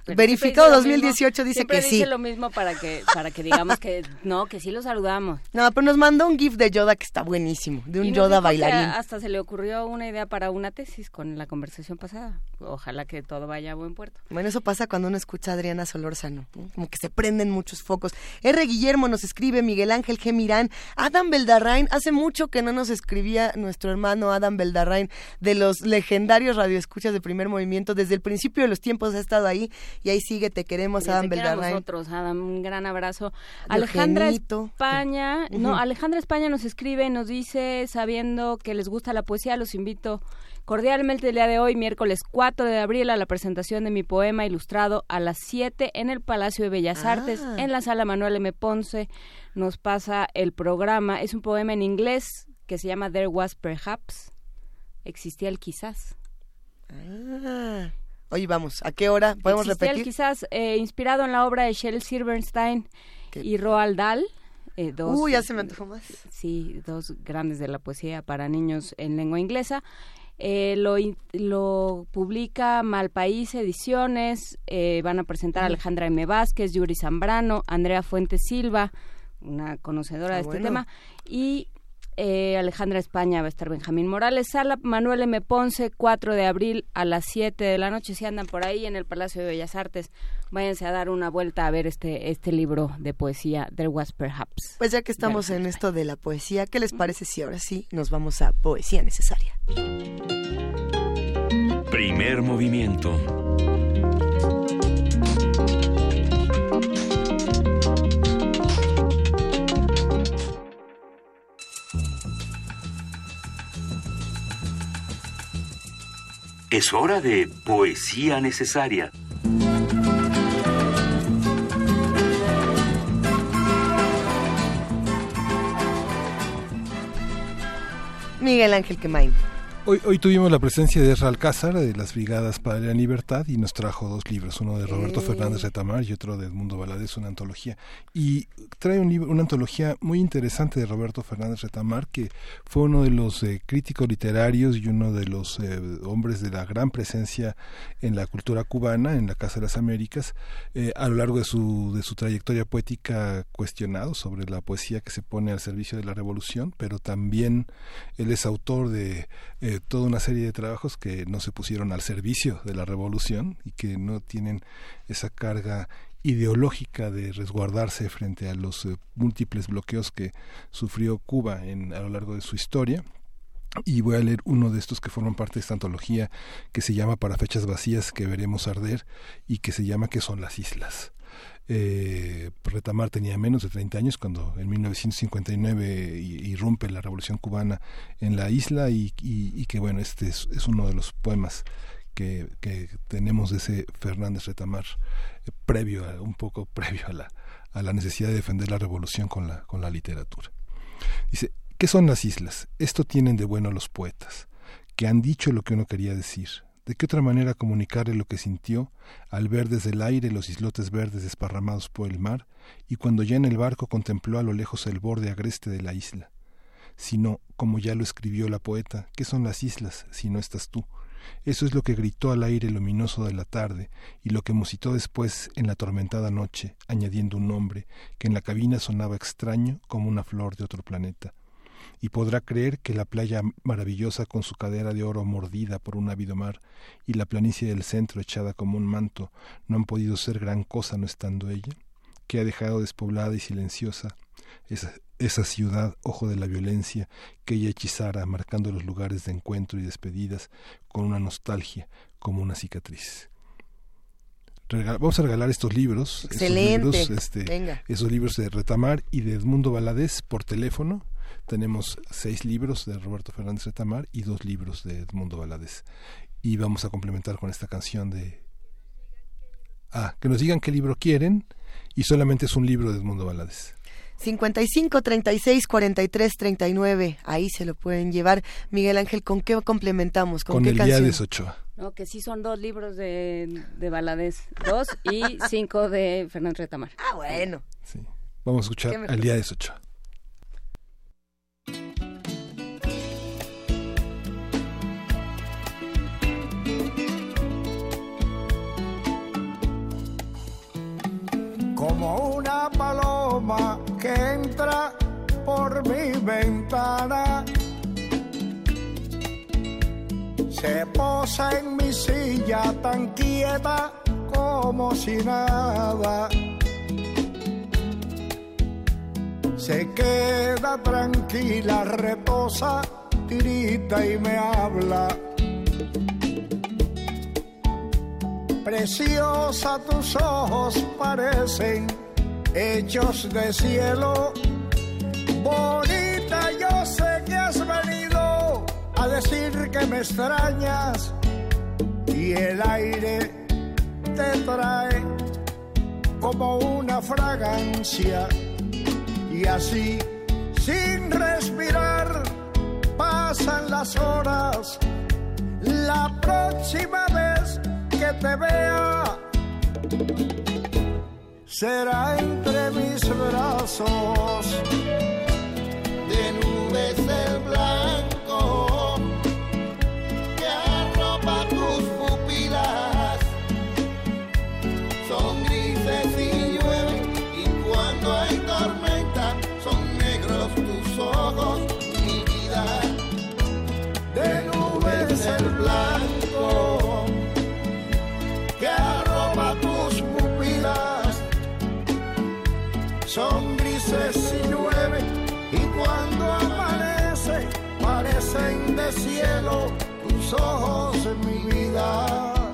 Pues, Verificado 2018 dice que sí. lo mismo para que, para que digamos que (laughs) no, que sí lo saludamos. No, pero nos mandó un GIF de Yoda que está buenísimo, de un Yoda bailarín. Hasta se le ocurrió una idea para una tesis con la conversación pasada. Ojalá que todo vaya a buen puerto. Bueno, eso pasa cuando uno escucha a Adriana Adriana Solórzano, como que se prenden muchos focos. R. Guillermo nos escribe, Miguel Ángel G. Mirán, Adam Beldarrain, hace mucho que no nos escribía nuestro hermano Adam Beldarrain de los legendarios radioescuchas de primer movimiento, desde el principio de los tiempos ha estado ahí y ahí sigue, te queremos Adam Beldarrain. nosotros, Adam, un gran abrazo. Alejandra España, no, Alejandra España nos escribe, nos dice, sabiendo que les gusta la poesía, los invito Cordialmente el día de hoy, miércoles 4 de abril, a la presentación de mi poema ilustrado a las 7 en el Palacio de Bellas Artes, ah. en la sala Manuel M. Ponce. Nos pasa el programa. Es un poema en inglés que se llama There Was Perhaps. Existía el quizás. Ah. Oye, vamos, ¿a qué hora? ¿Podemos Existía repetir? el quizás, eh, inspirado en la obra de Shel Silverstein y Roald Dahl. Eh, dos, ya se me antojó más. Sí, dos grandes de la poesía para niños en lengua inglesa. Eh, lo, lo, publica Malpaís Ediciones, eh, van a presentar a Alejandra M. Vázquez, Yuri Zambrano, Andrea Fuentes Silva, una conocedora ah, de este tema, y eh, Alejandra España va a estar Benjamín Morales, Sala Manuel M. Ponce, 4 de abril a las 7 de la noche. Si andan por ahí en el Palacio de Bellas Artes, váyanse a dar una vuelta a ver este, este libro de poesía, There Was Perhaps. Pues ya que estamos en esto de la poesía, ¿qué les parece si ahora sí nos vamos a Poesía Necesaria? Primer movimiento. Es hora de poesía necesaria. Miguel Ángel Quemain. Hoy, hoy tuvimos la presencia de Ezra Alcázar de las Brigadas para la Libertad y nos trajo dos libros, uno de Roberto Eh. Fernández Retamar y otro de Edmundo Valadez, una antología. Y trae un libro, una antología muy interesante de Roberto Fernández Retamar, que fue uno de los eh, críticos literarios y uno de los eh, hombres de la gran presencia en la cultura cubana, en la Casa de las Américas, eh, a lo largo de su, de su trayectoria poética cuestionado sobre la poesía que se pone al servicio de la revolución, pero también él es autor de eh, toda una serie de trabajos que no se pusieron al servicio de la revolución y que no tienen esa carga ideológica de resguardarse frente a los eh, múltiples bloqueos que sufrió Cuba en, a lo largo de su historia. Y voy a leer uno de estos que forman parte de esta antología que se llama Para fechas vacías que veremos arder y que se llama ¿Qué son las islas? Eh, Retamar tenía menos de 30 años cuando en 1959 i- irrumpe la revolución cubana en la isla y, que bueno, este es, uno de los poemas que, que tenemos de ese Fernández Retamar eh, previo, un poco (laughs) previo a la, a la necesidad de defender la revolución con la, con la literatura. Dice, ¿qué son las islas? Esto tienen de bueno los poetas, que han dicho lo que uno quería decir. ¿De qué otra manera comunicarle lo que sintió al ver desde el aire los islotes verdes desparramados por el mar y cuando ya en el barco contempló a lo lejos el borde agreste de la isla? Sino, como ya lo escribió la poeta, ¿qué son las islas si no estás tú? Eso es lo que gritó al aire luminoso de la tarde y lo que musitó después en la atormentada noche, añadiendo un nombre que en la cabina sonaba extraño como una flor de otro planeta. Y podrá creer que la playa maravillosa con su cadera de oro mordida por un ávido mar y la planicie del centro echada como un manto no han podido ser gran cosa no estando ella, que ha dejado despoblada y silenciosa esa, esa ciudad, ojo de la violencia, que ella hechizara, marcando los lugares de encuentro y despedidas con una nostalgia, como una cicatriz. Vamos a regalar estos libros, Excelente. libros, este, Venga. esos libros de Retamar y de Edmundo Valadez por teléfono. Tenemos seis libros de Roberto Fernández Retamar y dos libros de Edmundo Valadez. Y vamos a complementar con esta canción de... Ah, que nos digan qué libro quieren y solamente es un libro de Edmundo Valadez. 55 36 43 39. Ahí se lo pueden llevar. Miguel Ángel, ¿con qué complementamos? ¿Con, Con qué el canción? Eliades Ochoa. No, que sí son dos libros de, de Valadez, dos y cinco de Fernández Retamar. Ah, bueno. Vamos a escuchar al Eliades Ochoa. Como una paloma que entra por mi ventana. Se posa en mi silla tan quieta como si nada. Se queda tranquila, reposa, tirita y me habla. Preciosa tus ojos parecen hechos de cielo. Bonita, yo sé que has venido a decir que me extrañas y el aire te trae como una fragancia y así sin respirar pasan las horas. La próxima vez que te vea será entre mis brazos cielo tus ojos mi vida.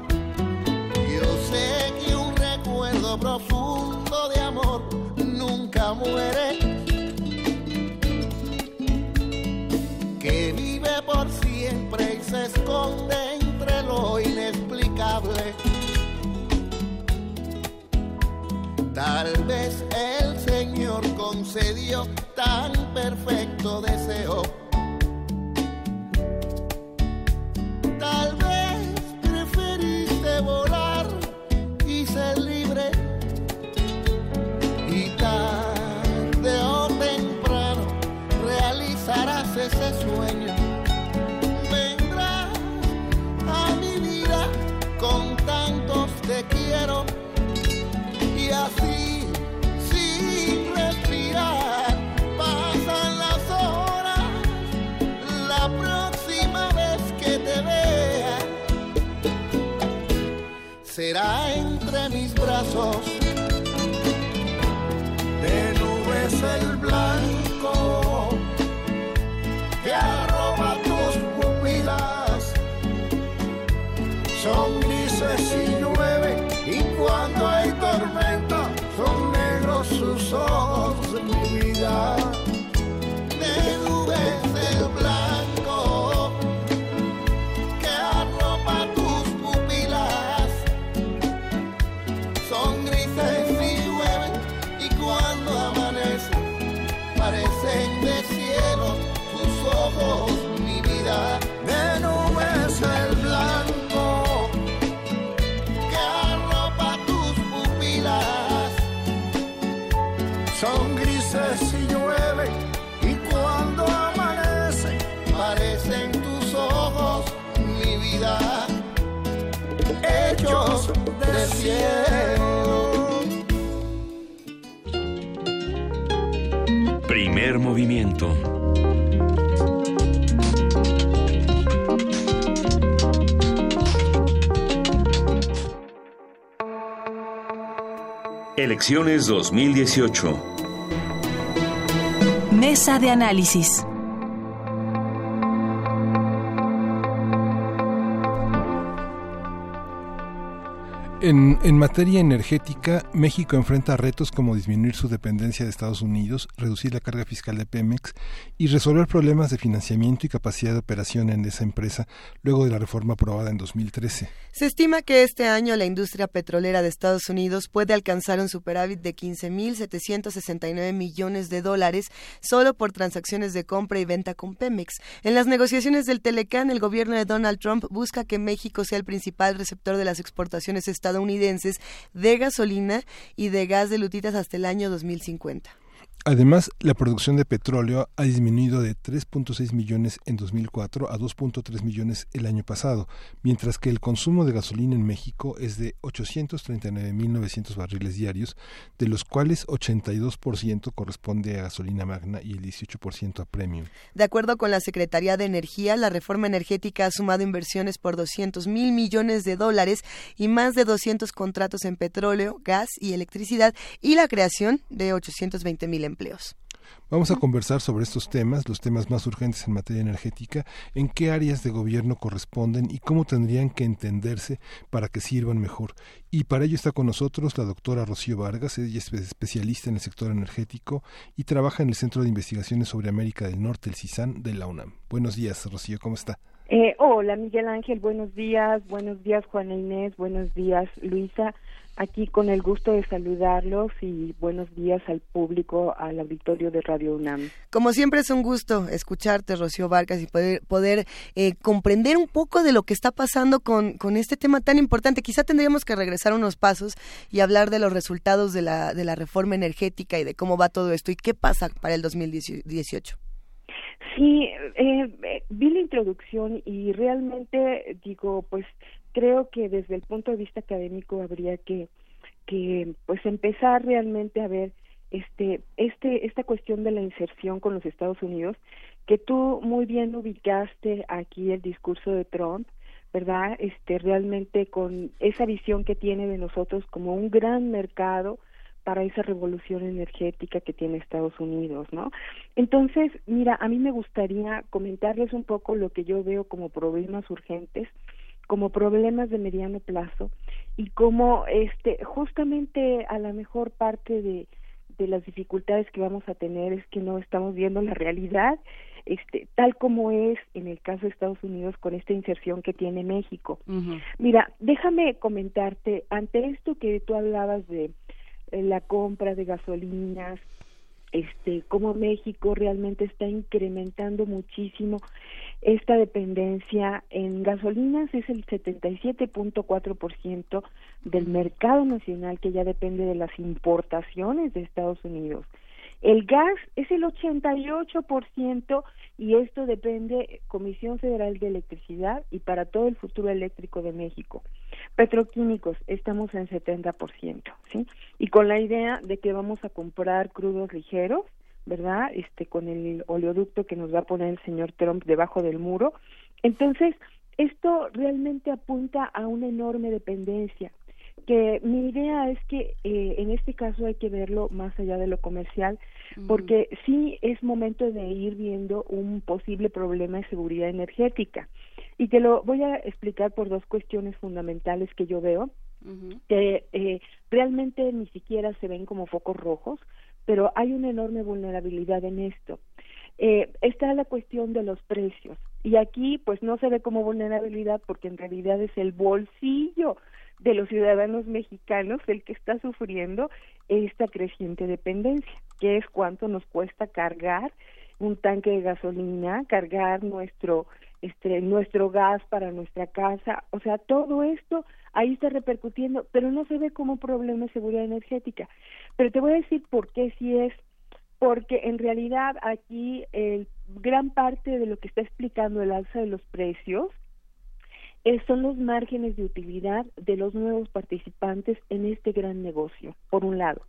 Yo sé que un recuerdo profundo de amor nunca muere. Que vive por siempre y se esconde entre lo inexplicable. Tal vez el Señor concedió tan perfecto deseo De nubes el cielo. Primer movimiento. Elecciones 2018. Mesa de análisis. En, materia energética, México enfrenta retos como disminuir su dependencia de Estados Unidos, reducir la carga fiscal de Pemex y resolver problemas de financiamiento y capacidad de operación en esa empresa luego de la reforma aprobada en 2013. Se estima que este año la industria petrolera de Estados Unidos puede alcanzar un superávit de 15.769 millones de dólares solo por transacciones de compra y venta con Pemex. En las negociaciones del Telecán, el gobierno de Donald Trump busca que México sea el principal receptor de las exportaciones estadounidenses de gasolina y de gas de lutitas hasta el año 2050. Además, la producción de petróleo ha disminuido de 3.6 millones en 2004 a 2.3 millones el año pasado, mientras que el consumo de gasolina en México es de 839.900 barriles diarios, de los cuales 82% corresponde a gasolina magna y el 18% a premium. De acuerdo con la Secretaría de Energía, la reforma energética ha sumado inversiones por 200 mil millones de dólares y más de 200 contratos en petróleo, gas y electricidad y la creación de 820 mil empleos. Vamos a conversar sobre estos temas, los temas más urgentes en materia energética, en qué áreas de gobierno corresponden y cómo tendrían que entenderse para que sirvan mejor. Y para ello está con nosotros la doctora Rocío Vargas, ella es especialista en el sector energético y trabaja en el Centro de Investigaciones sobre América del Norte, el CISAN, de la UNAM. Buenos días, Rocío, ¿cómo está? Eh, hola, Miguel Ángel, buenos días, buenos días, Juana Inés, buenos días, Luisa aquí con el gusto de saludarlos y buenos días al público, al auditorio de Radio UNAM. Como siempre es un gusto escucharte, Rocío Vargas, y poder, poder eh, comprender un poco de lo que está pasando con, con este tema tan importante. Quizá tendríamos que regresar unos pasos y hablar de los resultados de la, de la reforma energética y de cómo va todo esto y qué pasa para el 2018. Sí, eh, vi la introducción y realmente digo, pues creo que desde el punto de vista académico habría que pues empezar realmente a ver este este esta cuestión de la inserción con los Estados Unidos que tú muy bien ubicaste aquí el discurso de Trump verdad este realmente con esa visión que tiene de nosotros como un gran mercado para esa revolución energética que tiene Estados Unidos, ¿no? Entonces, mira, a mí me gustaría comentarles un poco lo que yo veo como problemas urgentes como problemas de mediano plazo y como este justamente a la mejor parte de, de las dificultades que vamos a tener es que no estamos viendo la realidad este tal como es en el caso de Estados Unidos con esta inserción que tiene México. Mira, déjame comentarte ante esto que tú hablabas de eh, la compra de gasolinas, este cómo México realmente está incrementando muchísimo esta dependencia en gasolinas es el 77.4% del mercado nacional que ya depende de las importaciones de Estados Unidos El gas es el 88% y esto depende Comisión Federal de Electricidad y para todo el futuro eléctrico de México. Petroquímicos estamos en 70%, ¿sí? Y con la idea de que vamos a comprar crudos ligeros, ¿verdad? Este con el oleoducto que nos va a poner el señor Trump debajo del muro. Entonces, esto realmente apunta a una enorme dependencia que mi idea es que eh, en este caso hay que verlo más allá de lo comercial, porque sí es momento de ir viendo un posible problema de seguridad energética. Y te lo voy a explicar por dos cuestiones fundamentales que yo veo, que eh, realmente ni siquiera se ven como focos rojos, pero hay una enorme vulnerabilidad en esto. Eh, está la cuestión de los precios. Y aquí pues no se ve como vulnerabilidad porque en realidad es el bolsillo de los ciudadanos mexicanos el que está sufriendo esta creciente dependencia, que es cuánto nos cuesta cargar un tanque de gasolina, cargar nuestro este nuestro gas para nuestra casa, o sea, todo esto ahí está repercutiendo, pero no se ve como problema de seguridad energética. Pero te voy a decir por qué sí es porque en realidad aquí el gran parte de lo que está explicando el alza de los precios eh, son los márgenes de utilidad de los nuevos participantes en este gran negocio, por un lado.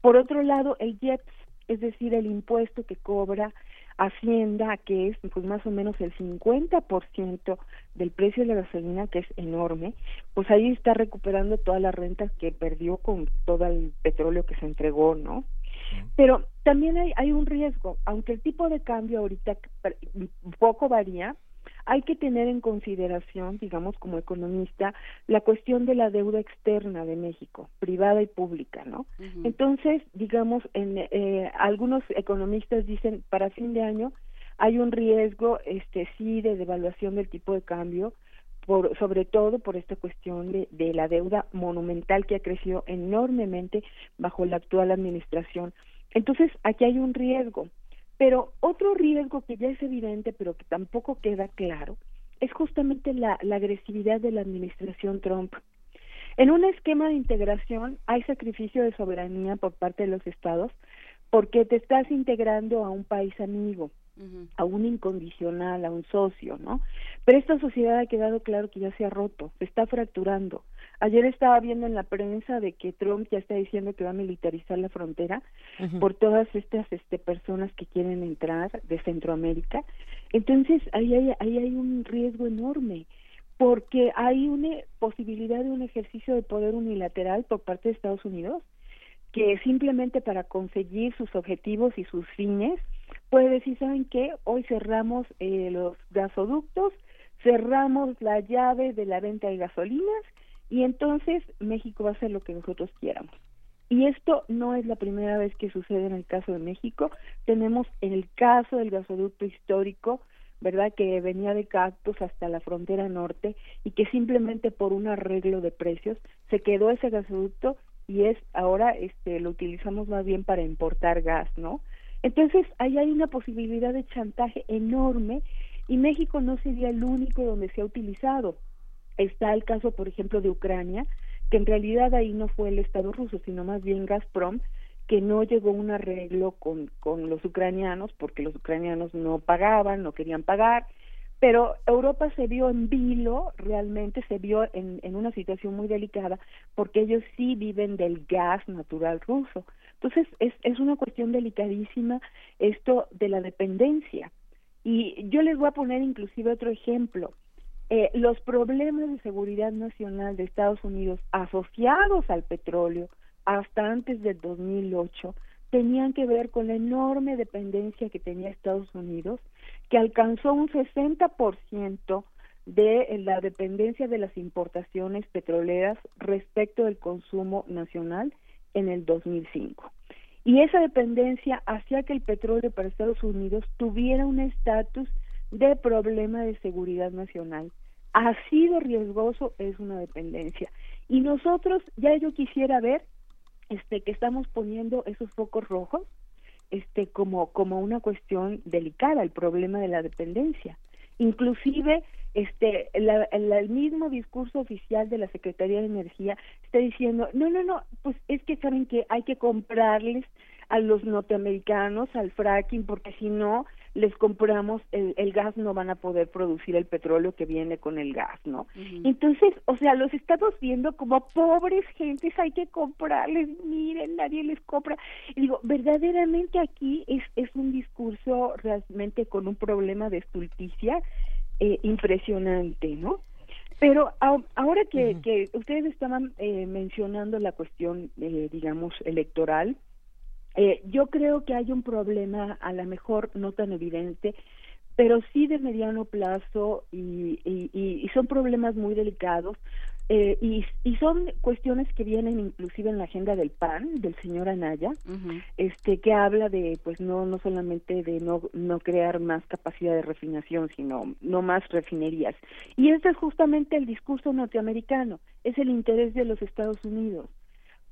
Por otro lado, el IEPS, es decir, el impuesto que cobra Hacienda, que es pues más o menos el 50% del precio de la gasolina, que es enorme, pues ahí está recuperando todas las rentas que perdió con todo el petróleo que se entregó, ¿no? Pero también hay, hay un riesgo, aunque el tipo de cambio ahorita poco varía, hay que tener en consideración, digamos, como economista, la cuestión de la deuda externa de México, privada y pública, ¿no? Entonces, digamos, en, eh, algunos economistas dicen para fin de año hay un riesgo, este, sí, de devaluación del tipo de cambio, por, sobre todo por esta cuestión de, de la deuda monumental que ha crecido enormemente bajo la actual administración. Entonces, aquí hay un riesgo. Pero otro riesgo que ya es evidente, pero que tampoco queda claro, es justamente la, agresividad de la administración Trump. En un esquema de integración hay sacrificio de soberanía por parte de los estados porque te estás integrando a un país amigo, a un incondicional, a un socio, ¿no? Pero esta sociedad ha quedado claro que ya se ha roto, se está fracturando. Ayer estaba viendo en la prensa de que Trump ya está diciendo que va a militarizar la frontera por todas estas este, personas que quieren entrar de Centroamérica. Entonces, ahí hay, ahí hay un riesgo enorme porque hay una posibilidad de un ejercicio de poder unilateral por parte de Estados Unidos que simplemente para conseguir sus objetivos y sus fines puede decir, ¿saben qué? Hoy cerramos eh, los gasoductos, cerramos la llave de la venta de gasolinas y entonces México va a hacer lo que nosotros quieramos. Y esto no es la primera vez que sucede en el caso de México. Tenemos en el caso del gasoducto histórico, ¿verdad? Que venía de Cactus hasta la frontera norte y que simplemente por un arreglo de precios se quedó ese gasoducto y es ahora este lo utilizamos más bien para importar gas, ¿no? Entonces, ahí hay una posibilidad de chantaje enorme y México no sería el único donde se ha utilizado. Está el caso, por ejemplo, de Ucrania, que en realidad ahí no fue el Estado ruso, sino más bien Gazprom, que no llegó a un arreglo con, con los ucranianos porque los ucranianos no pagaban, no querían pagar, pero Europa se vio en vilo, realmente se vio en, en una situación muy delicada porque ellos sí viven del gas natural ruso. Entonces es, es una cuestión delicadísima esto de la dependencia. Y yo les voy a poner inclusive otro ejemplo. Eh, los problemas de seguridad nacional de Estados Unidos asociados al petróleo hasta antes del 2008 tenían que ver con la enorme dependencia que tenía Estados Unidos, que alcanzó un 60% de la dependencia de las importaciones petroleras respecto del consumo nacional en el 2005. Y esa dependencia hacía que el petróleo para Estados Unidos tuviera un estatus de problema de seguridad nacional. Ha sido riesgoso es una dependencia. Y nosotros, ya yo quisiera ver este que estamos poniendo esos focos rojos este como como una cuestión delicada el problema de la dependencia. Inclusive este el mismo discurso oficial de la Secretaría de Energía está diciendo no no no pues es que saben que hay que comprarles a los norteamericanos al fracking porque si no les compramos el, el, gas no van a poder producir el petróleo que viene con el gas, ¿no? Entonces, o sea, los estamos viendo como pobres gentes, hay que comprarles, miren, nadie les compra. Y digo, verdaderamente aquí es, es un discurso realmente con un problema de estulticia eh, impresionante, ¿no? Pero ahora que, que ustedes estaban eh, mencionando la cuestión, eh, digamos, electoral, eh, yo creo que hay un problema, a lo mejor no tan evidente, pero sí de mediano plazo y, y, son problemas muy delicados eh, y, y, son cuestiones que vienen inclusive en la agenda del PAN del señor Anaya este que habla de pues no no solamente de no no crear más capacidad de refinación sino no más refinerías. Y este es justamente el discurso norteamericano es el interés de los Estados Unidos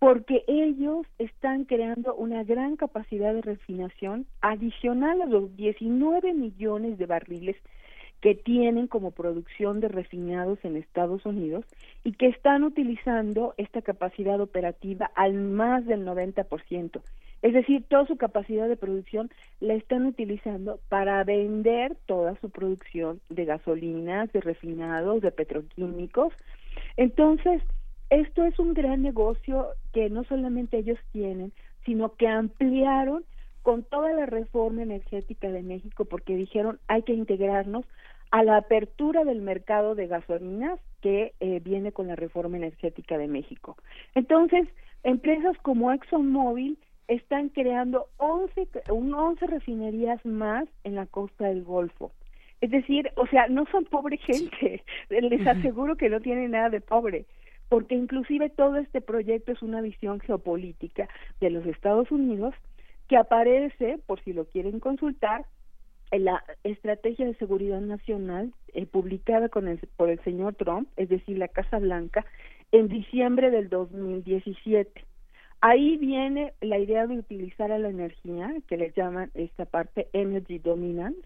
porque ellos están creando una gran capacidad de refinación adicional a los 19 millones de barriles que tienen como producción de refinados en Estados Unidos y que están utilizando esta capacidad operativa al más del 90%. Es decir, toda su capacidad de producción la están utilizando para vender toda su producción de gasolinas, de refinados, de petroquímicos. Entonces, esto es un gran negocio que no solamente ellos tienen, sino que ampliaron con toda la reforma energética de México porque dijeron hay que integrarnos a la apertura del mercado de gasolinas que eh, viene con la reforma energética de México. Entonces, empresas como ExxonMobil están creando 11, 11 refinerías más en la costa del Golfo. Es decir, o sea, no son pobre gente, (laughs) les aseguro que no tienen nada de pobre porque inclusive todo este proyecto es una visión geopolítica de los Estados Unidos que aparece, por si lo quieren consultar, en la Estrategia de Seguridad Nacional eh, publicada con el, por el señor Trump, es decir, la Casa Blanca, en diciembre del 2017. Ahí viene la idea de utilizar a la energía, que le llaman esta parte Energy Dominance,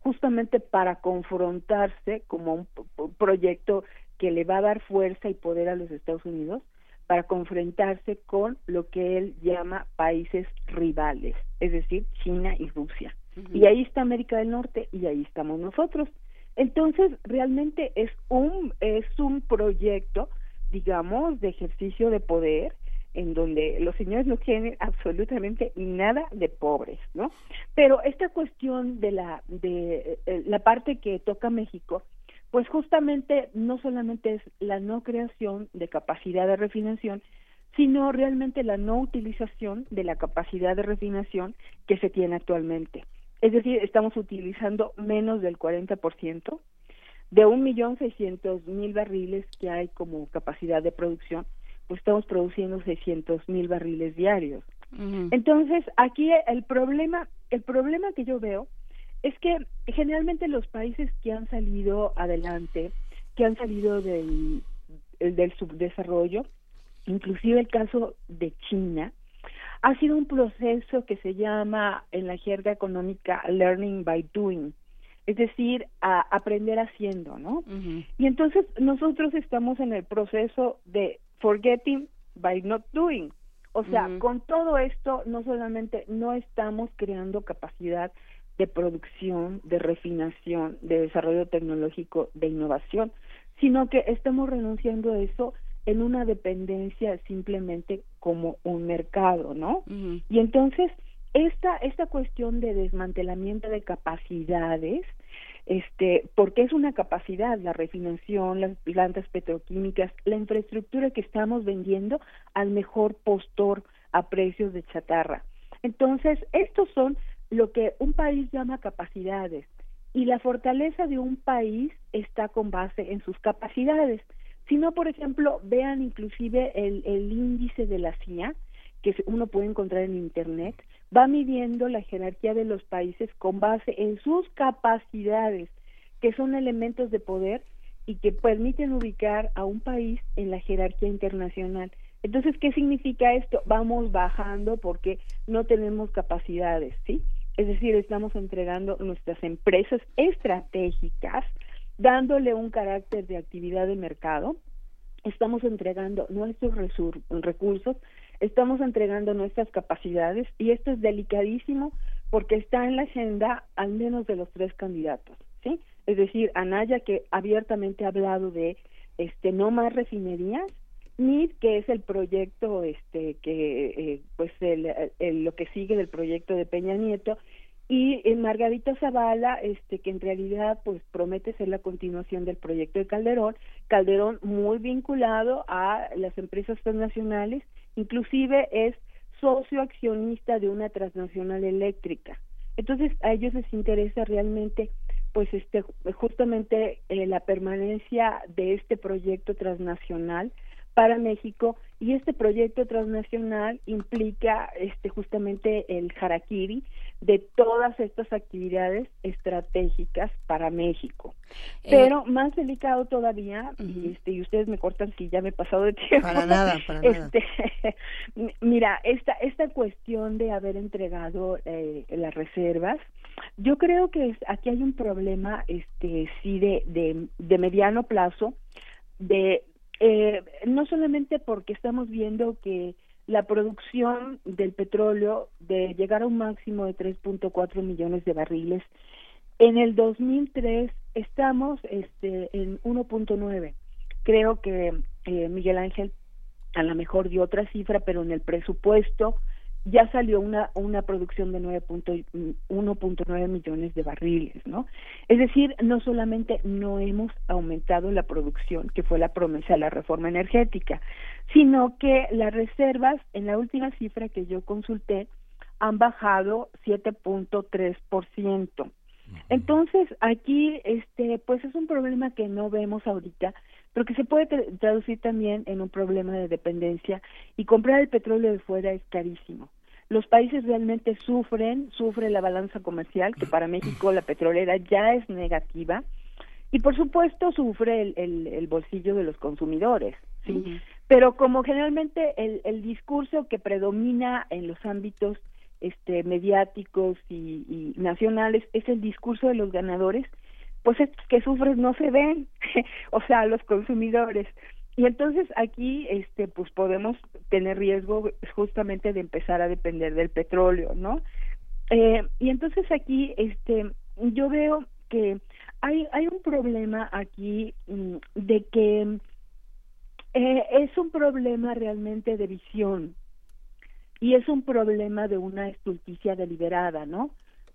justamente para confrontarse como un proyecto que le va a dar fuerza y poder a los Estados Unidos para confrontarse con lo que él llama países rivales, es decir, China y Rusia. Y ahí está América del Norte y ahí estamos nosotros. Entonces, realmente es un es un proyecto, digamos, de ejercicio de poder en donde los señores no tienen absolutamente nada de pobres, ¿no? Pero esta cuestión de la de eh, la parte que toca México pues justamente no solamente es la no creación de capacidad de refinación, sino realmente la no utilización de la capacidad de refinación que se tiene actualmente. Es decir, estamos utilizando menos del 40% de un millón seiscientos mil barriles que hay como capacidad de producción, pues estamos produciendo seiscientos mil barriles diarios. Entonces, aquí el problema, el problema que yo veo es que generalmente los países que han salido adelante, que han salido del, del subdesarrollo, inclusive el caso de China, ha sido un proceso que se llama en la jerga económica learning by doing, es decir, a aprender haciendo, ¿no? Y entonces nosotros estamos en el proceso de forgetting by not doing. O sea, con todo esto no solamente no estamos creando capacidad de producción, de refinación, de desarrollo tecnológico, de innovación, sino que estamos renunciando a eso en una dependencia simplemente como un mercado, ¿no? Y entonces esta esta cuestión de desmantelamiento de capacidades, este, porque es una capacidad la refinación, las plantas petroquímicas, la infraestructura que estamos vendiendo al mejor postor a precios de chatarra. Entonces, estos son lo que un país llama capacidades y la fortaleza de un país está con base en sus capacidades. Si no, por ejemplo, vean inclusive el, el índice de la CIA, que uno puede encontrar en Internet, va midiendo la jerarquía de los países con base en sus capacidades, que son elementos de poder y que permiten ubicar a un país en la jerarquía internacional. Entonces, ¿qué significa esto? Vamos bajando porque no tenemos capacidades, ¿sí? Es decir, estamos entregando nuestras empresas estratégicas, dándole un carácter de actividad de mercado, estamos entregando nuestros recursos estamos entregando nuestras capacidades y esto es delicadísimo porque está en la agenda al menos de los tres candidatos, ¿sí? Es decir, Anaya que abiertamente ha hablado de este no más refinerías, ni que es el proyecto este que eh, pues el, lo que sigue del proyecto de Peña Nieto y en Margarita Zavala este que en realidad pues promete ser la continuación del proyecto de Calderón Calderón muy vinculado a las empresas transnacionales inclusive es socio accionista de una transnacional eléctrica. Entonces a ellos les interesa realmente pues este justamente eh, la permanencia de este proyecto transnacional para México y este proyecto transnacional implica este justamente el harakiri de todas estas actividades estratégicas para México. Eh, Pero más delicado todavía y este y ustedes me cortan si ya me he pasado de tiempo. Para nada, (laughs) para nada. Este, (laughs) mira, esta esta cuestión de haber entregado eh, las reservas yo creo que aquí hay un problema este sí de, de, de mediano plazo de eh, no solamente porque estamos viendo que la producción del petróleo de llegar a un máximo de 3.4 millones de barriles en el 2003 estamos este en 1.9 creo que eh, Miguel Ángel a lo mejor dio otra cifra pero en el presupuesto ya salió una, una producción de 1.9 millones de barriles, ¿no? Es decir, no solamente no hemos aumentado la producción, que fue la promesa de la reforma energética, sino que las reservas, en la última cifra que yo consulté, han bajado 7.3%. Entonces, aquí, este, pues es un problema que no vemos ahorita, pero que se puede traducir también en un problema de dependencia y comprar el petróleo de fuera es carísimo los países realmente sufren, sufre la balanza comercial, que para México la petrolera ya es negativa, y por supuesto sufre el, el, bolsillo de los consumidores, ¿sí? Pero como generalmente el, el discurso que predomina en los ámbitos este, mediáticos y, y nacionales es el discurso de los ganadores, pues estos que sufren no se ven, (laughs) o sea, los consumidores. Y entonces aquí, este, pues podemos tener riesgo justamente de empezar a depender del petróleo, ¿no? Eh, y entonces aquí, este, yo veo que hay, hay un problema aquí mm, de que eh, es un problema realmente de visión y es un problema de una estulticia deliberada, ¿no?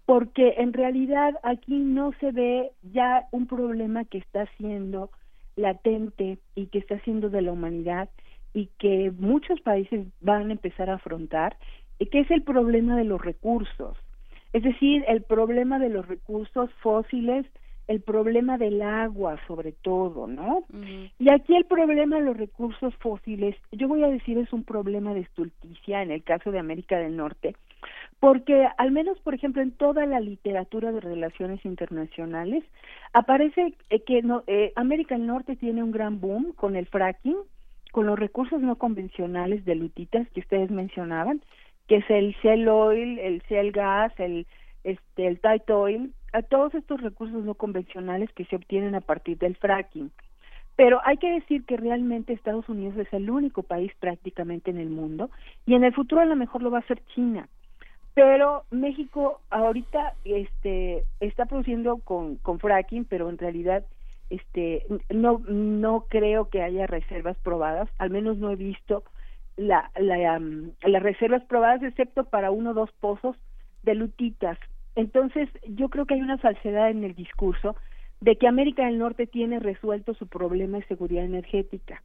Porque en realidad aquí no se ve ya un problema que está siendo latente y que está haciendo de la humanidad y que muchos países van a empezar a afrontar, que es el problema de los recursos. Es decir, el problema de los recursos fósiles, el problema del agua sobre todo, ¿no? Y aquí el problema de los recursos fósiles, yo voy a decir es un problema de estulticia en el caso de América del Norte, porque al menos, por ejemplo, en toda la literatura de relaciones internacionales aparece eh, que no, eh, América del Norte tiene un gran boom con el fracking, con los recursos no convencionales de lutitas que ustedes mencionaban, que es el shell oil, el shell gas, el este el tight oil, a todos estos recursos no convencionales que se obtienen a partir del fracking. Pero hay que decir que realmente Estados Unidos es el único país prácticamente en el mundo y en el futuro a lo mejor lo va a ser China pero México ahorita este está produciendo con, con fracking pero en realidad este no no creo que haya reservas probadas. Al menos no he visto la, la las reservas probadas excepto para uno o dos pozos de lutitas. Entonces yo creo que hay una falsedad en el discurso de que América del Norte tiene resuelto su problema de seguridad energética.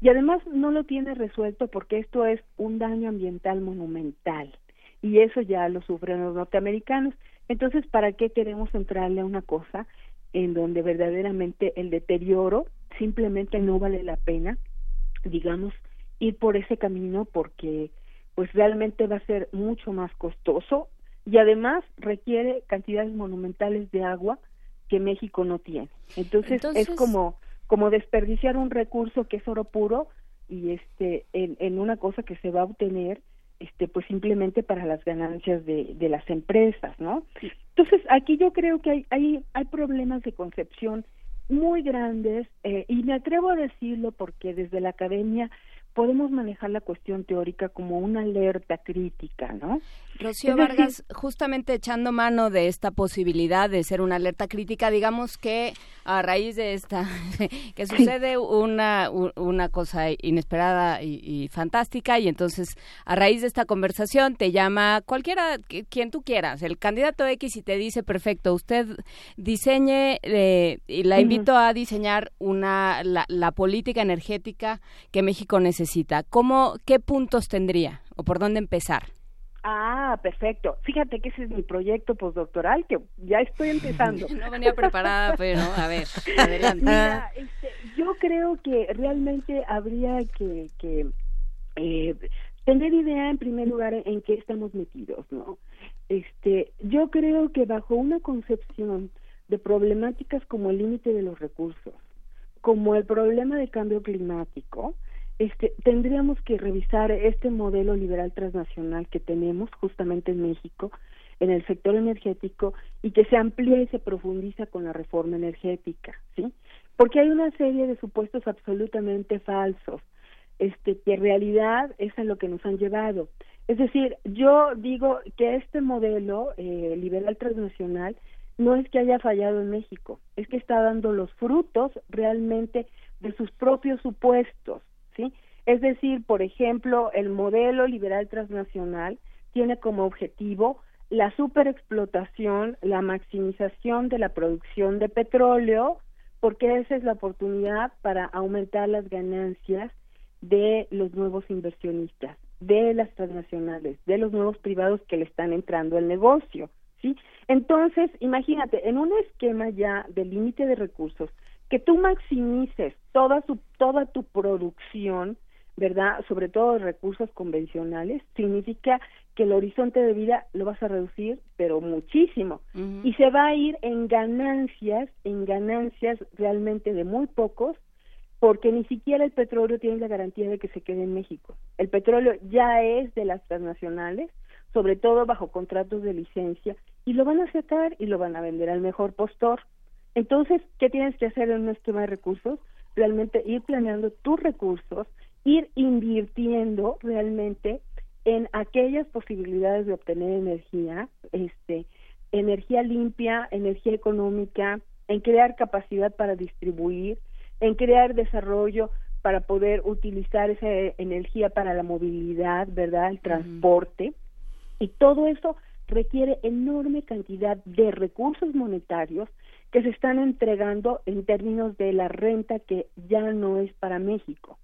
Y además no lo tiene resuelto porque esto es un daño ambiental monumental y eso ya lo sufren los norteamericanos. Entonces, ¿para qué queremos entrarle a una cosa en donde verdaderamente el deterioro simplemente no vale la pena, digamos, ir por ese camino porque pues realmente va a ser mucho más costoso y además requiere cantidades monumentales de agua que México no tiene. Entonces, es como como desperdiciar un recurso que es oro puro y este en, en una cosa que se va a obtener este pues simplemente para las ganancias de, de las empresas no entonces aquí yo creo que hay hay, hay problemas de concepción muy grandes eh, y me atrevo a decirlo porque desde la academia podemos manejar la cuestión teórica como una alerta crítica, ¿no? Rocío Vargas, justamente echando mano de esta posibilidad de ser una alerta crítica, digamos que a raíz de esta, (laughs) que sucede una, una cosa inesperada y, fantástica, y entonces a raíz de esta conversación te llama cualquiera, quien tú quieras, el candidato X y te dice, perfecto, usted diseñe, eh, y la invito a diseñar una, la, la política energética que México necesita. ¿Cómo, qué puntos tendría o por dónde empezar? Ah, perfecto. Fíjate que ese es mi proyecto postdoctoral que ya estoy (laughs) empezando. no venía preparada, pero a ver, adelante. Mira, este, yo creo que realmente habría que, que eh, tener idea en primer lugar en qué estamos metidos, ¿no? Este, yo creo que bajo una concepción de problemáticas como el límite de los recursos, como el problema de cambio climático, este, tendríamos que revisar este modelo liberal transnacional que tenemos justamente en México en el sector energético y que se amplía y se profundiza con la reforma energética, ¿sí? Porque hay una serie de supuestos absolutamente falsos, este, que en realidad es a lo que nos han llevado. Es decir, yo digo que este modelo eh, liberal transnacional no es que haya fallado en México, es que está dando los frutos realmente de sus propios supuestos, ¿sí? Es decir, por ejemplo, el modelo liberal transnacional tiene como objetivo la superexplotación, la maximización de la producción de petróleo, porque esa es la oportunidad para aumentar las ganancias de los nuevos inversionistas, de las transnacionales, de los nuevos privados que le están entrando al negocio, ¿sí? Entonces, imagínate, en un esquema ya de límite de recursos, que tú maximices toda, su, toda tu producción, ¿verdad? Sobre todo de recursos convencionales, significa que el horizonte de vida lo vas a reducir, pero muchísimo. Y se va a ir en ganancias, en ganancias realmente de muy pocos, porque ni siquiera el petróleo tiene la garantía de que se quede en México. El petróleo ya es de las transnacionales, sobre todo bajo contratos de licencia, y lo van a sacar y lo van a vender al mejor postor. Entonces, ¿qué tienes que hacer en un esquema de recursos? Realmente ir planeando tus recursos, ir invirtiendo realmente en aquellas posibilidades de obtener energía, este, energía limpia, energía económica, en crear capacidad para distribuir, en crear desarrollo para poder utilizar esa energía para la movilidad, ¿verdad? El transporte. Y todo eso requiere enorme cantidad de recursos monetarios que se están entregando en términos de la renta que ya no es para México.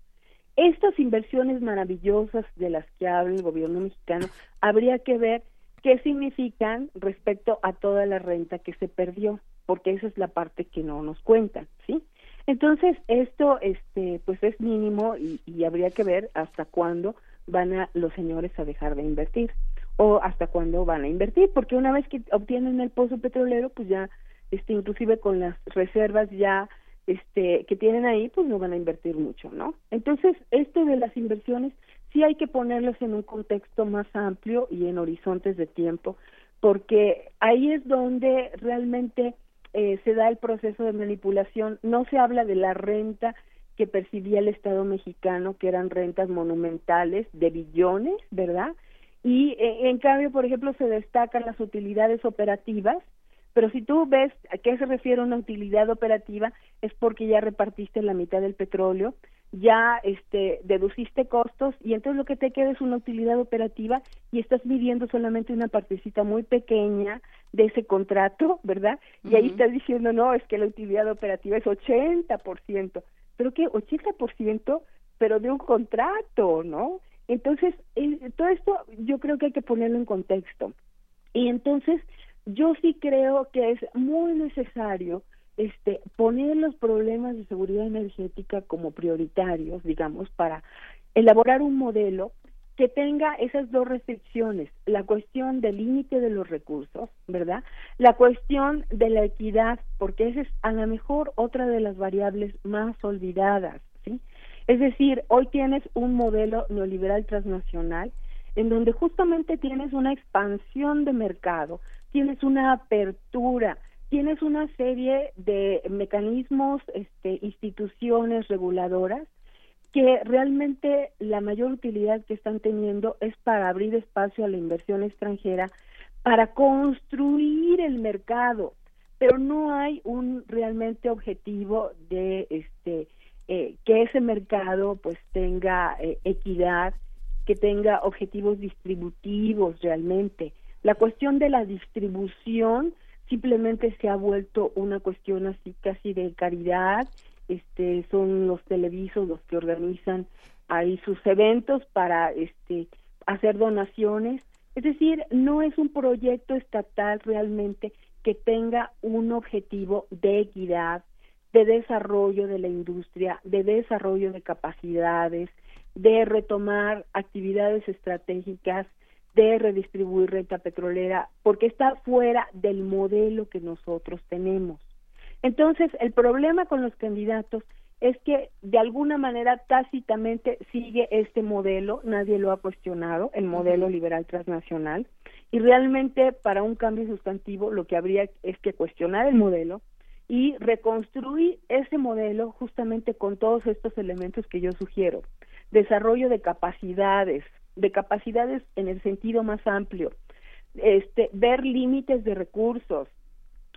Estas inversiones maravillosas de las que habla el gobierno mexicano, habría que ver qué significan respecto a toda la renta que se perdió, porque esa es la parte que no nos cuentan, ¿sí? Entonces, esto este pues es mínimo y, y habría que ver hasta cuándo van a los señores a dejar de invertir o hasta cuándo van a invertir, porque una vez que obtienen el pozo petrolero, pues ya este inclusive con las reservas ya este que tienen ahí pues no van a invertir mucho no entonces esto de las inversiones sí hay que ponerlas en un contexto más amplio y en horizontes de tiempo porque ahí es donde realmente eh, se da el proceso de manipulación. No se habla de la renta que percibía el Estado mexicano que eran rentas monumentales de billones verdad y eh, en cambio por ejemplo se destacan las utilidades operativas pero si tú ves a qué se refiere una utilidad operativa, es porque ya repartiste la mitad del petróleo, ya este, deduciste costos y entonces lo que te queda es una utilidad operativa y estás midiendo solamente una partecita muy pequeña de ese contrato, ¿verdad? Y ahí estás diciendo, no, es que la utilidad operativa es 80%. ¿Pero qué? 80%, pero de un contrato, ¿no? Entonces, todo esto yo creo que hay que ponerlo en contexto. Y entonces, yo sí creo que es muy necesario este poner los problemas de seguridad energética como prioritarios, digamos, para elaborar un modelo que tenga esas dos restricciones, la cuestión del límite de los recursos, ¿verdad? La cuestión de la equidad, porque esa es a lo mejor otra de las variables más olvidadas, ¿sí? Es decir, hoy tienes un modelo neoliberal transnacional en donde justamente tienes una expansión de mercado, tienes una apertura, tienes una serie de mecanismos, este, instituciones reguladoras que realmente la mayor utilidad que están teniendo es para abrir espacio a la inversión extranjera, para construir el mercado, pero no hay un realmente objetivo de este eh, que ese mercado pues tenga eh, equidad, que tenga objetivos distributivos realmente. La cuestión de la distribución simplemente se ha vuelto una cuestión así casi de caridad, este son los televisos los que organizan ahí sus eventos para este hacer donaciones, es decir, no es un proyecto estatal realmente que tenga un objetivo de equidad, de desarrollo de la industria, de desarrollo de capacidades, de retomar actividades estratégicas, de redistribuir renta petrolera, porque está fuera del modelo que nosotros tenemos. Entonces, el problema con los candidatos es que de alguna manera tácitamente sigue este modelo, nadie lo ha cuestionado, el modelo liberal transnacional, y realmente para un cambio sustantivo lo que habría es que cuestionar el modelo, y reconstruir ese modelo justamente con todos estos elementos que yo sugiero. Desarrollo de capacidades, de capacidades en el sentido más amplio, este, ver límites de recursos,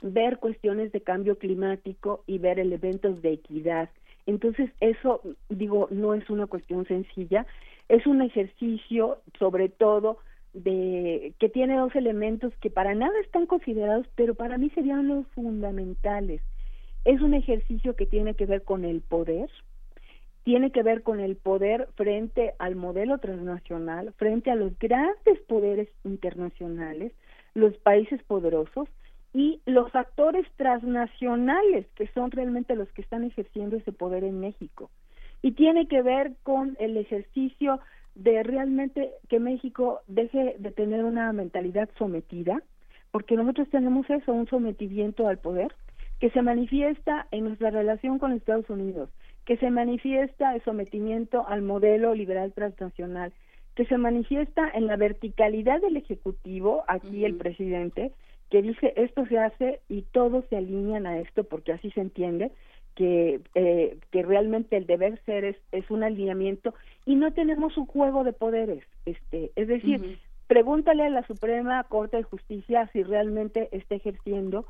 ver cuestiones de cambio climático y ver elementos de equidad. Entonces, eso, digo, no es una cuestión sencilla, es un ejercicio, sobre todo, de que tiene dos elementos que para nada están considerados, pero para mí serían los fundamentales. Es un ejercicio que tiene que ver con el poder, tiene que ver con el poder frente al modelo transnacional, frente a los grandes poderes internacionales, los países poderosos y los actores transnacionales, que son realmente los que están ejerciendo ese poder en México. Y tiene que ver con el ejercicio de realmente que México deje de tener una mentalidad sometida, porque nosotros tenemos eso, un sometimiento al poder, que se manifiesta en nuestra relación con Estados Unidos, que se manifiesta el sometimiento al modelo liberal transnacional, que se manifiesta en la verticalidad del Ejecutivo, aquí el presidente, que dice esto se hace y todos se alinean a esto porque así se entiende, que, eh, que realmente el deber ser es, es un alineamiento y no tenemos un juego de poderes. este Es decir, pregúntale a la Suprema Corte de Justicia si realmente está ejerciendo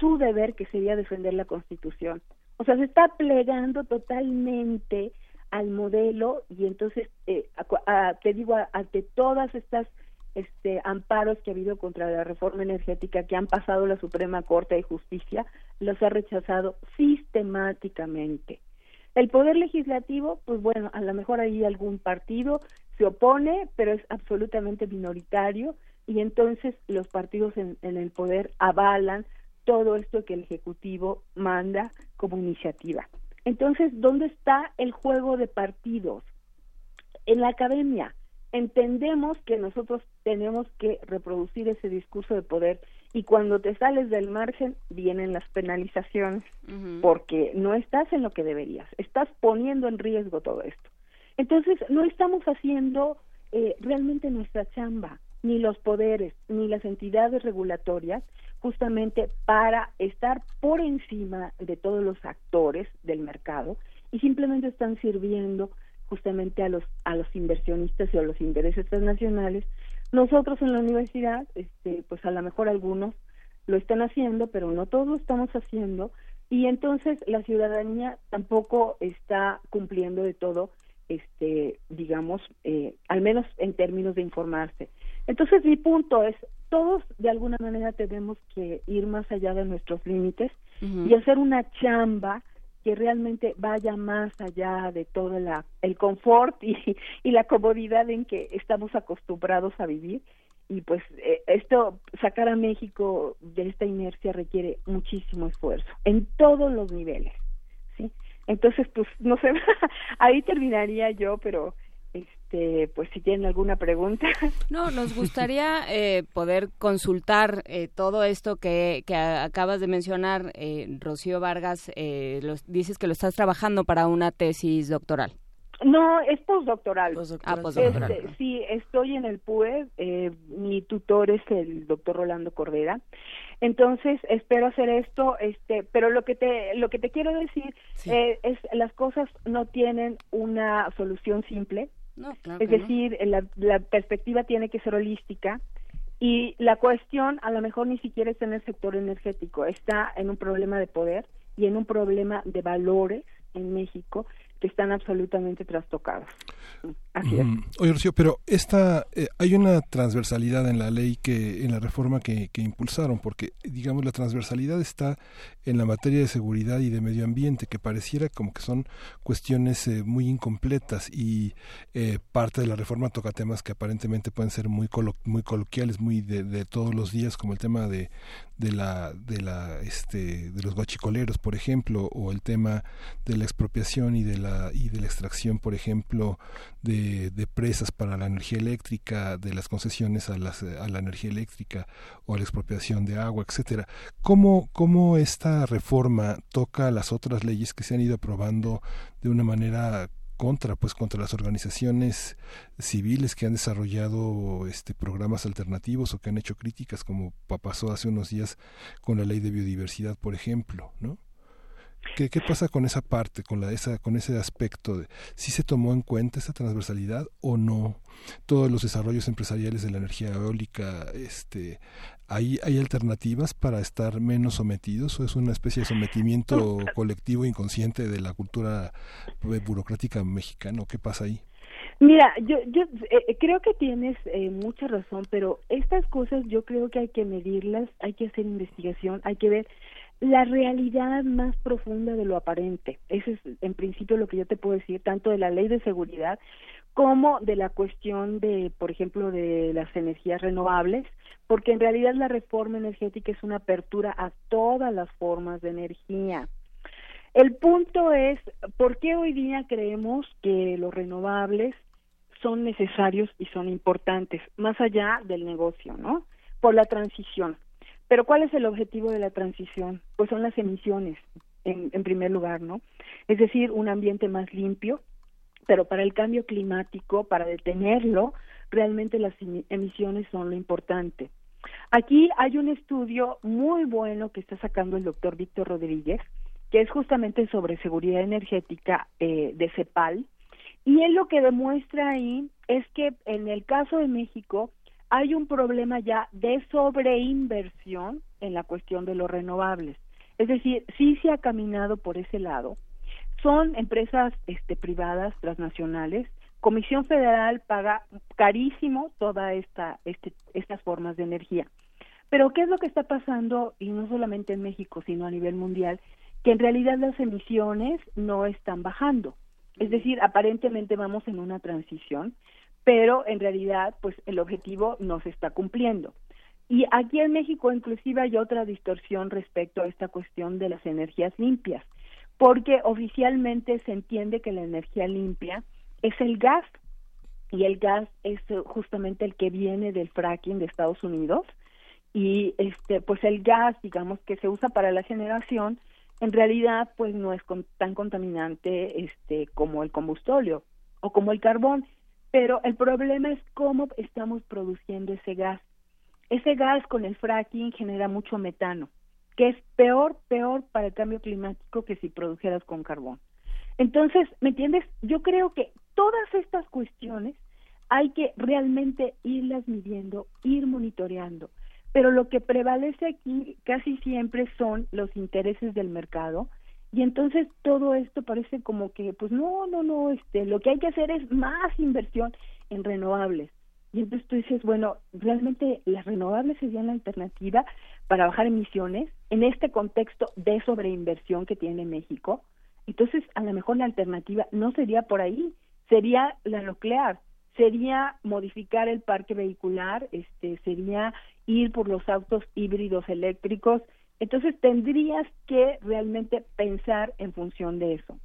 su deber que sería defender la Constitución. O sea, se está plegando totalmente al modelo y entonces, eh, te digo, ante todas estas este, amparos que ha habido contra la reforma energética que han pasado la Suprema Corte de Justicia, los ha rechazado sistemáticamente. El poder legislativo, pues bueno, a lo mejor ahí algún partido se opone, pero es absolutamente minoritario y entonces los partidos en, en el poder avalan todo esto que el Ejecutivo manda como iniciativa. Entonces, ¿dónde está el juego de partidos? En la academia entendemos que nosotros tenemos que reproducir ese discurso de poder y cuando te sales del margen vienen las penalizaciones porque no estás en lo que deberías, estás poniendo en riesgo todo esto. Entonces no estamos haciendo eh, realmente nuestra chamba, ni los poderes, ni las entidades regulatorias, justamente para estar por encima de todos los actores del mercado y simplemente están sirviendo justamente a los a los inversionistas y a los intereses transnacionales. Nosotros en la universidad, este, pues a lo mejor algunos lo están haciendo, pero no todos lo estamos haciendo y entonces la ciudadanía tampoco está cumpliendo de todo, este, digamos, eh, al menos en términos de informarse. Entonces mi punto es, todos de alguna manera tenemos que ir más allá de nuestros límites y hacer una chamba que realmente vaya más allá de todo la, el confort y, y la comodidad en que estamos acostumbrados a vivir. Y pues eh, esto, sacar a México de esta inercia requiere muchísimo esfuerzo en todos los niveles. ¿sí? Entonces, pues no sé, (laughs) ahí terminaría yo, pero este, pues si tienen alguna pregunta. (laughs) No, nos gustaría eh, poder consultar eh, todo esto que, que, acabas de mencionar, eh, Rocío Vargas, los, dices que lo estás trabajando para una tesis doctoral. No, es postdoctoral. Ah, postdoctoral. Este, sí, estoy en el PUE. Eh, mi tutor es el doctor Rolando Cordera. Entonces espero hacer esto, este, pero lo que te lo que te quiero decir eh, es las cosas no tienen una solución simple. Es decir, la, la perspectiva tiene que ser holística y la cuestión a lo mejor ni siquiera está en el sector energético, está en un problema de poder y en un problema de valores en México están absolutamente trastocados. Así es. Oye, Rocío, pero esta, eh, hay una transversalidad en la ley que, en la reforma que, que, impulsaron, porque, digamos, la transversalidad está en la materia de seguridad y de medio ambiente, que pareciera como que son cuestiones eh, muy incompletas y eh, parte de la reforma toca temas que aparentemente pueden ser muy, muy coloquiales, muy de, de, todos los días, como el tema de, de la, de la, este, de los guachicoleros, por ejemplo, o el tema de la expropiación y de la y de la extracción, por ejemplo, de, de, presas para la energía eléctrica, de las concesiones a, las, a la energía eléctrica o a la expropiación de agua, etcétera. ¿Cómo, ¿Cómo esta reforma toca las otras leyes que se han ido aprobando de una manera contra pues contra las organizaciones civiles que han desarrollado este programas alternativos o que han hecho críticas como pasó hace unos días con la ley de biodiversidad por ejemplo no ¿Qué, ¿Qué, pasa con esa parte, con, la, esa, con ese aspecto? De, ¿Si se tomó en cuenta esa transversalidad o no? Todos los desarrollos empresariales de la energía eólica, este, ¿hay, ¿hay alternativas para estar menos sometidos o es una especie de sometimiento colectivo inconsciente de la cultura eh, burocrática mexicana? ¿Qué pasa ahí? Mira, yo, yo eh, creo que tienes eh, mucha razón, pero estas cosas yo creo que hay que medirlas, hay que hacer investigación, hay que ver la realidad más profunda de lo aparente. Ese es en principio lo que yo te puedo decir, tanto de la ley de seguridad como de la cuestión de, por ejemplo, de las energías renovables, porque en realidad la reforma energética es una apertura a todas las formas de energía. El punto es, ¿por qué hoy día creemos que los renovables son necesarios y son importantes, más allá del negocio, ¿no? Por la transición. Pero ¿cuál es el objetivo de la transición? Pues son las emisiones, en, en primer lugar, ¿no? Es decir, un ambiente más limpio, pero para el cambio climático, para detenerlo, realmente las emisiones son lo importante. Aquí hay un estudio muy bueno que está sacando el doctor Víctor Rodríguez, que es justamente sobre seguridad energética eh, de CEPAL, y él lo que demuestra ahí es que en el caso de México, hay un problema ya de sobreinversión en la cuestión de los renovables. Es decir, sí se ha caminado por ese lado. Son empresas este, privadas, transnacionales. Comisión Federal paga carísimo todas esta, este, estas formas de energía. Pero ¿qué es lo que está pasando? Y no solamente en México, sino a nivel mundial, que en realidad las emisiones no están bajando. Es decir, aparentemente vamos en una transición pero en realidad pues el objetivo no se está cumpliendo. Y aquí en México inclusive hay otra distorsión respecto a esta cuestión de las energías limpias, porque oficialmente se entiende que la energía limpia es el gas y el gas es justamente el que viene del fracking de Estados Unidos y este pues el gas digamos que se usa para la generación en realidad pues no es tan contaminante este como el combustorio o como el carbón pero el problema es cómo estamos produciendo ese gas. Ese gas con el fracking genera mucho metano, que es peor, peor para el cambio climático que si produjeras con carbón. Entonces, ¿me entiendes? Yo creo que todas estas cuestiones hay que realmente irlas midiendo, ir monitoreando. Pero lo que prevalece aquí casi siempre son los intereses del mercado, y entonces todo esto parece como que, pues no, no, no, este, lo que hay que hacer es más inversión en renovables. Y entonces tú dices, bueno, realmente las renovables serían la alternativa para bajar emisiones en este contexto de sobreinversión que tiene México. Entonces, a lo mejor la alternativa no sería por ahí, sería la nuclear, sería modificar el parque vehicular, este, sería ir por los autos híbridos eléctricos, entonces tendrías que realmente pensar en función de eso.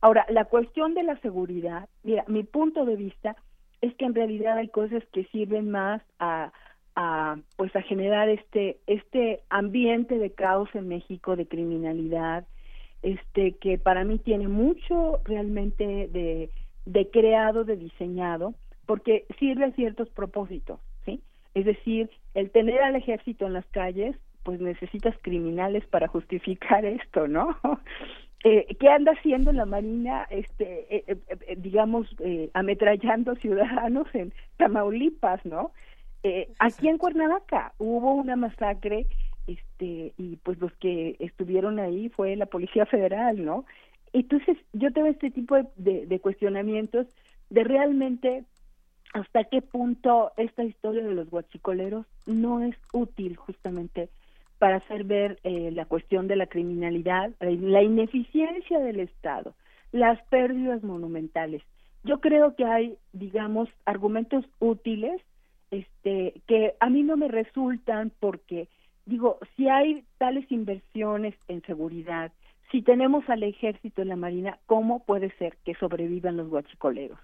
Ahora, la cuestión de la seguridad, mira, mi punto de vista es que en realidad hay cosas que sirven más a, a pues a generar este este ambiente de caos en México de criminalidad, este que para mí tiene mucho realmente de de creado, de diseñado, porque sirve a ciertos propósitos, ¿sí? Es decir, el tener al ejército en las calles, pues necesitas criminales para (laughs) justificar esto, ¿no? (laughs) Eh, ¿Qué anda haciendo la Marina, este, eh, eh, digamos, ametrallando ciudadanos en Tamaulipas, ¿no? aquí en Cuernavaca hubo una masacre, este, y pues los que estuvieron ahí fue la Policía Federal, ¿no? Entonces, yo tengo este tipo de, de cuestionamientos de realmente hasta qué punto esta historia de los guachicoleros no es útil justamente para hacer ver eh, la cuestión de la criminalidad, la ineficiencia del Estado, las pérdidas monumentales. Yo creo que hay, digamos, argumentos útiles este, que a mí no me resultan porque, digo, si hay tales inversiones en seguridad, si tenemos al ejército en la marina, ¿cómo puede ser que sobrevivan los guachicoleros?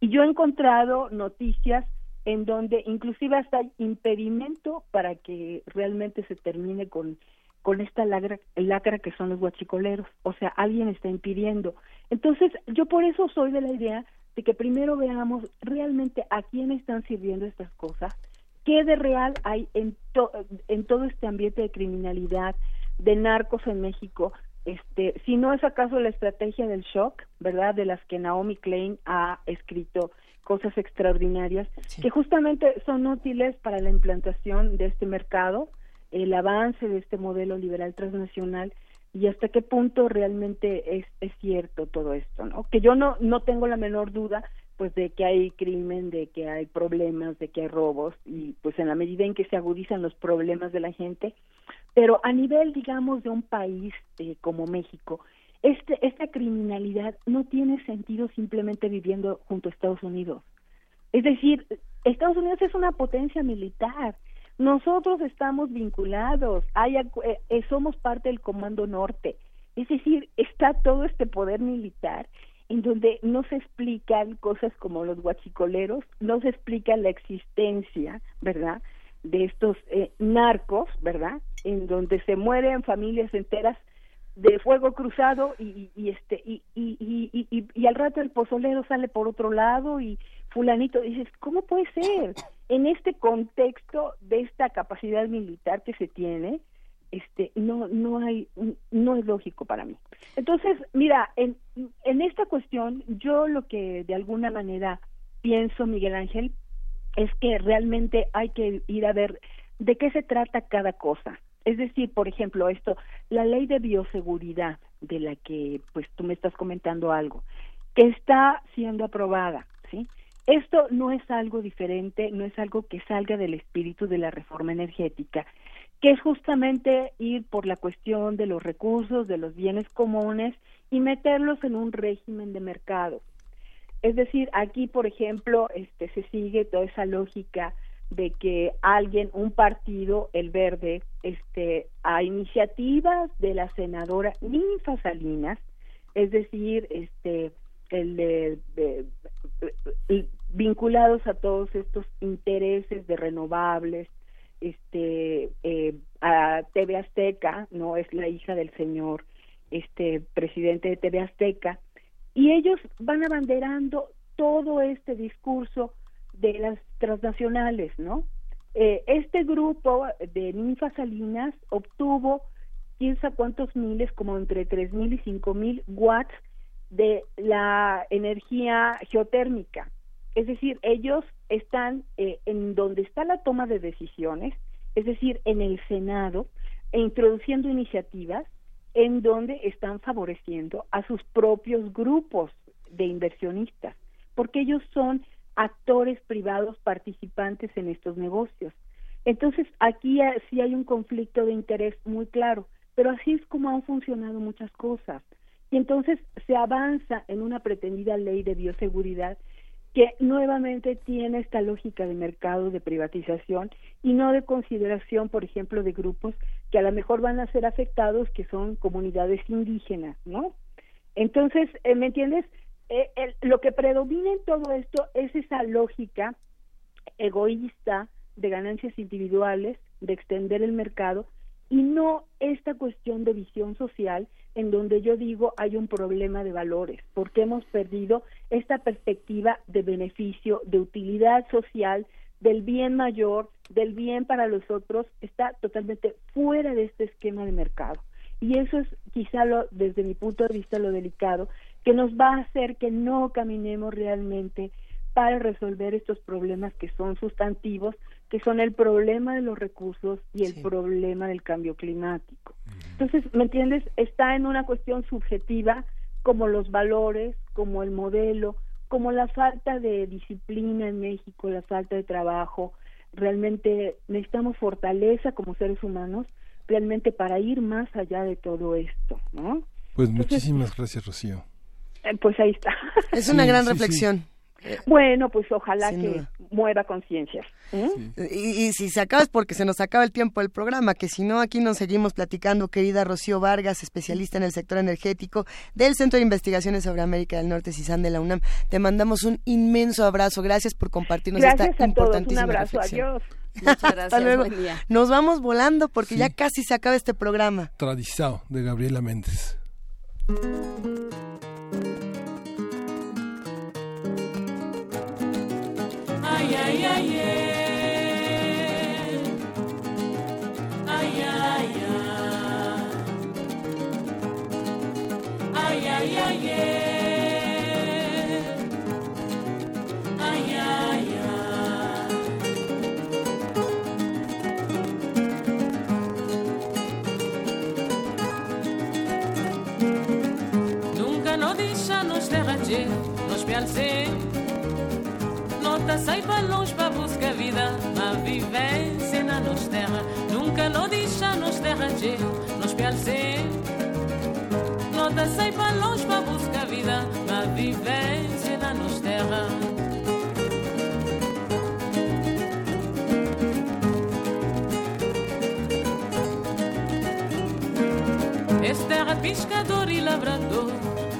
Y yo he encontrado noticias en donde inclusive hasta hay impedimento para que realmente se termine con, con esta lacra, lacra que son los guachicoleros. O sea, alguien está impidiendo. Entonces, yo por eso soy de la idea de que primero veamos realmente a quién están sirviendo estas cosas, qué de real hay en, en todo este ambiente de criminalidad, de narcos en México, este, si no es acaso la estrategia del shock, ¿verdad? De las que Naomi Klein ha escrito cosas extraordinarias que justamente son útiles para la implantación de este mercado, el avance de este modelo liberal transnacional y hasta qué punto realmente es, es cierto todo esto, ¿no? Que yo no, no tengo la menor duda pues de que hay crimen, de que hay problemas, de que hay robos y pues en la medida en que se agudizan los problemas de la gente, pero a nivel digamos de un país eh, como México, este, esta criminalidad no tiene sentido simplemente viviendo junto a Estados Unidos. Es decir, Estados Unidos es una potencia militar. Nosotros estamos vinculados, hay, eh, eh, somos parte del Comando Norte. Es decir, está todo este poder militar en donde no se explican cosas como los guachicoleros, no se explica la existencia, ¿verdad?, de estos eh, narcos, ¿verdad?, en donde se mueren familias enteras de fuego cruzado y, y este y, y, y, al rato el pozolero sale por otro lado y fulanito dices cómo puede ser en este contexto de esta capacidad militar que se tiene este no no hay no es lógico para mí. Entonces mira en en esta cuestión yo lo que de alguna manera pienso Miguel Ángel es que realmente hay que ir a ver de qué se trata cada cosa es decir, por ejemplo, esto, la ley de bioseguridad de la que pues tú me estás comentando algo, que está siendo aprobada, ¿sí? Esto no es algo diferente, no es algo que salga del espíritu de la reforma energética, que es justamente ir por la cuestión de los recursos, de los bienes comunes y meterlos en un régimen de mercado. Es decir, aquí, por ejemplo, este se sigue toda esa lógica de que alguien, un partido, el verde, este, a iniciativas de la senadora Ninfa Salinas, es decir, este, el vinculados a todos estos intereses de renovables, este, eh, a TV Azteca, no es la hija del señor, este, presidente de TV Azteca, y ellos van abanderando todo este discurso de las transnacionales, ¿no? Eh, este grupo de ninfas salinas obtuvo quién sabe cuántos miles, como entre tres mil y cinco mil watts de la energía geotérmica. Es decir, ellos están eh, en donde está la toma de decisiones, es decir, en el Senado, e introduciendo iniciativas en donde están favoreciendo a sus propios grupos de inversionistas, porque ellos son actores privados participantes en estos negocios. Entonces, aquí sí hay un conflicto de interés muy claro, pero así es como han funcionado muchas cosas. Y entonces se avanza en una pretendida ley de bioseguridad que nuevamente tiene esta lógica de mercado de privatización y no de consideración, por ejemplo, de grupos que a lo mejor van a ser afectados, que son comunidades indígenas, ¿no? Entonces, eh, ¿me entiendes? Eh, lo que predomina en todo esto es esa lógica egoísta de ganancias individuales, de extender el mercado y no esta cuestión de visión social en donde yo digo hay un problema de valores, porque hemos perdido esta perspectiva de beneficio, de utilidad social, del bien mayor, del bien para los otros, está totalmente fuera de este esquema de mercado. Y eso es quizá lo, desde mi punto de vista lo delicado, que nos va a hacer que no caminemos realmente para resolver estos problemas que son sustantivos, que son el problema de los recursos y el problema del cambio climático. Entonces, ¿me entiendes? Está en una cuestión subjetiva como los valores, como el modelo, como la falta de disciplina en México, la falta de trabajo. Realmente necesitamos fortaleza como seres humanos, realmente para ir más allá de todo esto, ¿no? Pues muchísimas gracias, Rocío. Eh, pues ahí está. (laughs) Es una gran reflexión. Bueno, pues ojalá que mueva conciencia. ¿eh? Y, si se acaba es porque se nos acaba el tiempo del programa, que si no, aquí nos seguimos platicando, querida Rocío Vargas, especialista en el sector energético del Centro de Investigaciones sobre América del Norte, CISAN de la UNAM. Te mandamos un inmenso abrazo. Gracias por compartirnos Gracias esta a todos. importantísima Un abrazo. reflexión. Adiós. Hasta luego. Nos vamos volando porque ya casi se acaba este programa. Tradizao, de Gabriela Méndez. Nunca no deixa-nos derreter, nos pialcer. Nota sai para longe para buscar vida, a vivência na nos terra. Nunca não deixa-nos derreter, nos pialcer. Nota sai para longe para buscar vida, a vivência na nos terra. Este terra pescador e lavrador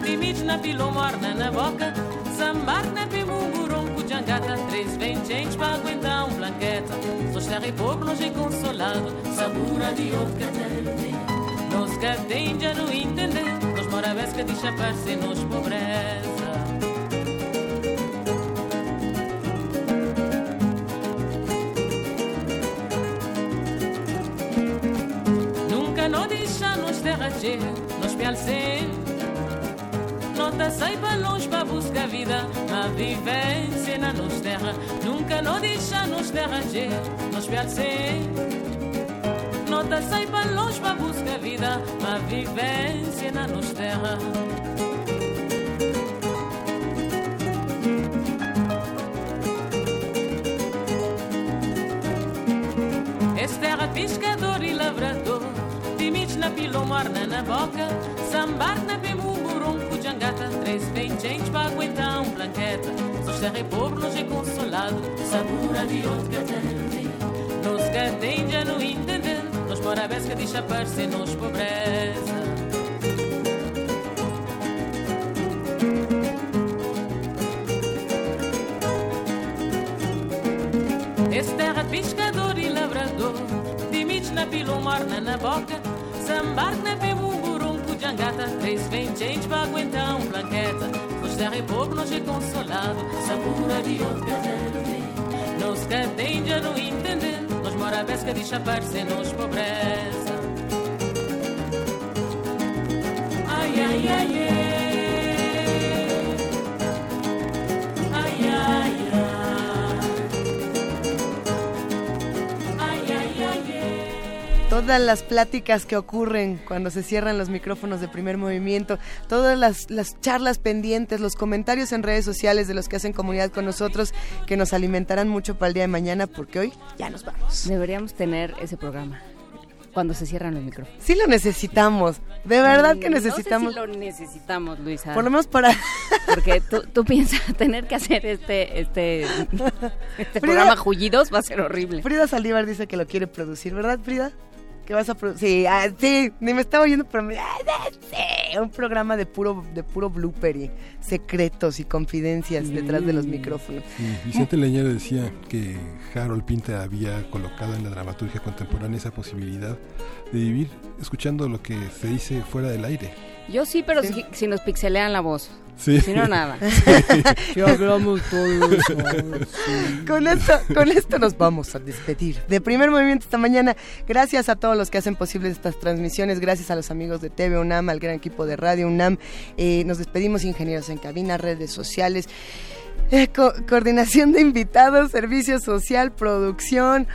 Limites na pilomorna na boca Sambar na pimungurum Pujangata Três vem gente para aguentar um blanqueta Sós terra e povo nós é consolado. Sabura de outro catete Nos que já não entender. Nos mora vez que deixa parecer nos pobreza. Nunca não deixa nos derreter, nos pialcer. Não te sai para longe para buscar vida, a vivência na nos terra. Nunca não deixa nos derreter, nos pialcer. Não te sai para longe para buscar vida, a vivência na nos terra. Este terra pescador e lavrador Limites na pilomorna na boca Sambar na pemumurum Pujangata Três vem gente para aguentar um blanqueta Sós terra e pobre nos é consolado Sabura de outro catete Nos que tem já não entender Nos mora vez que deixa parecer nos pobreza. Esse terra pescador e lavrador Limites na pilomorna na boca Sambar na pemumurum Pujangata Três vem gente para aguentar um blanqueta Nos terra e povo nós é consolado Sabura de outro catete Nos que tem já não entender Nos mora vez que deixa parecer nos pobreza. Ai, ai, ai, ai Ai, Todas las pláticas que ocurren cuando se cierran los micrófonos de primer movimiento, todas las, las charlas pendientes, los comentarios en redes sociales de los que hacen comunidad con nosotros, que nos alimentarán mucho para el día de mañana, porque hoy ya nos vamos. Deberíamos tener ese programa cuando se cierran los micrófonos. Sí lo necesitamos, de verdad que necesitamos. No sé si lo necesitamos, Luisa. Por lo menos para... (laughs) Porque tú, tú piensas (laughs) tener que hacer este, este, este programa Jullidos va a ser horrible. Frida Saldívar dice que lo quiere producir, ¿verdad, Frida? ¿Qué vas a producir? Sí, ah, sí, ni me estaba oyendo, pero me... ah, sí, un programa de puro, de puro blooper y secretos y confidencias detrás de los micrófonos. Sí, Vicente Leñero decía que Harold Pinter había colocado en la dramaturgia contemporánea esa posibilidad de vivir escuchando lo que se dice fuera del aire. Yo sí, pero Si, si nos pixelean la voz. Sí. Si no, nada. (laughs) Sí, hablamos todo eso. Con esto, con esto nos vamos a despedir. De primer movimiento esta mañana, gracias a todos los que hacen posibles estas transmisiones, gracias a los amigos de TV UNAM, al gran equipo de Radio UNAM. Eh, nos despedimos, ingenieros en cabina, redes sociales. eh, co- coordinación de invitados, servicio social, producción,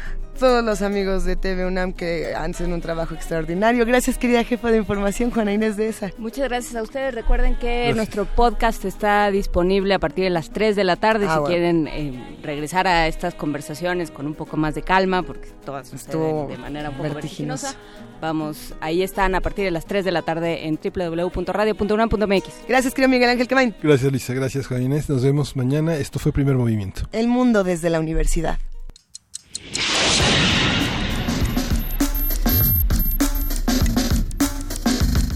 todos los amigos de TV UNAM que hacen un trabajo extraordinario. Gracias, querida jefa de información, Juana Inés de esa. Muchas gracias a ustedes. Recuerden que Gracias. nuestro podcast está disponible a partir de las 3 de la tarde Ah, si bueno. quieren eh, regresar a estas conversaciones con un poco más de calma, porque todas Estuvo suceden de manera un poco vertiginosa. Vamos, ahí están a partir de las 3 de la tarde en www.radio.unam.mx. Gracias, querido Miguel Ángel Quemain. Gracias, Lisa. Gracias, Juan Inés. Nos vemos mañana. Esto fue Primer Movimiento. El mundo desde la universidad.